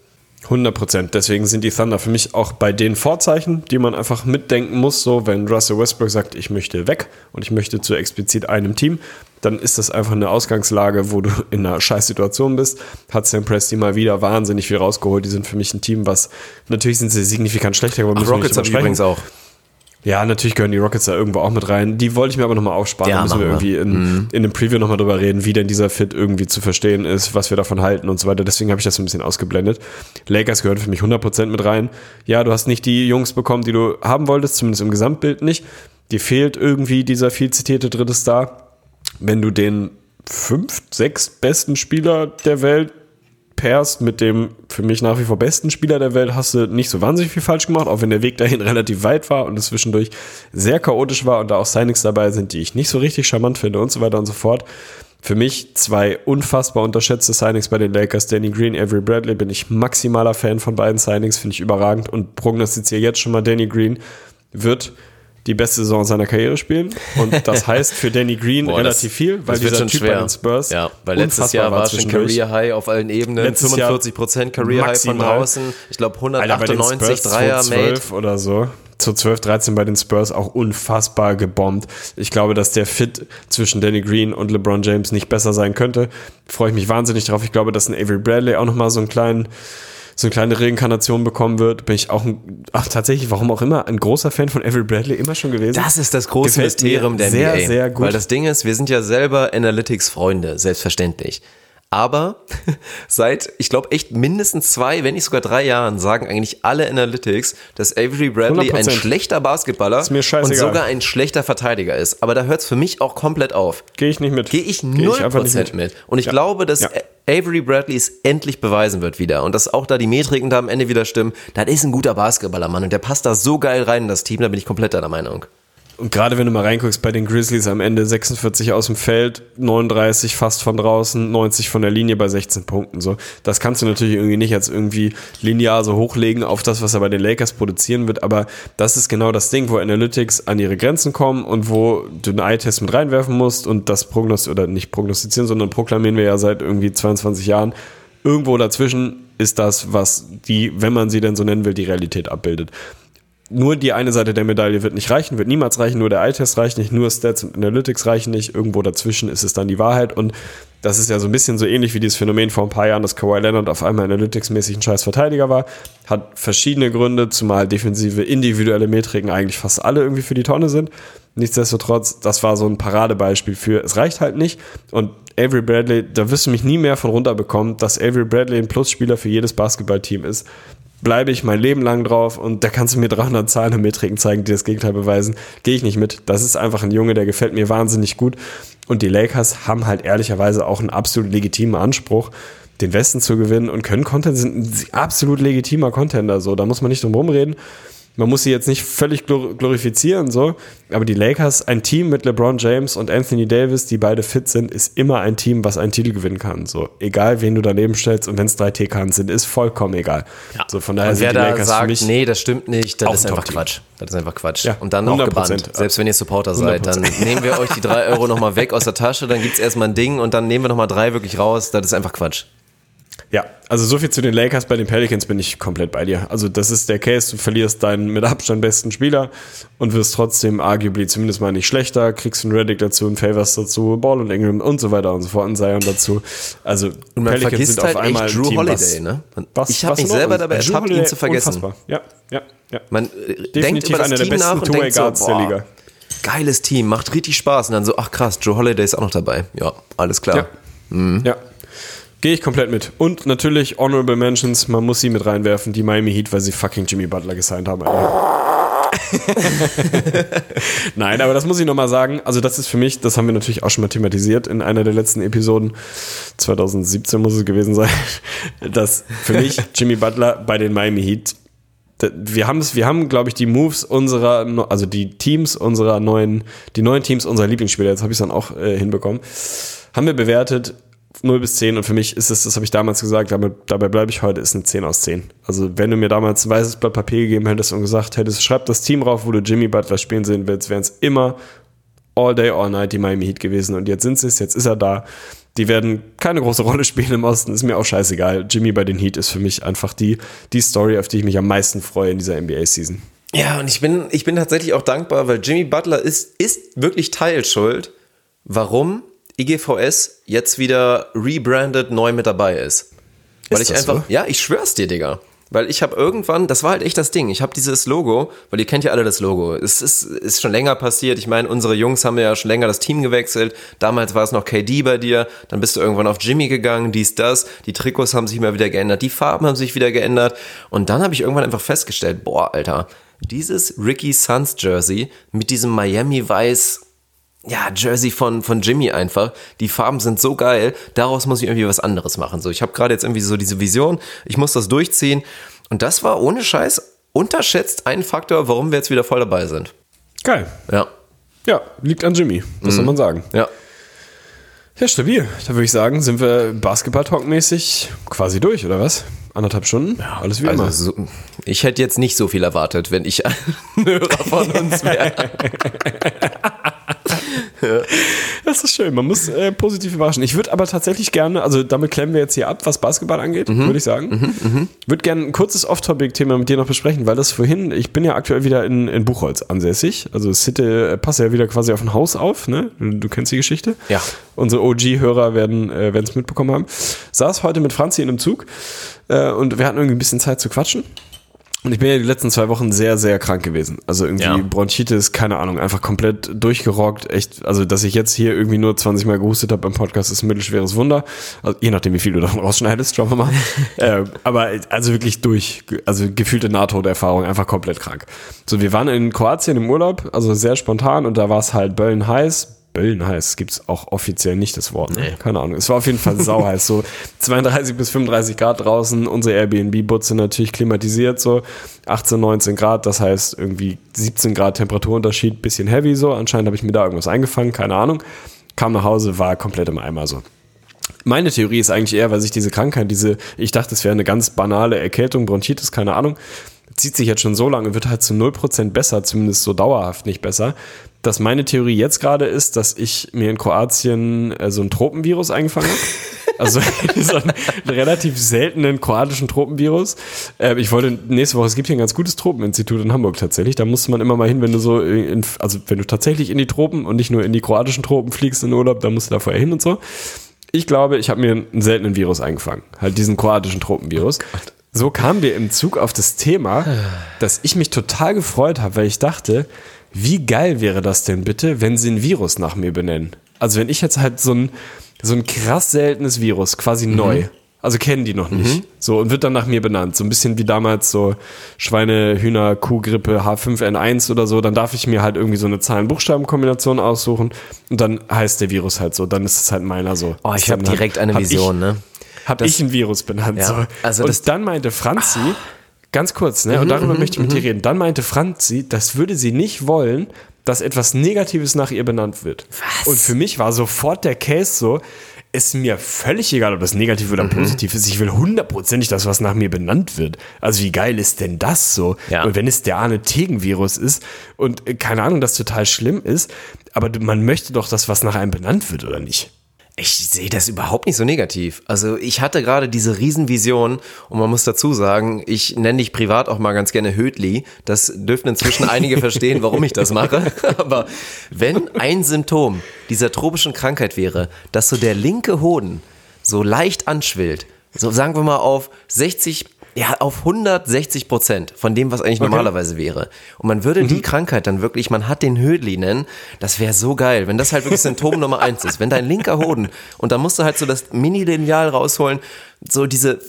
100 Prozent. Deswegen sind die Thunder für mich auch bei den Vorzeichen, die man einfach mitdenken muss. So, wenn Russell Westbrook sagt, ich möchte weg und ich möchte zu explizit einem Team, dann ist das einfach eine Ausgangslage, wo du in einer scheiß Situation bist. Hat Sam Presti mal wieder wahnsinnig viel rausgeholt. Die sind für mich ein Team, was natürlich sind sie signifikant schlechter, aber müssen wir Rockets nicht habe drüber ich sprechen. übrigens auch. Ja, natürlich gehören die Rockets da irgendwo auch mit rein. Die wollte ich mir aber nochmal aufsparen. Ja, da müssen wir irgendwie in, in dem Preview nochmal drüber reden, wie denn dieser Fit irgendwie zu verstehen ist, was wir davon halten und so weiter. Deswegen habe ich das so ein bisschen ausgeblendet. Lakers gehören für mich 100% mit rein. Ja, du hast nicht die Jungs bekommen, die du haben wolltest, zumindest im Gesamtbild nicht. Dir fehlt irgendwie dieser viel zitierte dritte Star. Wenn du den fünf, sechs besten Spieler der Welt pairst mit dem für mich nach wie vor besten Spieler der Welt, hast du nicht so wahnsinnig viel falsch gemacht, auch wenn der Weg dahin relativ weit war und es zwischendurch sehr chaotisch war und da auch Signings dabei sind, die ich nicht so richtig charmant finde und so weiter und so fort. Für mich zwei unfassbar unterschätzte Signings bei den Lakers. Danny Green, Avery Bradley bin ich maximaler Fan von beiden Signings, finde ich überragend und prognostiziere jetzt schon mal Danny Green wird die beste Saison seiner Karriere spielen. Und das heißt für Danny Green Boah, relativ das- viel, weil dieser schon Typ schwer. bei den Spurs Ja, weil letztes Jahr war schon zwischendurch. Career High auf allen Ebenen. Letztes Jahr 45% Career High von draußen. Ich glaube Alter, bei den 198 Spurs Dreier made. 2012 oder so. Zu 12, 13 bei den Spurs auch unfassbar gebombt. Ich glaube, dass der Fit zwischen Danny Green und LeBron James nicht besser sein könnte. Freue ich mich wahnsinnig drauf. Ich glaube, dass ein Avery Bradley auch nochmal so einen kleinen so eine kleine Reinkarnation bekommen wird, bin ich auch ein, ach tatsächlich, warum auch immer, ein großer Fan von Avery Bradley immer schon gewesen. Das ist das große Gefällt Mysterium der sehr, NBA. sehr gut. Weil das Ding ist, wir sind ja selber Analytics-Freunde, selbstverständlich. Aber seit, ich glaube, echt mindestens zwei, wenn nicht sogar drei Jahren sagen eigentlich alle Analytics, dass Avery Bradley ein 100%. schlechter Basketballer und sogar ein schlechter Verteidiger ist. Aber da hört es für mich auch komplett auf. Gehe ich nicht mit. Gehe ich Geh einfach 0% nicht mit. Und ich Ja. glaube, dass Ja. Avery Bradley es endlich beweisen wird wieder. Und dass auch da die Metriken da am Ende wieder stimmen. Das ist ein guter Basketballer, Mann. Und der passt da so geil rein in das Team, da bin ich komplett deiner Meinung. Und gerade wenn du mal reinguckst bei den Grizzlies am Ende 46 aus dem Feld, 39 fast von draußen, 90 von der Linie bei 16 Punkten. So, das kannst du natürlich irgendwie nicht als irgendwie linear so hochlegen auf das, was er bei den Lakers produzieren wird. Aber das ist genau das Ding, wo Analytics an ihre Grenzen kommen und wo du einen Eye-Test mit reinwerfen musst und das prognostizieren oder nicht prognostizieren, sondern proklamieren wir ja seit irgendwie 22 Jahren. irgendwo dazwischen ist das, was die, wenn man sie denn so nennen will, die Realität abbildet. Nur die eine Seite der Medaille wird nicht reichen, wird niemals reichen, nur der Eye-Test reicht nicht, nur Stats und Analytics reichen nicht, irgendwo dazwischen ist es dann die Wahrheit und das ist ja so ein bisschen so ähnlich wie dieses Phänomen vor ein paar Jahren, dass Kawhi Leonard auf einmal Analytics-mäßig ein scheiß Verteidiger war. Hat verschiedene Gründe, zumal defensive, individuelle Metriken eigentlich fast alle irgendwie für die Tonne sind. Nichtsdestotrotz, das war so ein Paradebeispiel für, es reicht halt nicht. Und Avery Bradley, da wirst du mich nie mehr von runterbekommen, dass Avery Bradley ein Plusspieler für jedes Basketballteam ist. Bleibe ich mein Leben lang drauf und da kannst du mir 300 Zahlen und Metriken zeigen, die das Gegenteil beweisen. Gehe ich nicht mit. Das ist einfach ein Junge, der gefällt mir wahnsinnig gut. Und die Lakers haben halt ehrlicherweise auch einen absolut legitimen Anspruch, den Westen zu gewinnen und können Content sind ein absolut legitimer Contender. So, da muss man nicht drum rumreden man muss sie jetzt nicht völlig glorifizieren, so, aber die Lakers, ein Team mit LeBron James und Anthony Davis, die beide fit sind, ist immer ein Team, was einen Titel gewinnen kann. So, egal wen du daneben stellst und wenn es drei TKs sind, ist vollkommen egal. Ja. So, von daher und wer sind die da Lakers sagt, für mich nee, das stimmt nicht, das ist ein einfach. Quatsch. Das ist einfach Quatsch. Ja, und dann auch 100%. gebannt. Selbst wenn ihr Supporter seid, dann nehmen wir euch die drei Euro nochmal weg aus der Tasche, dann gibt's erstmal ein Ding und dann nehmen wir nochmal drei wirklich raus. Das ist einfach Quatsch. Ja, also so viel zu den Lakers. Bei den Pelicans bin ich komplett bei dir. Also das ist der Case. Du verlierst deinen mit Abstand besten Spieler und wirst trotzdem arguably zumindest mal nicht schlechter. Kriegst einen Reddick dazu, einen Favors dazu, Ball und Ingram und so weiter und so fort, einen Zion dazu. Also Und man vergisst halt echt Drew Holiday, ne? Und Was, ich habe was mich selber dabei Drew ertappt, ihn zu vergessen. Unfassbar. Ja, ja, ja. Man äh, denkt über das einer der Team besten nach und denkt so, Two-Way-Guards der boah, Liga. geiles Team, macht richtig Spaß. Und dann so, ach krass, Joe Holiday ist auch noch dabei. Ja, alles klar. Ja. Mhm. Ja. Gehe ich komplett mit. Und natürlich Honorable Mentions, man muss sie mit reinwerfen, die Miami Heat, weil sie fucking Jimmy Butler gesigned haben. Nein, aber das muss ich nochmal sagen. Also, das ist für mich, das haben wir natürlich auch schon mal thematisiert in einer der letzten Episoden. 2017 muss es gewesen sein. Dass für mich Jimmy Butler bei den Miami Heat wir haben es, wir haben, glaube ich, die Moves unserer, also die Teams unserer neuen, die neuen Teams unserer Lieblingsspieler, jetzt habe ich es dann auch äh, hinbekommen, haben wir bewertet 0 bis 10 und für mich ist es, das habe ich damals gesagt, damit, dabei bleibe ich heute, ist eine 10 aus 10. Also wenn du mir damals ein weißes Blatt Papier gegeben hättest und gesagt hättest, schreib das Team rauf, wo du Jimmy Butler spielen sehen willst, wären es immer all day, all night die Miami Heat gewesen und jetzt sind sie es, jetzt ist er da. Die werden keine große Rolle spielen im Osten, ist mir auch scheißegal. Jimmy bei den Heat ist für mich einfach die, die Story, auf die ich mich am meisten freue in dieser NBA-Season. Ja, und ich bin, ich bin tatsächlich auch dankbar, weil Jimmy Butler ist, ist wirklich Teilschuld, warum IGVS jetzt wieder rebranded neu mit dabei ist. Weil Ist ich das einfach, so? ja, ich schwör's dir, Digga. Weil ich habe irgendwann, das war halt echt das Ding, ich habe dieses Logo, weil ihr kennt ja alle das Logo. Es ist, ist schon länger passiert. Ich meine, unsere Jungs haben ja schon länger das Team gewechselt. Damals war es noch KD bei dir, dann bist du irgendwann auf Jimmy gegangen, dies, das. Die Trikots haben sich immer wieder geändert, die Farben haben sich wieder geändert. Und dann habe ich irgendwann einfach festgestellt, boah, Alter, dieses Ricky Suns Jersey mit diesem Miami Weiß ja, Jersey von, von Jimmy einfach. Die Farben sind so geil, daraus muss ich irgendwie was anderes machen. So, ich habe gerade jetzt irgendwie so diese Vision, ich muss das durchziehen. Und das war ohne Scheiß unterschätzt ein Faktor, warum wir jetzt wieder voll dabei sind. Geil. Ja, Ja, liegt an Jimmy. Was soll man sagen? ja. Ja, stabil. Da würde ich sagen, sind wir Basketball-Talk-mäßig quasi durch, oder was? Anderthalb Stunden? Ja, alles wie immer. Also so, ich hätte jetzt nicht so viel erwartet, wenn ich ein Hörer von uns wäre. Das ist schön. Man muss äh, positiv überraschen. Ich würde aber tatsächlich gerne, also damit klemmen wir jetzt hier ab, was Basketball angeht, Mhm. würde ich sagen. Würde gerne ein kurzes Off-Topic-Thema mit dir noch besprechen, weil das vorhin, ich bin ja aktuell wieder in, in Buchholz ansässig. Also Sitte äh, passt ja wieder quasi auf ein Haus auf, ne? Du, du kennst die Geschichte? Ja. Unsere OG-Hörer werden äh, es mitbekommen haben. Saß heute mit Franzi in einem Zug äh, und wir hatten irgendwie ein bisschen Zeit zu quatschen. Und ich bin ja die letzten zwei Wochen sehr, sehr krank gewesen. Also irgendwie Ja. Bronchitis, keine Ahnung, einfach komplett durchgerockt. Echt, also dass ich jetzt hier irgendwie nur 20 Mal gehustet habe beim Podcast, ist ein mittelschweres Wunder. Also, je nachdem, wie viel du davon rausschneidest, schauen wir mal. äh, aber also wirklich durch, also gefühlte Nahtoderfahrung, einfach komplett krank. So, wir waren in Kroatien im Urlaub, also sehr spontan und da war es halt Böllen heiß. Böllen heiß, gibt's auch offiziell nicht das Wort. Ne? Keine Ahnung. Es war auf jeden Fall sau heiß. So 32 bis 35 Grad draußen. Unsere Airbnb-Butze natürlich klimatisiert, so 18, 19 Grad. Das heißt irgendwie 17 Grad Temperaturunterschied, bisschen heavy so. Anscheinend habe ich mir da irgendwas eingefangen, keine Ahnung. Kam nach Hause, war komplett im Eimer so. Meine Theorie ist eigentlich eher, weil sich diese Krankheit, diese, ich dachte, es wäre eine ganz banale Erkältung, Bronchitis, keine Ahnung, zieht sich jetzt schon so lange wird halt zu 0% besser, zumindest so dauerhaft nicht besser, dass meine Theorie jetzt gerade ist, dass ich mir in Kroatien äh, so ein Tropenvirus eingefangen habe. Also so einen relativ seltenen kroatischen Tropenvirus. Äh, ich wollte nächste Woche, es gibt hier ein ganz gutes Tropeninstitut in Hamburg tatsächlich. Da musste man immer mal hin, wenn du so, in, also wenn du tatsächlich in die Tropen und nicht nur in die kroatischen Tropen fliegst in Urlaub, dann musst du da vorher hin und so. Ich glaube, ich habe mir einen seltenen Virus eingefangen. Halt diesen kroatischen Tropenvirus. so kamen wir im Zug auf das Thema, dass ich mich total gefreut habe, weil ich dachte, wie geil wäre das denn bitte, wenn sie ein Virus nach mir benennen? Also wenn ich jetzt halt so ein, so ein krass seltenes Virus, quasi neu, also kennen die noch nicht, so und wird dann nach mir benannt, so ein bisschen wie damals so Schweine, Hühner, Kuhgrippe, H5N1 oder so, dann darf ich mir halt irgendwie so eine Zahlen-Buchstaben-Kombination aussuchen und dann heißt der Virus halt so, dann ist es halt meiner so. Oh, ich habe direkt eine Vision, ich, ne? Hab Das- ich ein Virus benannt. Ja, so. also und das- dann meinte Franzi, ganz kurz, ne, Mhm, und darüber möchte ich mit dir reden. Dann meinte Franzi, das würde sie nicht wollen, dass etwas Negatives nach ihr benannt wird. Was? Und für mich war sofort der Case so, ist mir völlig egal, ob das negativ Mhm. oder positiv ist. Ich will hundertprozentig, dass was nach mir benannt wird. Also wie geil ist denn das so? Ja. Und wenn es der Arne Tegen-Virus ist und äh, keine Ahnung, das total schlimm ist, aber man möchte doch, dass was nach einem benannt wird, oder nicht? Ich sehe das überhaupt nicht so negativ. Also ich hatte gerade diese Riesenvision und man muss dazu sagen, ich nenne dich privat auch mal ganz gerne Hödli. Das dürften inzwischen einige verstehen, warum ich das mache. Aber wenn ein Symptom dieser tropischen Krankheit wäre, dass so der linke Hoden so leicht anschwillt, so sagen wir mal auf 60, ja auf 160 Prozent von dem, was eigentlich normalerweise wäre. Und man würde die Krankheit dann wirklich, man hat den Hödli nennen, das wäre so geil, wenn das halt wirklich Symptom Nummer eins ist. Wenn dein linker Hoden, und da musst du halt so das Mini-Lineal rausholen, so diese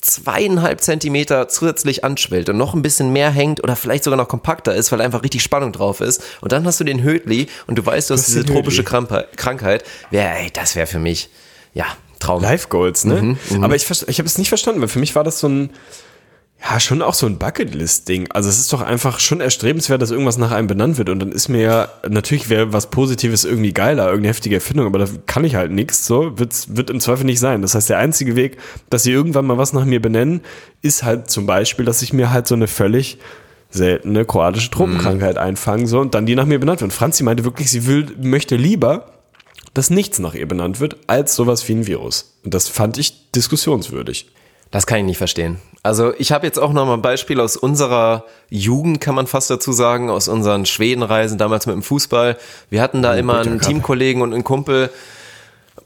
zweieinhalb Zentimeter zusätzlich anschwillt und noch ein bisschen mehr hängt oder vielleicht sogar noch kompakter ist, weil einfach richtig Spannung drauf ist. Und dann hast du den Hödli und du weißt, du hast diese tropische Krankheit. Wär, ey, das wäre für mich, ja, Traum. Life Goals, ne? Mhm, Aber ich, ich habe es nicht verstanden, weil für mich war das so ein, ja, schon auch so ein Bucketlist-Ding. Also es ist doch einfach schon erstrebenswert, dass irgendwas nach einem benannt wird. Und dann ist mir ja, natürlich wäre was Positives irgendwie geiler, irgendeine heftige Erfindung, aber da kann ich halt nichts, so, wird's, wird im Zweifel nicht sein. Das heißt, der einzige Weg, dass sie irgendwann mal was nach mir benennen, ist halt zum Beispiel, dass ich mir halt so eine völlig seltene kroatische Tropenkrankheit einfangen so und dann die nach mir benannt wird. Und Franzi meinte wirklich, sie will, möchte lieber, dass nichts nach ihr benannt wird, als sowas wie ein Virus. Und das fand ich diskussionswürdig. Das kann ich nicht verstehen. Also ich habe jetzt auch noch mal ein Beispiel aus unserer Jugend, kann man fast dazu sagen, aus unseren Schwedenreisen damals mit dem Fußball. Wir hatten da immer einen. Teamkollegen und einen Kumpel.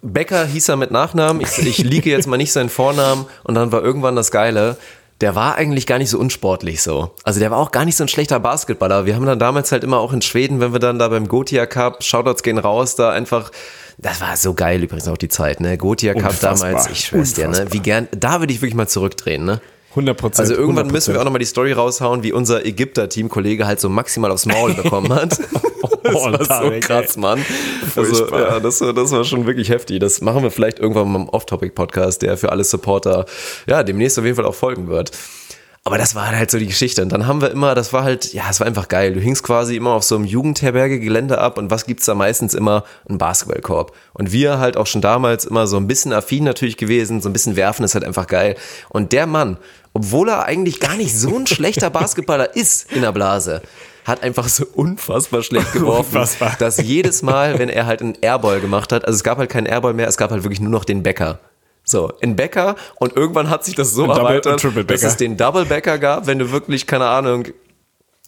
Becker hieß er mit Nachnamen. Ich, ich liege jetzt mal nicht seinen Vornamen. Und dann war irgendwann das Geile. Der war eigentlich gar nicht so unsportlich so. Also der war auch gar nicht so ein schlechter Basketballer. Wir haben dann damals halt immer auch in Schweden, wenn wir dann da beim Gotia Cup, Shoutouts gehen raus, da einfach, das war so geil übrigens auch die Zeit, ne? Gotia Cup Unfassbar. damals, ich schwör's dir, ne? Wie gern, da würde ich wirklich mal zurückdrehen, ne? 100 Prozent. Also irgendwann müssen wir auch nochmal die Story raushauen, wie unser Ägypter-Teamkollege halt so maximal aufs Maul bekommen hat. Das war so Tarek, krass, Mann. Also, ja, das, war- das war schon wirklich heftig. Das machen wir vielleicht irgendwann mal im Off-Topic-Podcast, der für alle Supporter ja demnächst auf jeden Fall auch folgen wird. Aber das war halt so die Geschichte. Und dann haben wir immer, das war halt, ja, es war einfach geil. Du hingst quasi immer auf so einem Jugendherberge-Gelände ab und was gibt's da meistens immer? Ein Basketballkorb. Und wir halt auch schon damals immer so ein bisschen affin natürlich gewesen, so ein bisschen werfen ist halt einfach geil. Und der Mann, obwohl er eigentlich gar nicht so ein schlechter Basketballer ist in der Blase, hat einfach so unfassbar schlecht geworfen, Unfassbar. dass jedes Mal, wenn er halt einen Airball gemacht hat, also es gab halt keinen Airball mehr, es gab halt wirklich nur noch den Bäcker. So, in Bäcker und irgendwann hat sich das so Double- erweitert, dass es den Double Bäcker gab, wenn du wirklich, keine Ahnung,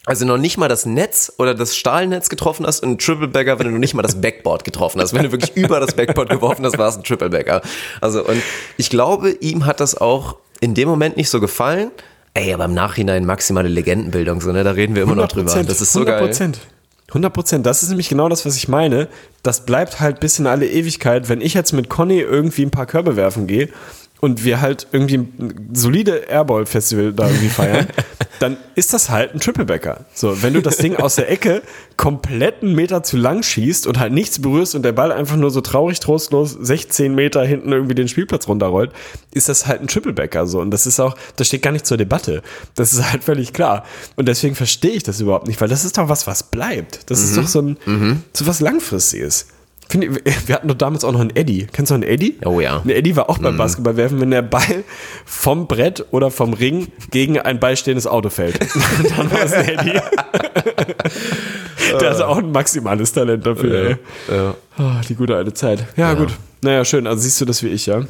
also noch nicht mal das Netz oder das Stahlnetz getroffen hast und ein Triple Bagger, wenn du nicht mal das Backboard getroffen hast. Wenn du wirklich über das Backboard geworfen hast, war es ein Triple Bagger. Also und ich glaube, ihm hat das auch in dem Moment nicht so gefallen. Ey, aber im Nachhinein maximale Legendenbildung, so, ne? Da reden wir immer noch drüber. Das ist so 100 geil. Prozent. 100 Prozent. Das ist nämlich genau das, was ich meine. Das bleibt halt bis in alle Ewigkeit. Wenn ich jetzt mit Conny irgendwie ein paar Körbe werfen gehe und wir halt irgendwie ein solide Airball-Festival da irgendwie feiern, dann ist das halt ein Triplebacker. So, wenn du das Ding aus der Ecke komplett einen Meter zu lang schießt und halt nichts berührst und der Ball einfach nur so traurig trostlos 16 Meter hinten irgendwie den Spielplatz runterrollt, ist das halt ein Triplebacker so. Und das ist auch, das steht gar nicht zur Debatte. Das ist halt völlig klar. Und deswegen verstehe ich das überhaupt nicht, weil das ist doch was, was bleibt. Das ist Mhm. doch so ein, so was Langfristiges. Finde ich, wir hatten doch damals auch noch einen Eddie. Kennst du einen Eddie? Oh ja. Ein Eddie war auch beim Basketballwerfen, wenn der Ball vom Brett oder vom Ring gegen ein beistehendes Auto fällt. Dann war es ein Eddie. der hatte auch ein maximales Talent dafür, ey. Ja. Oh, die gute alte Zeit. Ja, gut. Naja, schön. Also siehst du das wie ich, ja?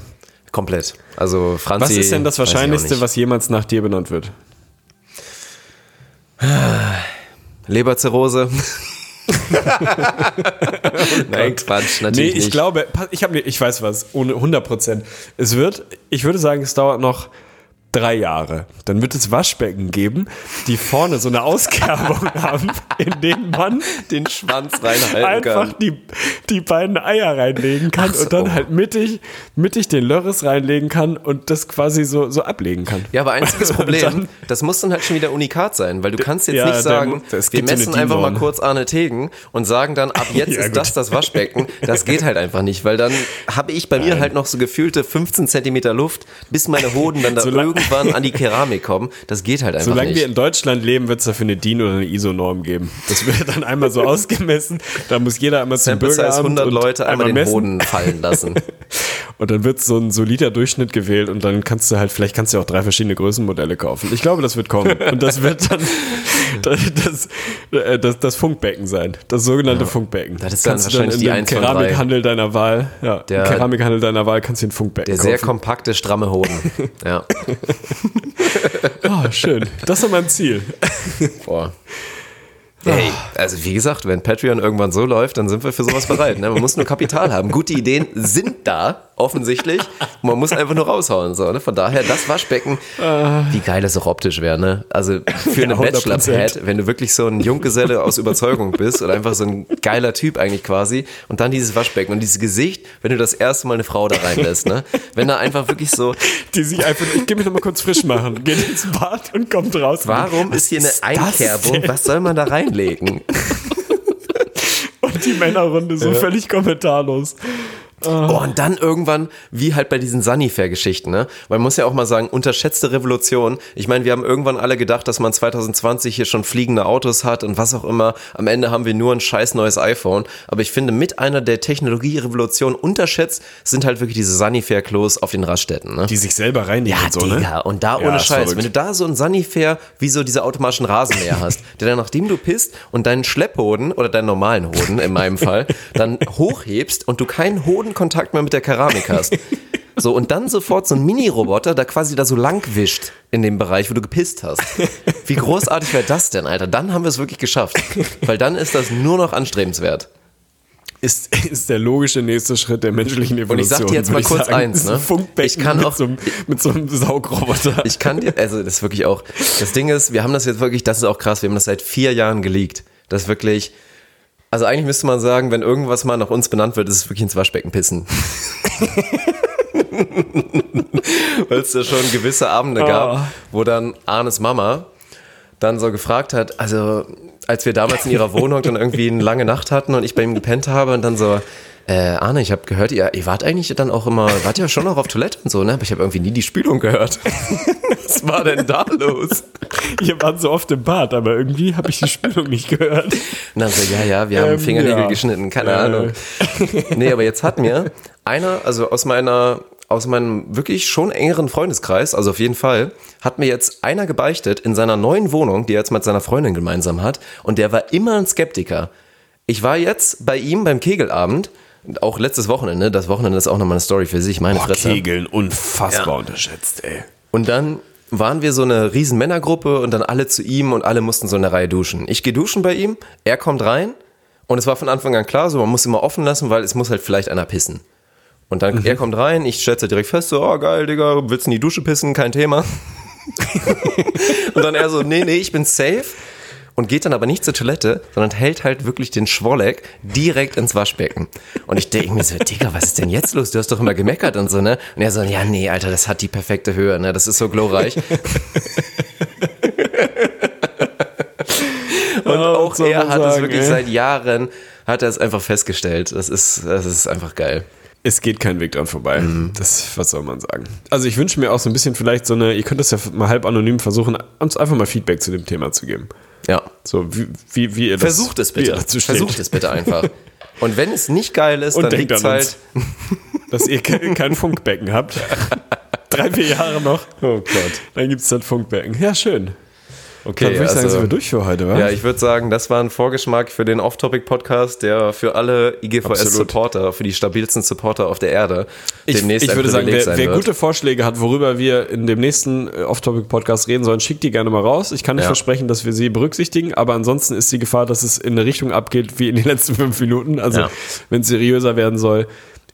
Komplett. Also Franzi. Was ist denn das Wahrscheinlichste, was jemals nach dir benannt wird? Leberzirrhose. Nein, Quatsch, Nee, natürlich ich nicht. glaube, ich, hab, mir- ich weiß was, ohne 100 Prozent. Es wird, ich würde sagen, es dauert noch drei Jahre. Dann wird es Waschbecken geben, die vorne so eine Auskerbung haben, in denen man den Schwanz reinhalten einfach kann. die, die beiden Eier reinlegen kann so. und dann halt mittig, mittig den Lörres reinlegen kann und das quasi so, so ablegen kann. Ja, aber einziges Problem, dann- das muss dann halt schon wieder unikat sein, weil du kannst jetzt Ja, nicht der sagen, es wir gibt so messen einfach mal kurz Arne Tegen und sagen dann, ab jetzt Ja, ist gut. das das Waschbecken. Das geht halt einfach nicht, weil dann habe ich bei mir halt noch so gefühlte 15 Zentimeter Luft, bis meine Hoden dann da Solang- irgendwann an die Keramik kommen. Das geht halt einfach Solange wir nicht. in Deutschland leben, wird es dafür eine DIN oder eine ISO-Norm geben. Das wird dann einmal so ausgemessen. Da muss jeder einmal zum Sample Bürgeramt 100 und Leute einmal den messen. Hoden fallen lassen. Und dann wird so ein solider Durchschnitt gewählt und dann kannst du halt, vielleicht kannst du auch drei verschiedene Größenmodelle kaufen. Ich glaube, das wird kommen. Und das wird dann das, das, äh, das, das Funkbecken sein. Das sogenannte Funkbecken. Das ist dann kannst du wahrscheinlich in die drei. Keramikhandel deiner Wahl, ja, Der- Keramikhandel deiner Wahl kannst du ein Funkbecken Der sehr kaufen. kompakte, stramme Hoden. Ja. Ah, schön. Das ist mein Ziel. Boah. Hey, also wie gesagt, wenn Patreon irgendwann so läuft, dann sind wir für sowas bereit. Ne? Man muss nur Kapital haben. Gute Ideen sind da, offensichtlich. Man muss einfach nur raushauen. So, ne? Von daher, das Waschbecken, wie geil das auch optisch wäre. Ne? Also für eine 100%. Bachelor-Pad, wenn du wirklich so ein Junggeselle aus Überzeugung bist oder einfach so ein geiler Typ eigentlich quasi und dann dieses Waschbecken und dieses Gesicht, wenn du das erste Mal eine Frau da reinlässt. Ne? Wenn da einfach wirklich so, Die sich einfach, ich geh mich noch mal kurz frisch machen, geht ins Bad und kommt raus. warum ist hier eine Einkerbung? Was soll man da reinlegen? Und die Männerrunde so völlig kommentarlos. Oh, und dann irgendwann, wie halt bei diesen Sunnyfair-Geschichten, ne? Weil man muss ja auch mal sagen, unterschätzte Revolution. Ich meine, wir haben irgendwann alle gedacht, dass man 2020 hier schon fliegende Autos hat und was auch immer. Am Ende haben wir nur ein scheiß neues iPhone. Aber ich finde, mit einer der Technologierevolutionen unterschätzt sind halt wirklich diese Sunnyfair-Klos auf den Raststätten, ne? Die sich selber reinigen Ja, und so, Digga, ne? und da Ja, ohne ist Scheiß, wenn du da so ein Sunnyfair wie so diese automatischen Rasenmäher hast, der dann nachdem du pisst und deinen Schlepphoden oder deinen normalen Hoden in meinem Fall dann hochhebst und du keinen Hodenkontakt mehr mit der Keramik hast. So, und dann sofort so ein Mini-Roboter, da quasi da so lang wischt in dem Bereich, wo du gepisst hast. Wie großartig wäre das denn, Alter? Dann haben wir es wirklich geschafft. Weil dann ist das nur noch anstrebenswert. ist, ist der logische nächste Schritt der menschlichen Evolution. Und ich sag dir jetzt mal kurz sagen. eins, ne? Ich kann mit, auch- so einem, mit so einem Saugroboter. Ich kann dir, also das ist wirklich auch, das Ding ist, wir haben das jetzt wirklich, das ist auch krass, wir haben das seit vier Jahren geleakt. Das ist wirklich, also eigentlich müsste man sagen, wenn irgendwas mal nach uns benannt wird, ist es wirklich ins Waschbecken pissen. Weil es da schon gewisse Abende gab, Ah. wo dann Arnes Mama dann so gefragt hat, also als wir damals in ihrer Wohnung dann irgendwie eine lange Nacht hatten und ich bei ihm gepennt habe und dann so, äh, Arne, ich habe gehört, ihr, ihr wart eigentlich dann auch immer, wart ja schon noch auf Toilette und so, ne? Aber ich habe irgendwie nie die Spülung gehört. Was war denn da los? Ihr wart so oft im Bad, aber irgendwie habe ich die Spülung nicht gehört. Und dann so, ja, ja, wir haben Ähm, Fingernägel ja. geschnitten, keine Äh. Ahnung. Nee, aber jetzt hat mir einer, also aus meiner, aus meinem wirklich schon engeren Freundeskreis, also auf jeden Fall, hat mir jetzt einer gebeichtet in seiner neuen Wohnung, die er jetzt mit seiner Freundin gemeinsam hat, und der war immer ein Skeptiker. Ich war jetzt bei ihm beim Kegelabend, auch letztes Wochenende, das Wochenende ist auch nochmal eine Story für sich, meine Fresse. Kegeln, unfassbar Ja. unterschätzt, ey. Und dann waren wir so eine riesen Männergruppe und dann alle zu ihm und alle mussten so in der Reihe duschen. Ich gehe duschen bei ihm, er kommt rein und es war von Anfang an klar, so man muss immer offen lassen, weil es muss halt vielleicht einer pissen. Und dann, er kommt rein, ich schätze direkt fest, so, oh geil, Digga, willst du in die Dusche pissen? Kein Thema. und dann er so, nee, nee, ich bin safe. Und geht dann aber nicht zur Toilette, sondern hält halt wirklich den Schwolleck direkt ins Waschbecken. Und ich denke mir so, Digga, was ist denn jetzt los? Du hast doch immer gemeckert und so, ne? Und er so, ja, nee, Alter, das hat die perfekte Höhe, ne? Das ist so glorreich. Und auch soll er hat es sagen, wirklich ey? seit Jahren, hat er es einfach festgestellt. Das ist, das ist einfach geil. Es geht kein Weg dran vorbei. Mhm. Das, was soll man sagen? Also ich wünsche mir auch so ein bisschen vielleicht so eine, ihr könnt das ja mal halb anonym versuchen, uns einfach mal Feedback zu dem Thema zu geben. Ja. So, wie, wie, wie ihr das, Versucht es wie ihr bitte. Versucht es bitte einfach. Und wenn es nicht geil ist, Und dann liegt es halt. uns. Dass ihr ke- kein Funkbecken habt. Drei, vier Jahre noch. Oh Gott. Dann gibt es dann Funkbecken. Ja, schön. Okay, dann würde ich sagen, also- sind wir durch für heute, wa? Ja, ich würde sagen, das war ein Vorgeschmack für den Off-Topic-Podcast, der für alle IGVS-Supporter, für die stabilsten Supporter auf der Erde Ich, demnächst ich ein würde sagen, wer, wer gute Vorschläge hat, worüber wir in dem nächsten äh, Off-Topic-Podcast reden sollen, schickt die gerne mal raus. Ich kann nicht Ja. versprechen, dass wir sie berücksichtigen, aber ansonsten ist die Gefahr, dass es in eine Richtung abgeht wie in den letzten fünf Minuten. Also, Ja. wenn es seriöser werden soll,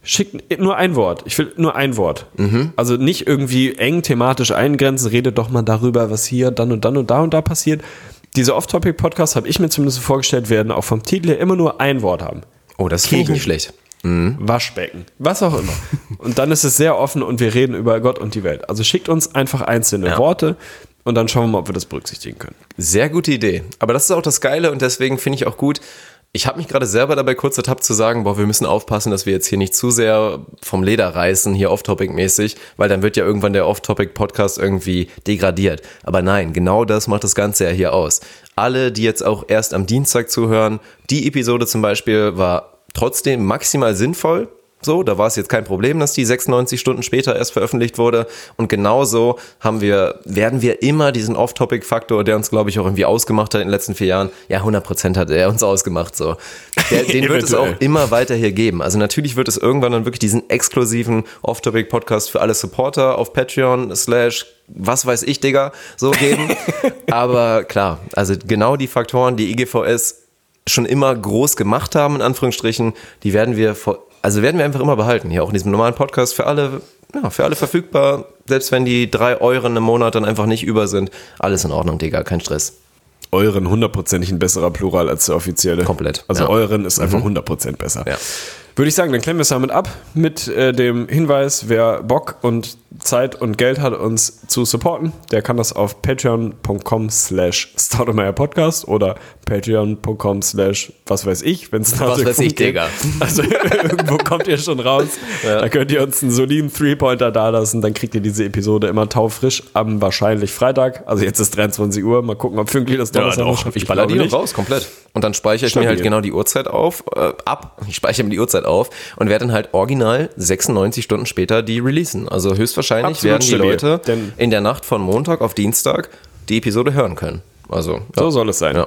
schickt nur ein Wort. Ich will nur ein Wort. Mhm. Also nicht irgendwie eng thematisch eingrenzen, redet doch mal darüber, was hier dann und dann und da und da passiert. Diese Off-Topic-Podcasts, habe ich mir zumindest vorgestellt, werden auch vom Titel her immer nur ein Wort haben. Oh, das finde ich nicht schlecht. Waschbecken, was auch immer. Und dann ist es sehr offen und wir reden über Gott und die Welt. Also schickt uns einfach einzelne Ja. Worte und dann schauen wir mal, ob wir das berücksichtigen können. Sehr gute Idee. Aber das ist auch das Geile und deswegen finde ich auch gut. Ich habe mich gerade selber dabei kurz ertappt zu sagen, boah, wir müssen aufpassen, dass wir jetzt hier nicht zu sehr vom Leder reißen, hier off-topic-mäßig, weil dann wird ja irgendwann der off-topic-Podcast irgendwie degradiert. Aber nein, genau das macht das Ganze ja hier aus. Alle, die jetzt auch erst am Dienstag zuhören, die Episode zum Beispiel war trotzdem maximal sinnvoll. So, da war es jetzt kein Problem, dass die 96 Stunden später erst veröffentlicht wurde. Und genauso haben wir, werden wir immer diesen Off-Topic-Faktor, der uns, glaube ich, auch irgendwie ausgemacht hat in den letzten vier Jahren. Ja, 100 Prozent hat er uns ausgemacht, so. Der, den wird es auch immer weiter hier geben. Also natürlich wird es irgendwann dann wirklich diesen exklusiven Off-Topic-Podcast für alle Supporter auf Patreon slash was weiß ich, Digga, so geben. Aber klar, also genau die Faktoren, die IGVS schon immer groß gemacht haben, in Anführungsstrichen, die werden wir vor, also werden wir einfach immer behalten. Hier auch in diesem normalen Podcast für alle, ja, für alle verfügbar. Selbst wenn die drei Euro im Monat dann einfach nicht über sind. Alles in Ordnung, Digga, kein Stress. Euren hundertprozentig ein besserer Plural als der offizielle. Komplett, Also ja. euren ist einfach 100% besser. Ja. Würde ich sagen, dann klemmen wir es damit ab mit äh, dem Hinweis, wer Bock und Zeit und Geld hat, uns zu supporten, der kann das auf patreon.com slash Podcast oder patreon.com slash was weiß ich, wenn es Was weiß ich, Digga. Also irgendwo kommt ihr schon raus. Da könnt ihr uns einen soliden Three-Pointer dalassen, dann kriegt ihr diese Episode immer taufrisch am wahrscheinlich Freitag. Also jetzt ist 23 Uhr, mal gucken, ob pünktlich das Donnerstag noch schafft. Ich baller die raus, komplett. Und dann speichere ich mir Stabil. halt genau die Uhrzeit auf, äh, ab. Ich speichere mir die Uhrzeit auf und werde dann halt original 96 Stunden später die releasen. Also höchstwahrscheinlich Absolut werden die stabil. Leute in der Nacht von Montag auf Dienstag die Episode hören können. Also, So ja. soll es sein. Ja.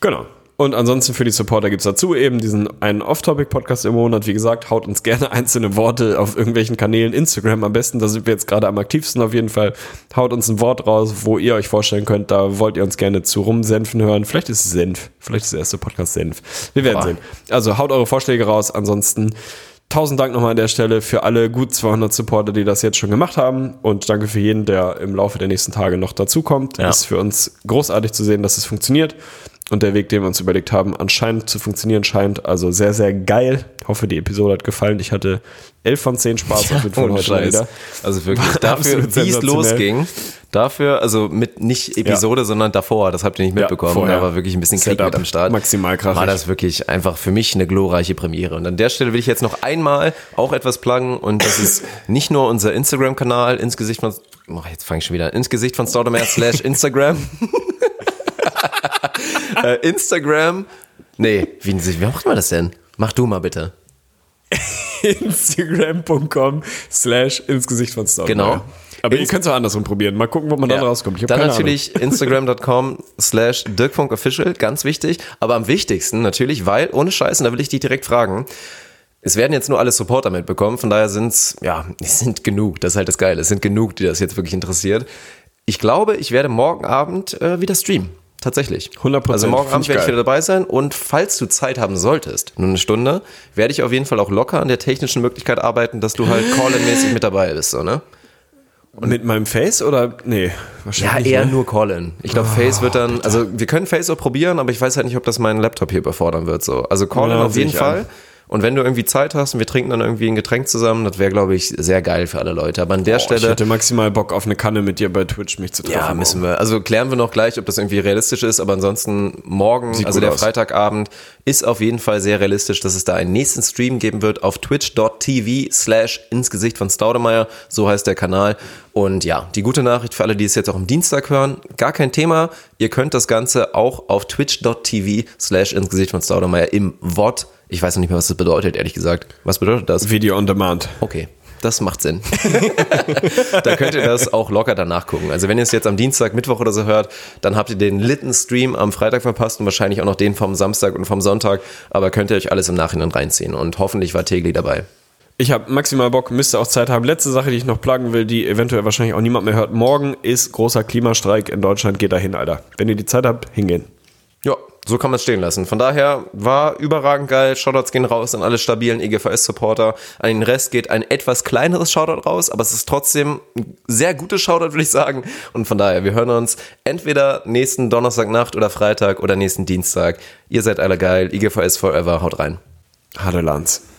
Genau. Und ansonsten für die Supporter gibt's dazu eben diesen einen Off-Topic-Podcast im Monat. Wie gesagt, haut uns gerne einzelne Worte auf irgendwelchen Kanälen. Instagram am besten, da sind wir jetzt gerade am aktivsten auf jeden Fall. Haut uns ein Wort raus, wo ihr euch vorstellen könnt, da wollt ihr uns gerne zu rumsenfen hören. Vielleicht ist es Senf. Vielleicht ist der erste Podcast Senf. Wir werden Boah. sehen. Also haut eure Vorschläge raus. Ansonsten Tausend Dank nochmal an der Stelle für alle gut 200 Supporter, die das jetzt schon gemacht haben. Und danke für jeden, der im Laufe der nächsten Tage noch dazukommt. Ja. Ist für uns großartig zu sehen, dass es funktioniert. Und der Weg, den wir uns überlegt haben, anscheinend zu funktionieren scheint. Also sehr, sehr geil. Ich hoffe, die Episode hat gefallen. Ich hatte 11 von 10 Spaß auf jeden Fall heute Scheiß. wieder. Also wirklich, War dafür, wie es losging, dafür, also mit nicht Episode, sondern davor, das habt ihr nicht Ja, mitbekommen, vorher. da war wirklich ein bisschen Krieg Setup, mit am Start. maximal krachig. War das wirklich einfach für mich eine glorreiche Premiere. Und an der Stelle will ich jetzt noch einmal auch etwas pluggen und das ist nicht nur unser Instagram-Kanal ins Gesicht von, oh, jetzt fange ich schon wieder an, ins Gesicht von Staudemeyer slash Instagram. äh, Instagram, nee, wie, wie macht man das denn? Mach du mal bitte. Instagram.com slash ins Gesicht von Stone. Genau. Aber ihr könnt es auch andersrum probieren. Mal gucken, wo man dann Ja. rauskommt. Ich Dann natürlich instagram.com slash dirk.official, ganz wichtig. Aber am wichtigsten natürlich, weil, ohne Scheiß, und da will ich dich direkt fragen, es werden jetzt nur alle Supporter mitbekommen, von daher sind's, ja, es sind genug, das ist halt das Geile, es sind genug, die das jetzt wirklich interessiert. Ich glaube, ich werde morgen Abend äh, wieder streamen. Tatsächlich. 100%, Also morgen Abend werde ich wieder dabei sein und falls du Zeit haben solltest, nur eine Stunde, werde ich auf jeden Fall auch locker an der technischen Möglichkeit arbeiten, dass du halt Call-in-mäßig mit dabei bist, so, ne? Ahnung. Mit meinem Face oder? Nee, Ja, wahrscheinlich eher nicht, ne? nur Call-In. Ich glaube, Face wird dann, also wir können Face auch probieren, aber ich weiß halt nicht, ob das meinen Laptop hier überfordern wird. So. Also Call-In Ja, auf jeden Fall. ein. Und wenn du irgendwie Zeit hast und wir trinken dann irgendwie ein Getränk zusammen, das wäre, glaube ich, sehr geil für alle Leute. Aber an der ich Stelle. hätte maximal Bock auf eine Kanne mit dir bei Twitch mich zu treffen. Ja, müssen wir. Also klären wir noch gleich, ob das irgendwie realistisch ist, aber ansonsten morgen, Sieht also der aus. Freitagabend, ist auf jeden Fall sehr realistisch, dass es da einen nächsten Stream geben wird auf twitch.tv slash ins Gesicht von Staudemeyer, so heißt der Kanal. Und ja, die gute Nachricht für alle, die es jetzt auch am Dienstag hören, gar kein Thema. Ihr könnt das Ganze auch auf twitch.tv slash ins Gesicht von Staudemeyer im VOD. Ich weiß noch nicht mehr, was das bedeutet, ehrlich gesagt. Was bedeutet das? Video on Demand. Okay. das macht Sinn. da könnt ihr das auch locker danach gucken. Also wenn ihr es jetzt am Dienstag, Mittwoch oder so hört, dann habt ihr den litten Stream am Freitag verpasst und wahrscheinlich auch noch den vom Samstag und vom Sonntag. Aber könnt ihr euch alles im Nachhinein reinziehen. Und hoffentlich war Tegli dabei. Ich habe maximal Bock, müsste auch Zeit haben. Letzte Sache, die ich noch pluggen will, die eventuell wahrscheinlich auch niemand mehr hört. Morgen ist großer Klimastreik in Deutschland. Geht dahin, Alter. Wenn ihr die Zeit habt, hingehen. So kann man es stehen lassen. Von daher war überragend geil. Shoutouts gehen raus an alle stabilen EGVS-Supporter. An den Rest geht ein etwas kleineres Shoutout raus, aber es ist trotzdem ein sehr gutes Shoutout, würde ich sagen. Und von daher, wir hören uns entweder nächsten Donnerstagnacht oder Freitag oder nächsten Dienstag. Ihr seid alle geil. EGVS Forever. Haut rein. Hallo Lanz.